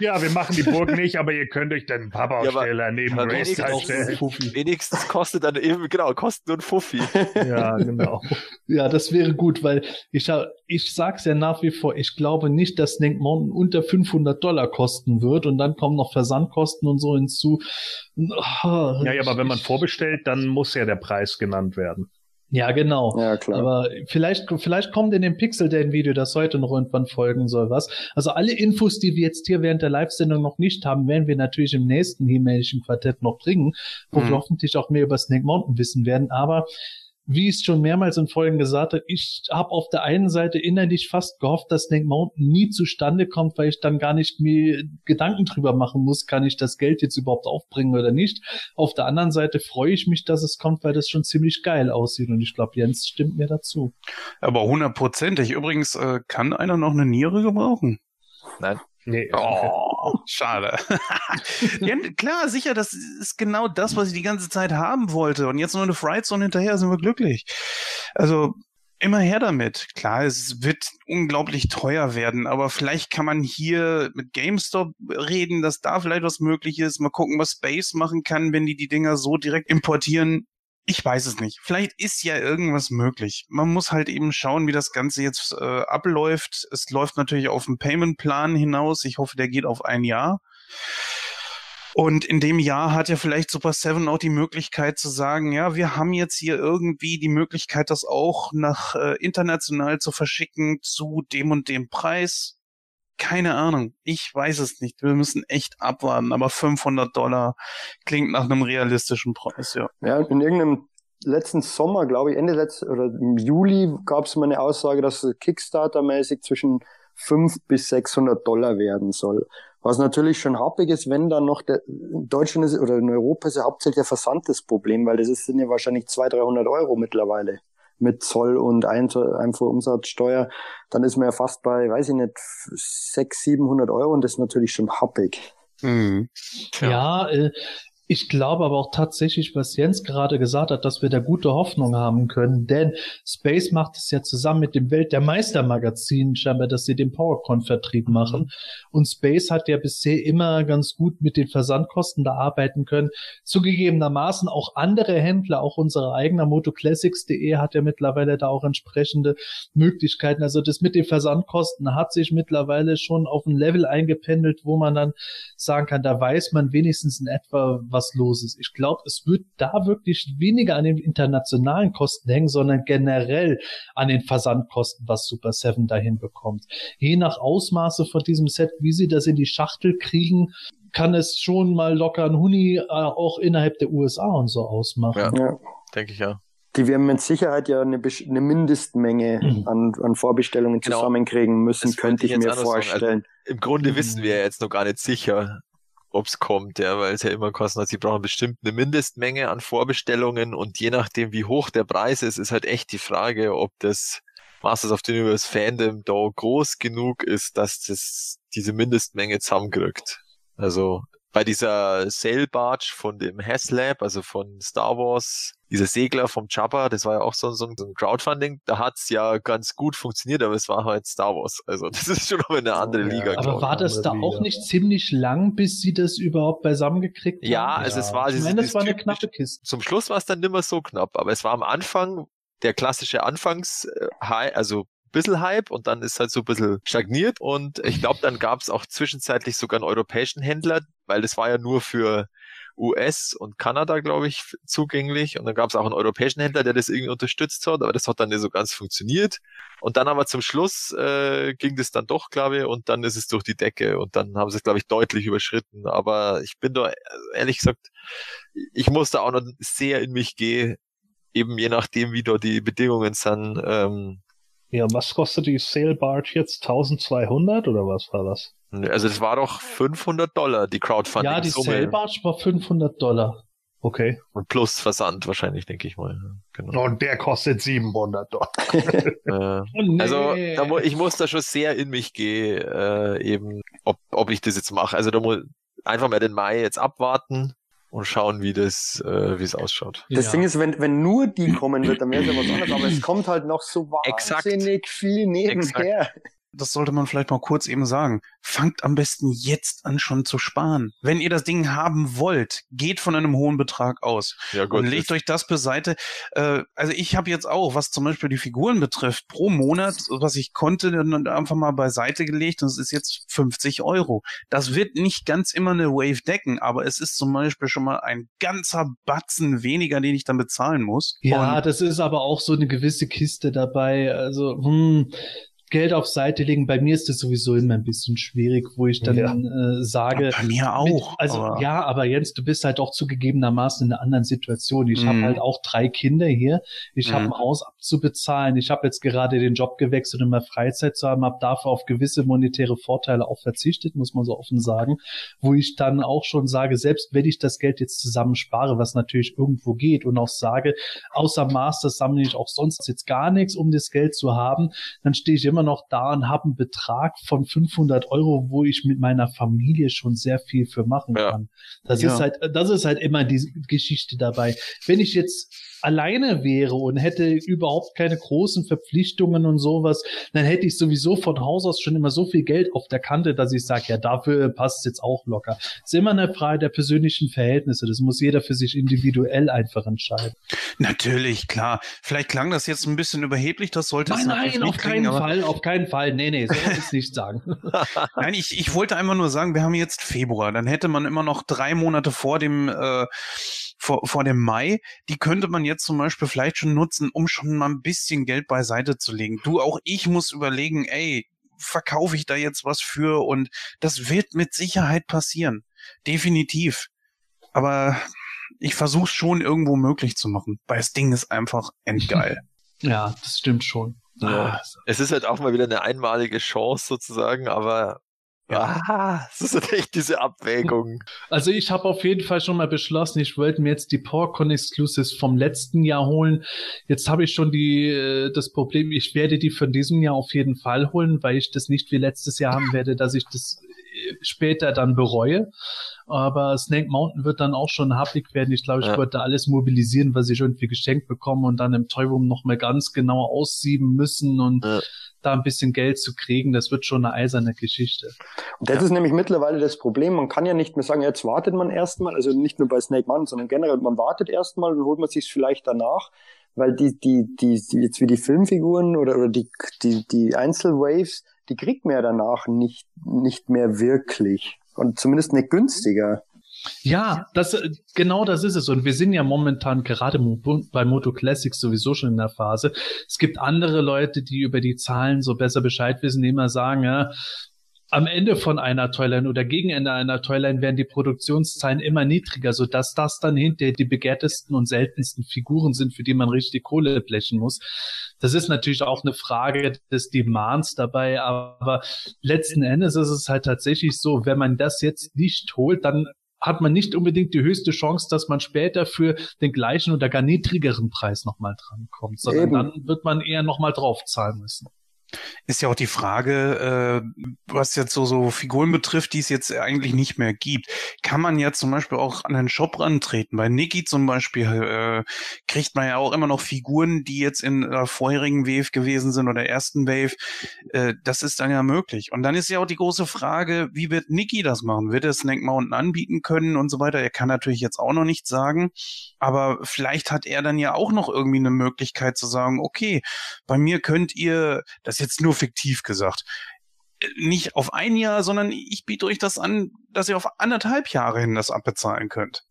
Speaker 6: Ja, wir machen die Burg nicht, aber ihr könnt euch den Pappaufsteller ja, neben Race stellen.
Speaker 4: Wenigstens kostet dann eben, genau, kostet nur ein Fuffi.
Speaker 1: ja, genau. Ja, das wäre gut, weil ich, ich sag's ja nach wie vor, ich glaube nicht, dass Snake Mountain unter 500 Dollar kosten wird und dann kommen noch Versandkosten und so hinzu.
Speaker 6: Oh, ja, ja, aber wenn man vorbestellt, dann muss ja der Preis genannt werden.
Speaker 1: Ja, genau.
Speaker 3: Ja, klar.
Speaker 1: Aber vielleicht, vielleicht kommt in dem Pixel Dan Video, das heute noch irgendwann folgen soll, was. Also alle Infos, die wir jetzt hier während der Live-Sendung noch nicht haben, werden wir natürlich im nächsten He-Manischen Quartett noch bringen, wo mhm. wir hoffentlich auch mehr über Snake Mountain wissen werden. Aber wie ich es schon mehrmals in Folgen gesagt habe, ich habe auf der einen Seite innerlich fast gehofft, dass Snake Mountain nie zustande kommt, weil ich dann gar nicht mir Gedanken drüber machen muss, kann ich das Geld jetzt überhaupt aufbringen oder nicht. Auf der anderen Seite freue ich mich, dass es kommt, weil das schon ziemlich geil aussieht und ich glaube, Jens stimmt mir dazu.
Speaker 5: Aber hundertprozentig. Übrigens, äh, kann einer noch eine Niere gebrauchen?
Speaker 4: Nein.
Speaker 5: Nee. Oh, schade. ja, klar, sicher, das ist genau das, was ich die ganze Zeit haben wollte. Und jetzt nur eine Frightzone hinterher, sind wir glücklich. Also, immer her damit. Klar, es wird unglaublich teuer werden, aber vielleicht kann man hier mit GameStop reden, dass da vielleicht was möglich ist. Mal gucken, was Space machen kann, wenn die die Dinger so direkt importieren. Ich weiß es nicht. Vielleicht ist ja irgendwas möglich. Man muss halt eben schauen, wie das Ganze jetzt äh, abläuft. Es läuft natürlich auf einen Payment-Plan hinaus. Ich hoffe, der geht auf ein Jahr. Und in dem Jahr hat ja vielleicht Super Seven auch die Möglichkeit zu sagen, ja, wir haben jetzt hier irgendwie die Möglichkeit, das auch nach äh, international zu verschicken zu dem und dem Preis. Keine Ahnung. Ich weiß es nicht. Wir müssen echt abwarten. Aber 500 Dollar klingt nach einem realistischen Preis, ja.
Speaker 3: Ja, in irgendeinem letzten Sommer, glaube ich, Ende letzten oder im Juli gab es mal eine Aussage, dass Kickstarter-mäßig zwischen 5 bis 600 Dollar werden soll. Was natürlich schon happig ist, wenn dann noch der, in Deutschland ist, oder in Europa ist ja hauptsächlich der Versand das Problem, weil das ist, sind ja wahrscheinlich 200, 300 Euro mittlerweile mit Zoll und Einfuhrumsatzsteuer. Dann ist man ja fast bei, weiß ich nicht, 600, 700 Euro und das ist natürlich schon happig.
Speaker 5: Mhm.
Speaker 1: Ja, äh, ich glaube aber auch tatsächlich, was Jens gerade gesagt hat, dass wir da gute Hoffnung haben können, denn Space macht es ja zusammen mit dem Welt der Meister Magazin scheinbar, dass sie den PowerCon-Vertrieb mhm. machen. Und Space hat ja bisher immer ganz gut mit den Versandkosten da arbeiten können. Zugegebenermaßen auch andere Händler, auch unsere eigene MotoClassics.de hat ja mittlerweile da auch entsprechende Möglichkeiten. Also das mit den Versandkosten hat sich mittlerweile schon auf ein Level eingependelt, wo man dann sagen kann, da weiß man wenigstens in etwa, was was los ist. Ich glaube, es wird da wirklich weniger an den internationalen Kosten hängen, sondern generell an den Versandkosten, was Super Seven dahin bekommt. Je nach Ausmaße von diesem Set, wie sie das in die Schachtel kriegen, kann es schon mal locker ein Huni äh, auch innerhalb der USA und so ausmachen.
Speaker 4: Ja, ja. denke ich ja.
Speaker 3: Die werden mit Sicherheit ja eine, eine Mindestmenge mhm. an, an Vorbestellungen genau. zusammenkriegen müssen, das könnte ich, ich mir vorstellen.
Speaker 4: Also, Im Grunde mhm. wissen wir jetzt noch gar nicht sicher, ob's kommt, ja, weil es ja immer kosten hat, sie brauchen bestimmt eine Mindestmenge an Vorbestellungen und je nachdem, wie hoch der Preis ist, ist halt echt die Frage, ob das Masters of the Universe Fandom da groß genug ist, dass das diese Mindestmenge zusammenkriegt. Also bei dieser Sail Barge von dem Haslab, also von Star Wars, dieser Segler vom Jabba, das war ja auch so, so ein Crowdfunding, da hat's ja ganz gut funktioniert, aber es war halt Star Wars. Also das ist schon noch eine andere ja, Liga.
Speaker 1: Aber war das da Liga. auch nicht ziemlich lang, bis sie das überhaupt beisammen gekriegt
Speaker 4: haben? Ja, also ja. es war...
Speaker 1: Ich meine, das war eine knappe Kiste.
Speaker 4: Zum Schluss war es dann nicht mehr so knapp, aber es war am Anfang der klassische Anfangs, äh, also bisschen Hype und dann ist halt so ein bisschen stagniert und ich glaube, dann gab es auch zwischenzeitlich sogar einen europäischen Händler, weil das war ja nur für US und Kanada, glaube ich, zugänglich. Und dann gab es auch einen europäischen Händler, der das irgendwie unterstützt hat, aber das hat dann nicht so ganz funktioniert. Und dann aber zum Schluss äh, ging das dann doch, glaube ich, und dann ist es durch die Decke und dann haben sie es, glaube ich, deutlich überschritten. Aber ich bin da, ehrlich gesagt, ich muss da auch noch sehr in mich gehen, eben je nachdem, wie da die Bedingungen sind, ähm,
Speaker 6: ja, was kostet die Sail Barge jetzt? 1200 oder was war das?
Speaker 4: Also das war doch 500 Dollar, die Crowdfunding.
Speaker 1: Ja, die Sail Barge war 500 Dollar.
Speaker 6: Okay.
Speaker 4: Und plus Versand wahrscheinlich, denke ich mal.
Speaker 6: Genau. Und der kostet 700 Dollar.
Speaker 4: äh, oh nee. Also da ich muss da schon sehr in mich gehen, äh, eben, ob, ob ich das jetzt mache. Also da muss einfach mal den Mai jetzt abwarten und schauen, wie das, äh, wie es ausschaut.
Speaker 3: Das ja. Ding ist, wenn, wenn nur die kommen wird, dann wäre es ja was anderes, aber es kommt halt noch so wahnsinnig Exakt. viel nebenher. Exakt
Speaker 5: das sollte man vielleicht mal kurz eben sagen. Fangt am besten jetzt an schon zu sparen. Wenn ihr das Ding haben wollt, geht von einem hohen Betrag aus ja, gut, und legt euch das beiseite. Äh, also ich habe jetzt auch, was zum Beispiel die Figuren betrifft, pro Monat, was ich konnte, dann einfach mal beiseite gelegt und es ist jetzt 50 Euro. Das wird nicht ganz immer eine Wave decken, aber es ist zum Beispiel schon mal ein ganzer Batzen weniger, den ich dann bezahlen muss.
Speaker 1: Ja, und das ist aber auch so eine gewisse Kiste dabei. Also, hm, Geld auf Seite legen. Bei mir ist das sowieso immer ein bisschen schwierig, wo ich dann ja. äh, sage.
Speaker 5: Bei mir auch. Mit,
Speaker 1: also aber ja, aber Jens, du bist halt auch zugegebenermaßen in einer anderen Situation. Ich mhm. habe halt auch drei Kinder hier. Ich mhm. habe ein Haus abzubezahlen. Ich habe jetzt gerade den Job gewechselt, um mehr Freizeit zu haben, habe dafür auf gewisse monetäre Vorteile auch verzichtet, muss man so offen sagen. Wo ich dann auch schon sage, selbst wenn ich das Geld jetzt zusammen spare, was natürlich irgendwo geht und auch sage, außer Masters sammle ich auch sonst jetzt gar nichts, um das Geld zu haben, dann stehe ich immer immer noch da und habe einen Betrag von 500 Euro, wo ich mit meiner Familie schon sehr viel für machen ja. kann. Das ja. ist halt, das ist halt immer die Geschichte dabei. Wenn ich jetzt alleine wäre und hätte überhaupt keine großen Verpflichtungen und sowas, dann hätte ich sowieso von Haus aus schon immer so viel Geld auf der Kante, dass ich sage, ja, dafür passt es jetzt auch locker. ist immer eine Frage der persönlichen Verhältnisse. Das muss jeder für sich individuell einfach entscheiden.
Speaker 5: Natürlich, klar. Vielleicht klang das jetzt ein bisschen überheblich, das sollte
Speaker 1: nein,
Speaker 5: es
Speaker 1: nein, auf keinen kriegen, Fall, auf keinen Fall. Nee, nee, so will ich nicht sagen.
Speaker 5: nein, ich, ich wollte einfach nur sagen, wir haben jetzt Februar, dann hätte man immer noch drei Monate vor dem äh, vor, vor dem Mai, die könnte man jetzt zum Beispiel vielleicht schon nutzen, um schon mal ein bisschen Geld beiseite zu legen. Du, auch ich muss überlegen, ey, verkaufe ich da jetzt was für und das wird mit Sicherheit passieren. Definitiv. Aber ich versuche schon irgendwo möglich zu machen, weil das Ding ist einfach endgeil.
Speaker 1: ja, das stimmt schon.
Speaker 4: Ja. Ah, es ist halt auch mal wieder eine einmalige Chance sozusagen, aber ja, ah, das ist echt diese Abwägung.
Speaker 1: Also ich habe auf jeden Fall schon mal beschlossen, ich wollte mir jetzt die PowerCon Exclusives vom letzten Jahr holen. Jetzt habe ich schon die äh, das Problem, ich werde die von diesem Jahr auf jeden Fall holen, weil ich das nicht wie letztes Jahr haben werde, dass ich das äh, später dann bereue. Aber Snake Mountain wird dann auch schon happig werden. Ich glaube, ich ja. würde da alles mobilisieren, was ich irgendwie geschenkt bekomme und dann im Toy Room noch mal ganz genau aussieben müssen und ja da ein bisschen Geld zu kriegen, das wird schon eine eiserne Geschichte.
Speaker 3: Und das ja. ist nämlich mittlerweile das Problem. Man kann ja nicht mehr sagen, jetzt wartet man erstmal, also nicht nur bei Snake Mountain, sondern generell, man wartet erstmal und holt man sich vielleicht danach, weil die, die, die, die, jetzt wie die Filmfiguren oder, oder die, die, die Einzelwaves, die kriegt man ja danach nicht, nicht mehr wirklich. Und zumindest nicht günstiger.
Speaker 1: Ja, das, äh, genau das ist es. Und wir sind ja momentan gerade bei Moto Classics sowieso schon in der Phase. Es gibt andere Leute, die über die Zahlen so besser Bescheid wissen, die immer sagen, ja, am Ende von einer Toyline oder gegen Ende einer Toyline werden die Produktionszahlen immer niedriger, so dass das dann hinterher die begehrtesten und seltensten Figuren sind, für die man richtig Kohle blechen muss. Das ist natürlich auch eine Frage des Demands dabei, aber letzten Endes ist es halt tatsächlich so, wenn man das jetzt nicht holt, dann hat man nicht unbedingt die höchste Chance, dass man später für den gleichen oder gar niedrigeren Preis nochmal drankommt, sondern Eben. dann wird man eher nochmal draufzahlen müssen.
Speaker 5: Ist ja auch die Frage, äh, was jetzt so, so Figuren betrifft, die es jetzt eigentlich nicht mehr gibt. Kann man ja zum Beispiel auch an den Shop rantreten? Bei Niki zum Beispiel äh, kriegt man ja auch immer noch Figuren, die jetzt in der vorherigen Wave gewesen sind oder ersten Wave. Äh, das ist dann ja möglich. Und dann ist ja auch die große Frage, wie wird Niki das machen? Wird er Snake Mountain anbieten können und so weiter? Er kann natürlich jetzt auch noch nichts sagen, aber vielleicht hat er dann ja auch noch irgendwie eine Möglichkeit zu sagen, okay, bei mir könnt ihr, das jetzt nur fiktiv gesagt, nicht auf ein Jahr, sondern ich biete euch das an, dass ihr auf anderthalb Jahre hin das abbezahlen könnt.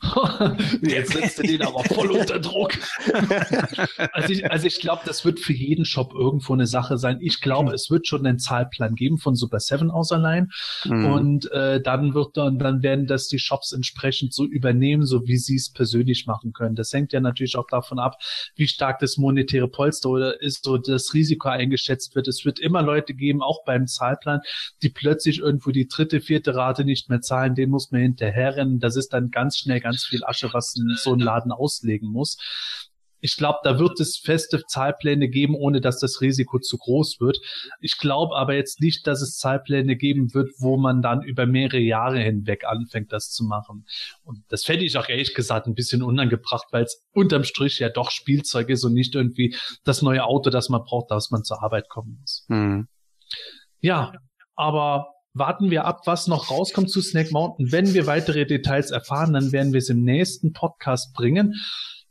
Speaker 1: Jetzt setzt du den aber voll unter Druck. also ich, also ich glaube, das wird für jeden Shop irgendwo eine Sache sein. Ich glaube, mhm. es wird schon einen Zahlplan geben von Super 7 aus allein. Mhm. Und äh, dann wird dann, dann werden das die Shops entsprechend so übernehmen, so wie sie es persönlich machen können. Das hängt ja natürlich auch davon ab, wie stark das monetäre Polster oder ist, so das Risiko eingeschätzt wird. Es wird immer Leute geben, auch beim Zahlplan, die plötzlich irgendwo die dritte, vierte Rate nicht mehr zahlen. Den muss man hinterherrennen. Das ist dann ganz ganz schnell ganz viel Asche, was so ein Laden auslegen muss. Ich glaube, da wird es feste Zahlpläne geben, ohne dass das Risiko zu groß wird. Ich glaube aber jetzt nicht, dass es Zahlpläne geben wird, wo man dann über mehrere Jahre hinweg anfängt, das zu machen. Und das fände ich auch ehrlich gesagt ein bisschen unangebracht, weil es unterm Strich ja doch Spielzeug ist und nicht irgendwie das neue Auto, das man braucht, dass man zur Arbeit kommen muss. Mhm. Ja, aber warten wir ab, was noch rauskommt zu Snake Mountain. Wenn wir weitere Details erfahren, dann werden wir es im nächsten Podcast bringen.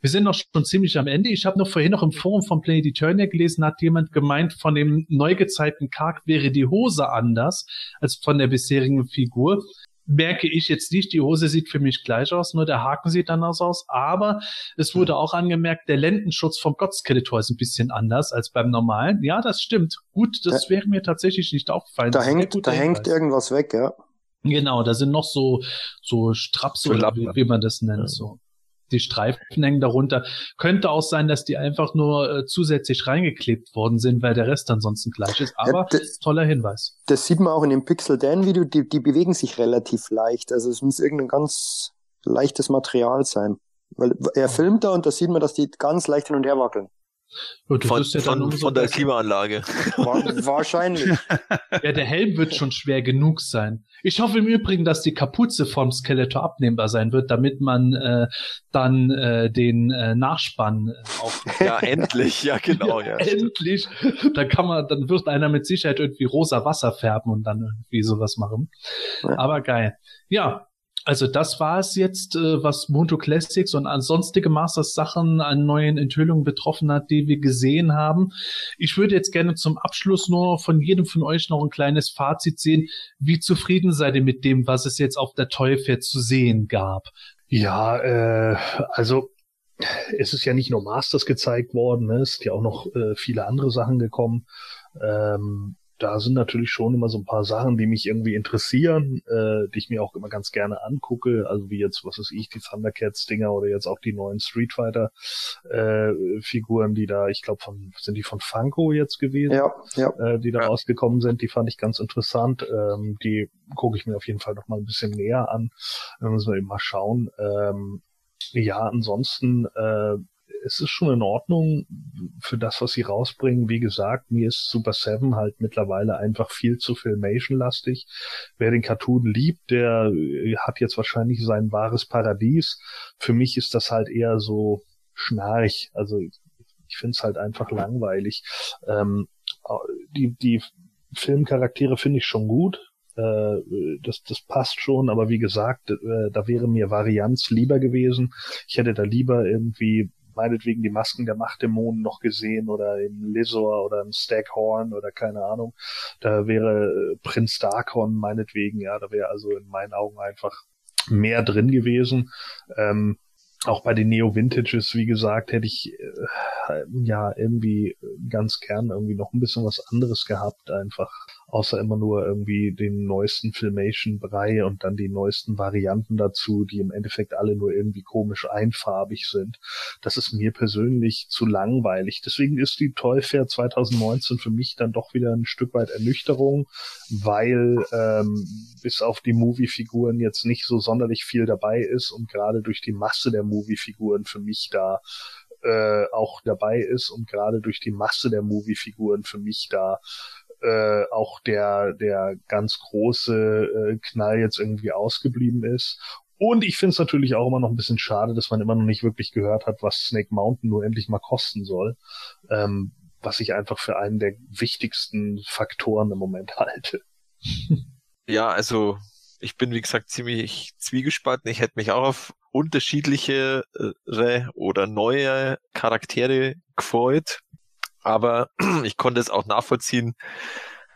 Speaker 1: Wir sind noch schon ziemlich am Ende. Ich habe noch vorhin noch im Forum von Planet Eternia gelesen, hat jemand gemeint, von dem neu gezeigten Kark wäre die Hose anders als von der bisherigen Figur merke ich jetzt nicht. Die Hose sieht für mich gleich aus, nur der Haken sieht anders aus. Aber es wurde auch angemerkt, der Lendenschutz vom Gottskeletor ist ein bisschen anders als beim normalen. Ja, das stimmt. Gut, das wäre mir tatsächlich nicht aufgefallen.
Speaker 3: Da hängt, da hängt irgendwas weg, ja.
Speaker 1: Genau, da sind noch so, so Straps oder wie, wie, man das nennt, ja. so die Streifen hängen darunter. Könnte auch sein, dass die einfach nur äh, zusätzlich reingeklebt worden sind, weil der Rest ansonsten gleich ist. Aber ja, das, toller Hinweis.
Speaker 3: Das sieht man auch in dem Pixel Dan Video, die, die bewegen sich relativ leicht. Also es muss irgendein ganz leichtes Material sein. Weil er filmt da und da sieht man, dass die ganz leicht hin und her wackeln.
Speaker 1: Ja, das
Speaker 4: Von,
Speaker 1: ja dann
Speaker 4: von, von der
Speaker 1: besser.
Speaker 4: Klimaanlage.
Speaker 3: Wa- wahrscheinlich.
Speaker 1: Ja, der Helm wird schon schwer genug sein. Ich hoffe im Übrigen, dass die Kapuze vom Skeletor abnehmbar sein wird, damit man äh, dann äh, den äh, Nachspann äh, auf
Speaker 4: Ja, endlich, ja, genau, ja. stimmt.
Speaker 1: Endlich. Dann kann man, dann wird einer mit Sicherheit irgendwie rosa Wasser färben und dann irgendwie sowas machen.
Speaker 3: Ja.
Speaker 1: Aber geil. Ja. Also das war es jetzt, äh, was Moto Classics und an sonstige Masters Sachen an neuen Enthüllungen betroffen hat, die wir gesehen haben. Ich würde jetzt gerne zum Abschluss nur von jedem von euch noch ein kleines Fazit sehen. Wie zufrieden seid ihr mit dem, was es jetzt auf der Toy Fair zu sehen gab?
Speaker 6: Ja, äh, also es ist ja nicht nur Masters gezeigt worden, ne? es sind ja auch noch äh, viele andere Sachen gekommen. Ähm, da sind natürlich schon immer so ein paar Sachen, die mich irgendwie interessieren, äh, die ich mir auch immer ganz gerne angucke, also wie jetzt, was ist ich, die Thundercats-Dinger oder jetzt auch die neuen Street Fighter äh, Figuren, die da, ich glaube, von sind die von Funko jetzt gewesen?
Speaker 3: Ja, ja.
Speaker 6: äh, die da
Speaker 4: Ja.
Speaker 6: rausgekommen sind, die fand ich ganz interessant. Ähm, die gucke ich mir auf jeden Fall noch mal ein bisschen näher an. Da müssen wir eben mal schauen. Ähm, ja, ansonsten äh, es ist schon in Ordnung für das, was sie rausbringen. Wie gesagt, mir ist Super Seven halt mittlerweile einfach viel zu Filmation-lastig. Wer den Cartoon liebt, der äh, hat jetzt wahrscheinlich sein wahres Paradies. Für mich ist das halt eher so schnarch. Also ich, ich finde es halt einfach langweilig. Ähm, die, die Filmcharaktere finde ich schon gut. Äh, das, das passt schon, aber wie gesagt, äh, da wäre mir Varianz lieber gewesen. Ich hätte da lieber irgendwie meinetwegen die Masken der Machtdämonen noch gesehen oder im Lizor oder im Staghorn oder keine Ahnung. Da wäre äh, Prinz Darkon meinetwegen, ja, da wäre also in meinen Augen einfach mehr drin gewesen. Ähm, auch bei den Neo Vintages, wie gesagt, hätte ich äh, ja irgendwie ganz gern irgendwie noch ein bisschen was anderes gehabt, einfach außer immer nur irgendwie den neuesten Filmation-Brei und dann die neuesten Varianten dazu, die im Endeffekt alle nur irgendwie komisch einfarbig sind. Das ist mir persönlich zu langweilig. Deswegen ist die Toy Fair 2019 für mich dann doch wieder ein Stück weit Ernüchterung, weil ähm, bis auf die Movie-Figuren jetzt nicht so sonderlich viel dabei ist und gerade durch die Masse der Movie-Figuren für mich da äh, auch dabei ist und gerade durch die Masse der Movie-Figuren für mich da äh, auch der der ganz große äh, Knall jetzt irgendwie ausgeblieben ist. Und ich finde es natürlich auch immer noch ein bisschen schade, dass man immer noch nicht wirklich gehört hat, was Snake Mountain nur endlich mal kosten soll. Ähm, was ich einfach für einen der wichtigsten Faktoren im Moment halte.
Speaker 4: Ja, also ich bin wie gesagt ziemlich zwiegespalten. Ich hätte mich auch auf unterschiedlichere oder neue Charaktere gefreut, aber ich konnte es auch nachvollziehen,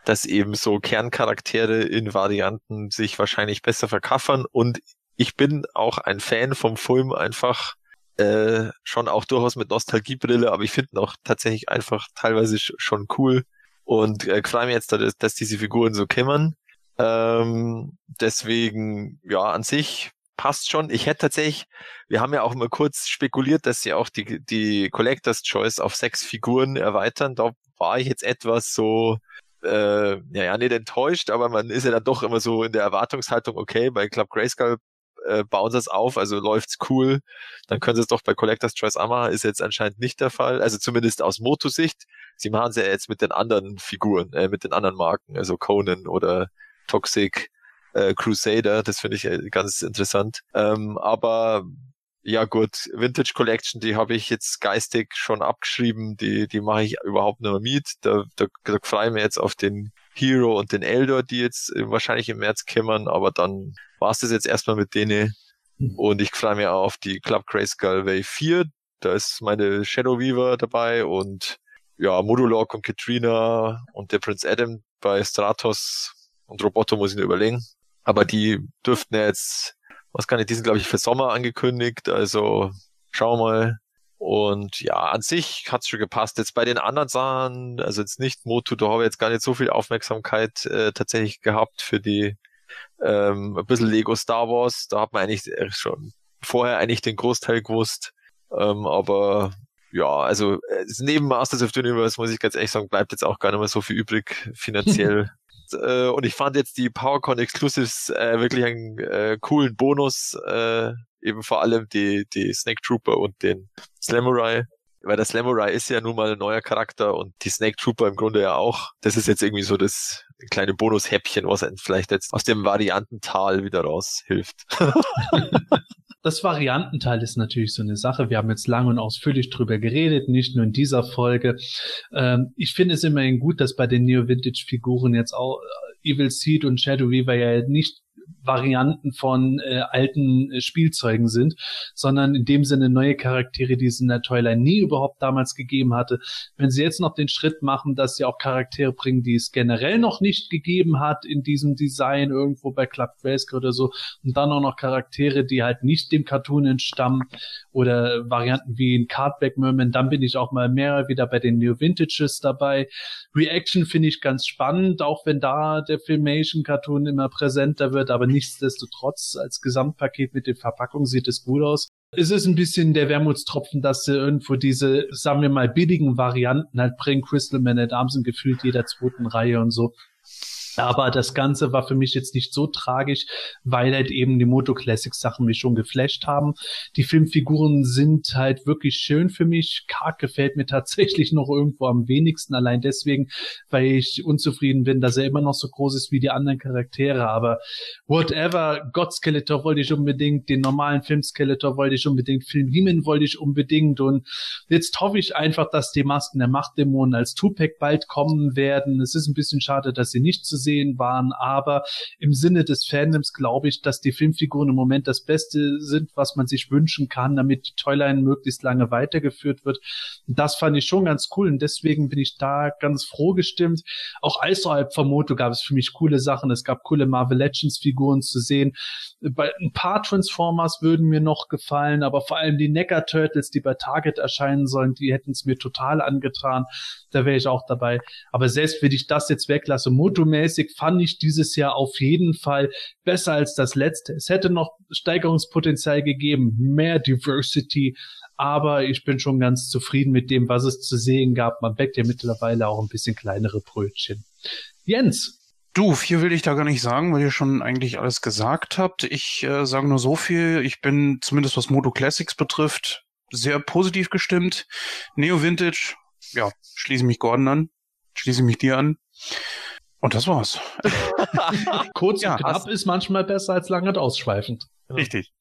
Speaker 4: dass eben so Kerncharaktere in Varianten sich wahrscheinlich besser verkaffern. Und ich bin auch ein Fan vom Film einfach äh, schon auch durchaus mit Nostalgiebrille, aber ich finde auch tatsächlich einfach teilweise sch- schon cool. Und äh, freue mich jetzt, dass, dass diese Figuren so kämmern. Ähm, deswegen, ja, an sich passt schon. Ich hätte tatsächlich, wir haben ja auch mal kurz spekuliert, dass sie auch die, die Collectors Choice auf sechs Figuren erweitern. Da war ich jetzt etwas so, äh, ja, ja, nicht enttäuscht, aber man ist ja dann doch immer so in der Erwartungshaltung, okay, bei Club Grayskull äh, bauen sie es auf, also läuft's cool, dann können sie es doch bei Collectors Choice machen, ist jetzt anscheinend nicht der Fall, also zumindest aus Moto-Sicht. Sie machen es ja jetzt mit den anderen Figuren, äh, mit den anderen Marken, also Conan oder Toxic, äh, Crusader, das finde ich äh, ganz interessant. Ähm, aber ja gut, Vintage Collection, die habe ich jetzt geistig schon abgeschrieben, die, die mache ich überhaupt nicht mehr mit. Da, da, da freue ich mich jetzt auf den Hero und den Elder, die jetzt äh, wahrscheinlich im März kämmern, aber dann war es das jetzt erstmal mit denen. Und ich freue mich auch auf die Club Grayskull Wave 4. Da ist meine Shadow Weaver dabei und ja, Modulok und Katrina und der Prince Adam bei Stratos und Roboto muss ich nur überlegen. Aber die dürften ja jetzt, was kann ich, die sind glaube ich für Sommer angekündigt, also schauen wir mal. Und ja, an sich hat's schon gepasst. Jetzt bei den anderen Sachen, also jetzt nicht Moto, da habe ich jetzt gar nicht so viel Aufmerksamkeit äh, tatsächlich gehabt für die ähm, ein bisschen Lego Star Wars. Da hat man eigentlich äh, schon vorher eigentlich den Großteil gewusst. Ähm, aber ja, also äh, neben Masters of the Universe muss ich ganz ehrlich sagen, bleibt jetzt auch gar nicht mehr so viel übrig finanziell. äh, und ich fand jetzt die PowerCon Exclusives äh, wirklich einen äh, coolen Bonus, äh, eben vor allem die, die Snake Trooper und den Slamurai. weil der Slamurai ist ja nun mal ein neuer Charakter und die Snake Trooper im Grunde ja auch. Das ist jetzt irgendwie so das kleine Bonushäppchen, was vielleicht jetzt aus dem Variantental wieder raushilft.
Speaker 1: Das Variantenteil ist natürlich so eine Sache. Wir haben jetzt lang und ausführlich drüber geredet, nicht nur in dieser Folge. Ähm, ich finde es immerhin gut, dass bei den Neo-Vintage-Figuren jetzt auch äh, Evil Seed und Shadow Weaver ja nicht Varianten von äh, alten äh, Spielzeugen sind, sondern in dem Sinne neue Charaktere, die es in der Toyline nie überhaupt damals gegeben hatte. Wenn sie jetzt noch den Schritt machen, dass sie auch Charaktere bringen, die es generell noch nicht gegeben hat in diesem Design irgendwo bei Club Grayscale oder so und dann auch noch Charaktere, die halt nicht dem Cartoon entstammen oder Varianten wie in Cardback Merman, dann bin ich auch mal mehr wieder bei den New Vintages dabei. Reaction finde ich ganz spannend, auch wenn da der Filmation Cartoon immer präsenter wird, aber nichtsdestotrotz als Gesamtpaket mit den Verpackungen sieht es gut aus. Es ist ein bisschen der Wermutstropfen, dass sie irgendwo diese, sagen wir mal, billigen Varianten halt bringen. Crystal Man at Arms sind gefühlt jeder zweiten Reihe und so. Aber das Ganze war für mich jetzt nicht so tragisch, weil halt eben die Moto Classics Sachen mich schon geflasht haben. Die Filmfiguren sind halt wirklich schön für mich. Kark gefällt mir tatsächlich noch irgendwo am wenigsten, allein deswegen, weil ich unzufrieden bin, dass er immer noch so groß ist wie die anderen Charaktere. Aber whatever, God Skeletor wollte ich unbedingt, den normalen Film Skeletor wollte ich unbedingt, Film Demon wollte ich unbedingt und jetzt hoffe ich einfach, dass die Masken der Machtdämonen als Tupac bald kommen werden. Es ist ein bisschen schade, dass sie nicht zu sehen waren, aber im Sinne des Fandoms glaube ich, dass die Filmfiguren im Moment das Beste sind, was man sich wünschen kann, damit die Toyline möglichst lange weitergeführt wird. das fand ich schon ganz cool und deswegen bin ich da ganz froh gestimmt. Auch außerhalb vom Moto gab es für mich coole Sachen. Es gab coole Marvel Legends Figuren zu sehen. Ein paar Transformers würden mir noch gefallen, aber vor allem die Necker Turtles, die bei Target erscheinen sollen, die hätten es mir total angetan. Da wäre ich auch dabei. Aber selbst wenn ich das jetzt weglasse, motomäßig Basic fand ich dieses Jahr auf jeden Fall besser als das letzte. Es hätte noch Steigerungspotenzial gegeben, mehr Diversity, aber ich bin schon ganz zufrieden mit dem, was es zu sehen gab. Man backt ja mittlerweile auch ein bisschen kleinere Brötchen. Jens.
Speaker 5: Du, viel will ich da gar nicht sagen, weil ihr schon eigentlich alles gesagt habt. Ich äh, sage nur so viel. Ich bin zumindest was Moto Classics betrifft sehr positiv gestimmt. Neo Vintage, ja, schließe mich Gordon an, schließe mich dir an. Und das war's.
Speaker 1: Kurz ja, und knapp ist manchmal besser als lang und ausschweifend.
Speaker 5: Richtig.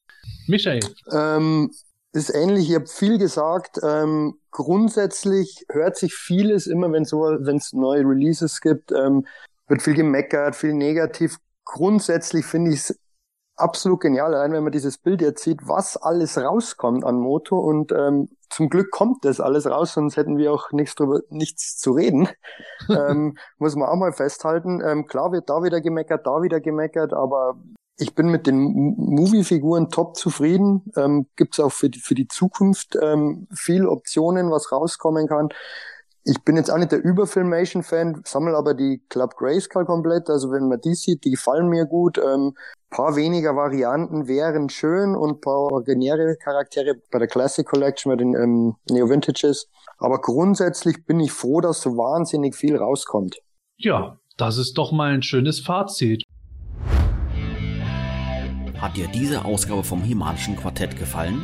Speaker 1: Michael.
Speaker 3: Ähm, ist ähnlich, ich habe viel gesagt. Ähm, grundsätzlich hört sich vieles immer, wenn so, wenn es neue Releases gibt, ähm, wird viel gemeckert, viel negativ. Grundsätzlich finde ich es absolut genial, allein wenn man dieses Bild jetzt sieht, was alles rauskommt an Moto und ähm, zum Glück kommt das alles raus, sonst hätten wir auch nichts drüber, nichts zu reden. ähm, muss man auch mal festhalten. Ähm, klar wird da wieder gemeckert, da wieder gemeckert, aber ich bin mit den Movie-Figuren top zufrieden. Ähm, Gibt es auch für die, für die Zukunft ähm, viel Optionen, was rauskommen kann. Ich bin jetzt auch nicht der Überfilmation-Fan, sammle aber die Club Grayskull komplett. Also wenn man die sieht, die gefallen mir gut. Ähm, paar weniger Varianten wären schön und paar originäre Charaktere bei der Classic Collection, bei den ähm, Neo Vintages. Aber grundsätzlich bin ich froh, dass so wahnsinnig viel rauskommt.
Speaker 1: Ja, das ist doch mal ein schönes Fazit.
Speaker 7: Hat dir diese Ausgabe vom Himalischen Quartett gefallen?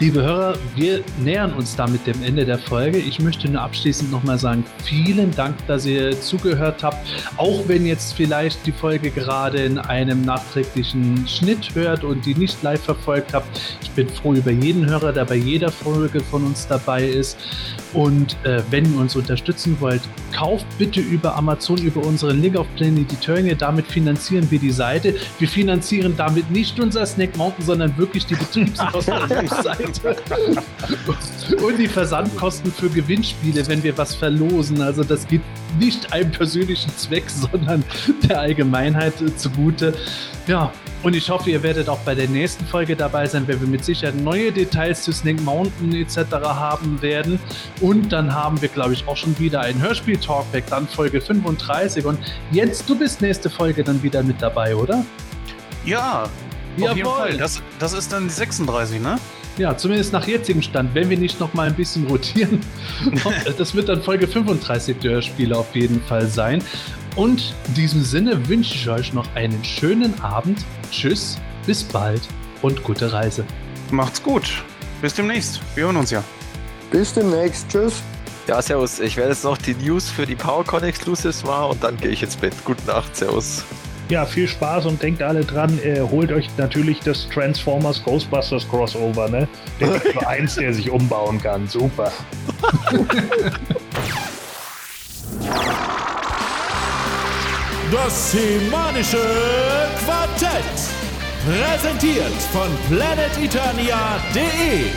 Speaker 1: Liebe Hörer, wir nähern uns damit dem Ende der Folge. Ich möchte nur abschließend nochmal sagen, vielen Dank, dass ihr zugehört habt. Auch wenn jetzt vielleicht die Folge gerade in einem nachträglichen Schnitt hört und die nicht live verfolgt habt. Ich bin froh über jeden Hörer, der bei jeder Folge von uns dabei ist. Und äh, wenn ihr uns unterstützen wollt, kauft bitte über Amazon, über unseren Link auf Planet Eternia. Damit finanzieren wir die Seite. Wir finanzieren damit nicht unser Snack Mountain, sondern wirklich die Betriebskosten Seite. Und die Versandkosten für Gewinnspiele, wenn wir was verlosen. Also das geht nicht einem persönlichen Zweck, sondern der Allgemeinheit zugute. Ja, und ich hoffe, ihr werdet auch bei der nächsten Folge dabei sein, wenn wir mit Sicherheit neue Details zu Snake Mountain etc. haben werden. Und dann haben wir, glaube ich, auch schon wieder ein Hörspiel-Talkback, dann Folge 35. Und Jens, du bist nächste Folge dann wieder mit dabei, oder?
Speaker 5: Ja, auf jeden Fall. Das, das ist dann die 36, ne?
Speaker 1: Ja, zumindest nach jetzigem Stand, wenn wir nicht noch mal ein bisschen rotieren. das wird dann Folge 35 der Hörspiele auf jeden Fall sein. Und in diesem Sinne wünsche ich euch noch einen schönen Abend. Tschüss, bis bald und gute Reise.
Speaker 5: Macht's gut. Bis demnächst. Wir hören uns ja.
Speaker 3: Bis demnächst. Tschüss.
Speaker 4: Ja, servus. Ich werde jetzt noch die News für die PowerCon Exclusives machen und dann gehe ich ins Bett. Gute Nacht. Servus.
Speaker 6: Ja, viel Spaß und denkt alle dran, äh, holt euch natürlich das Transformers Ghostbusters Crossover, ne? Der gibt nur eins, der sich umbauen kann. Super.
Speaker 2: Das semanische Quartett. Präsentiert von planeteternia.de.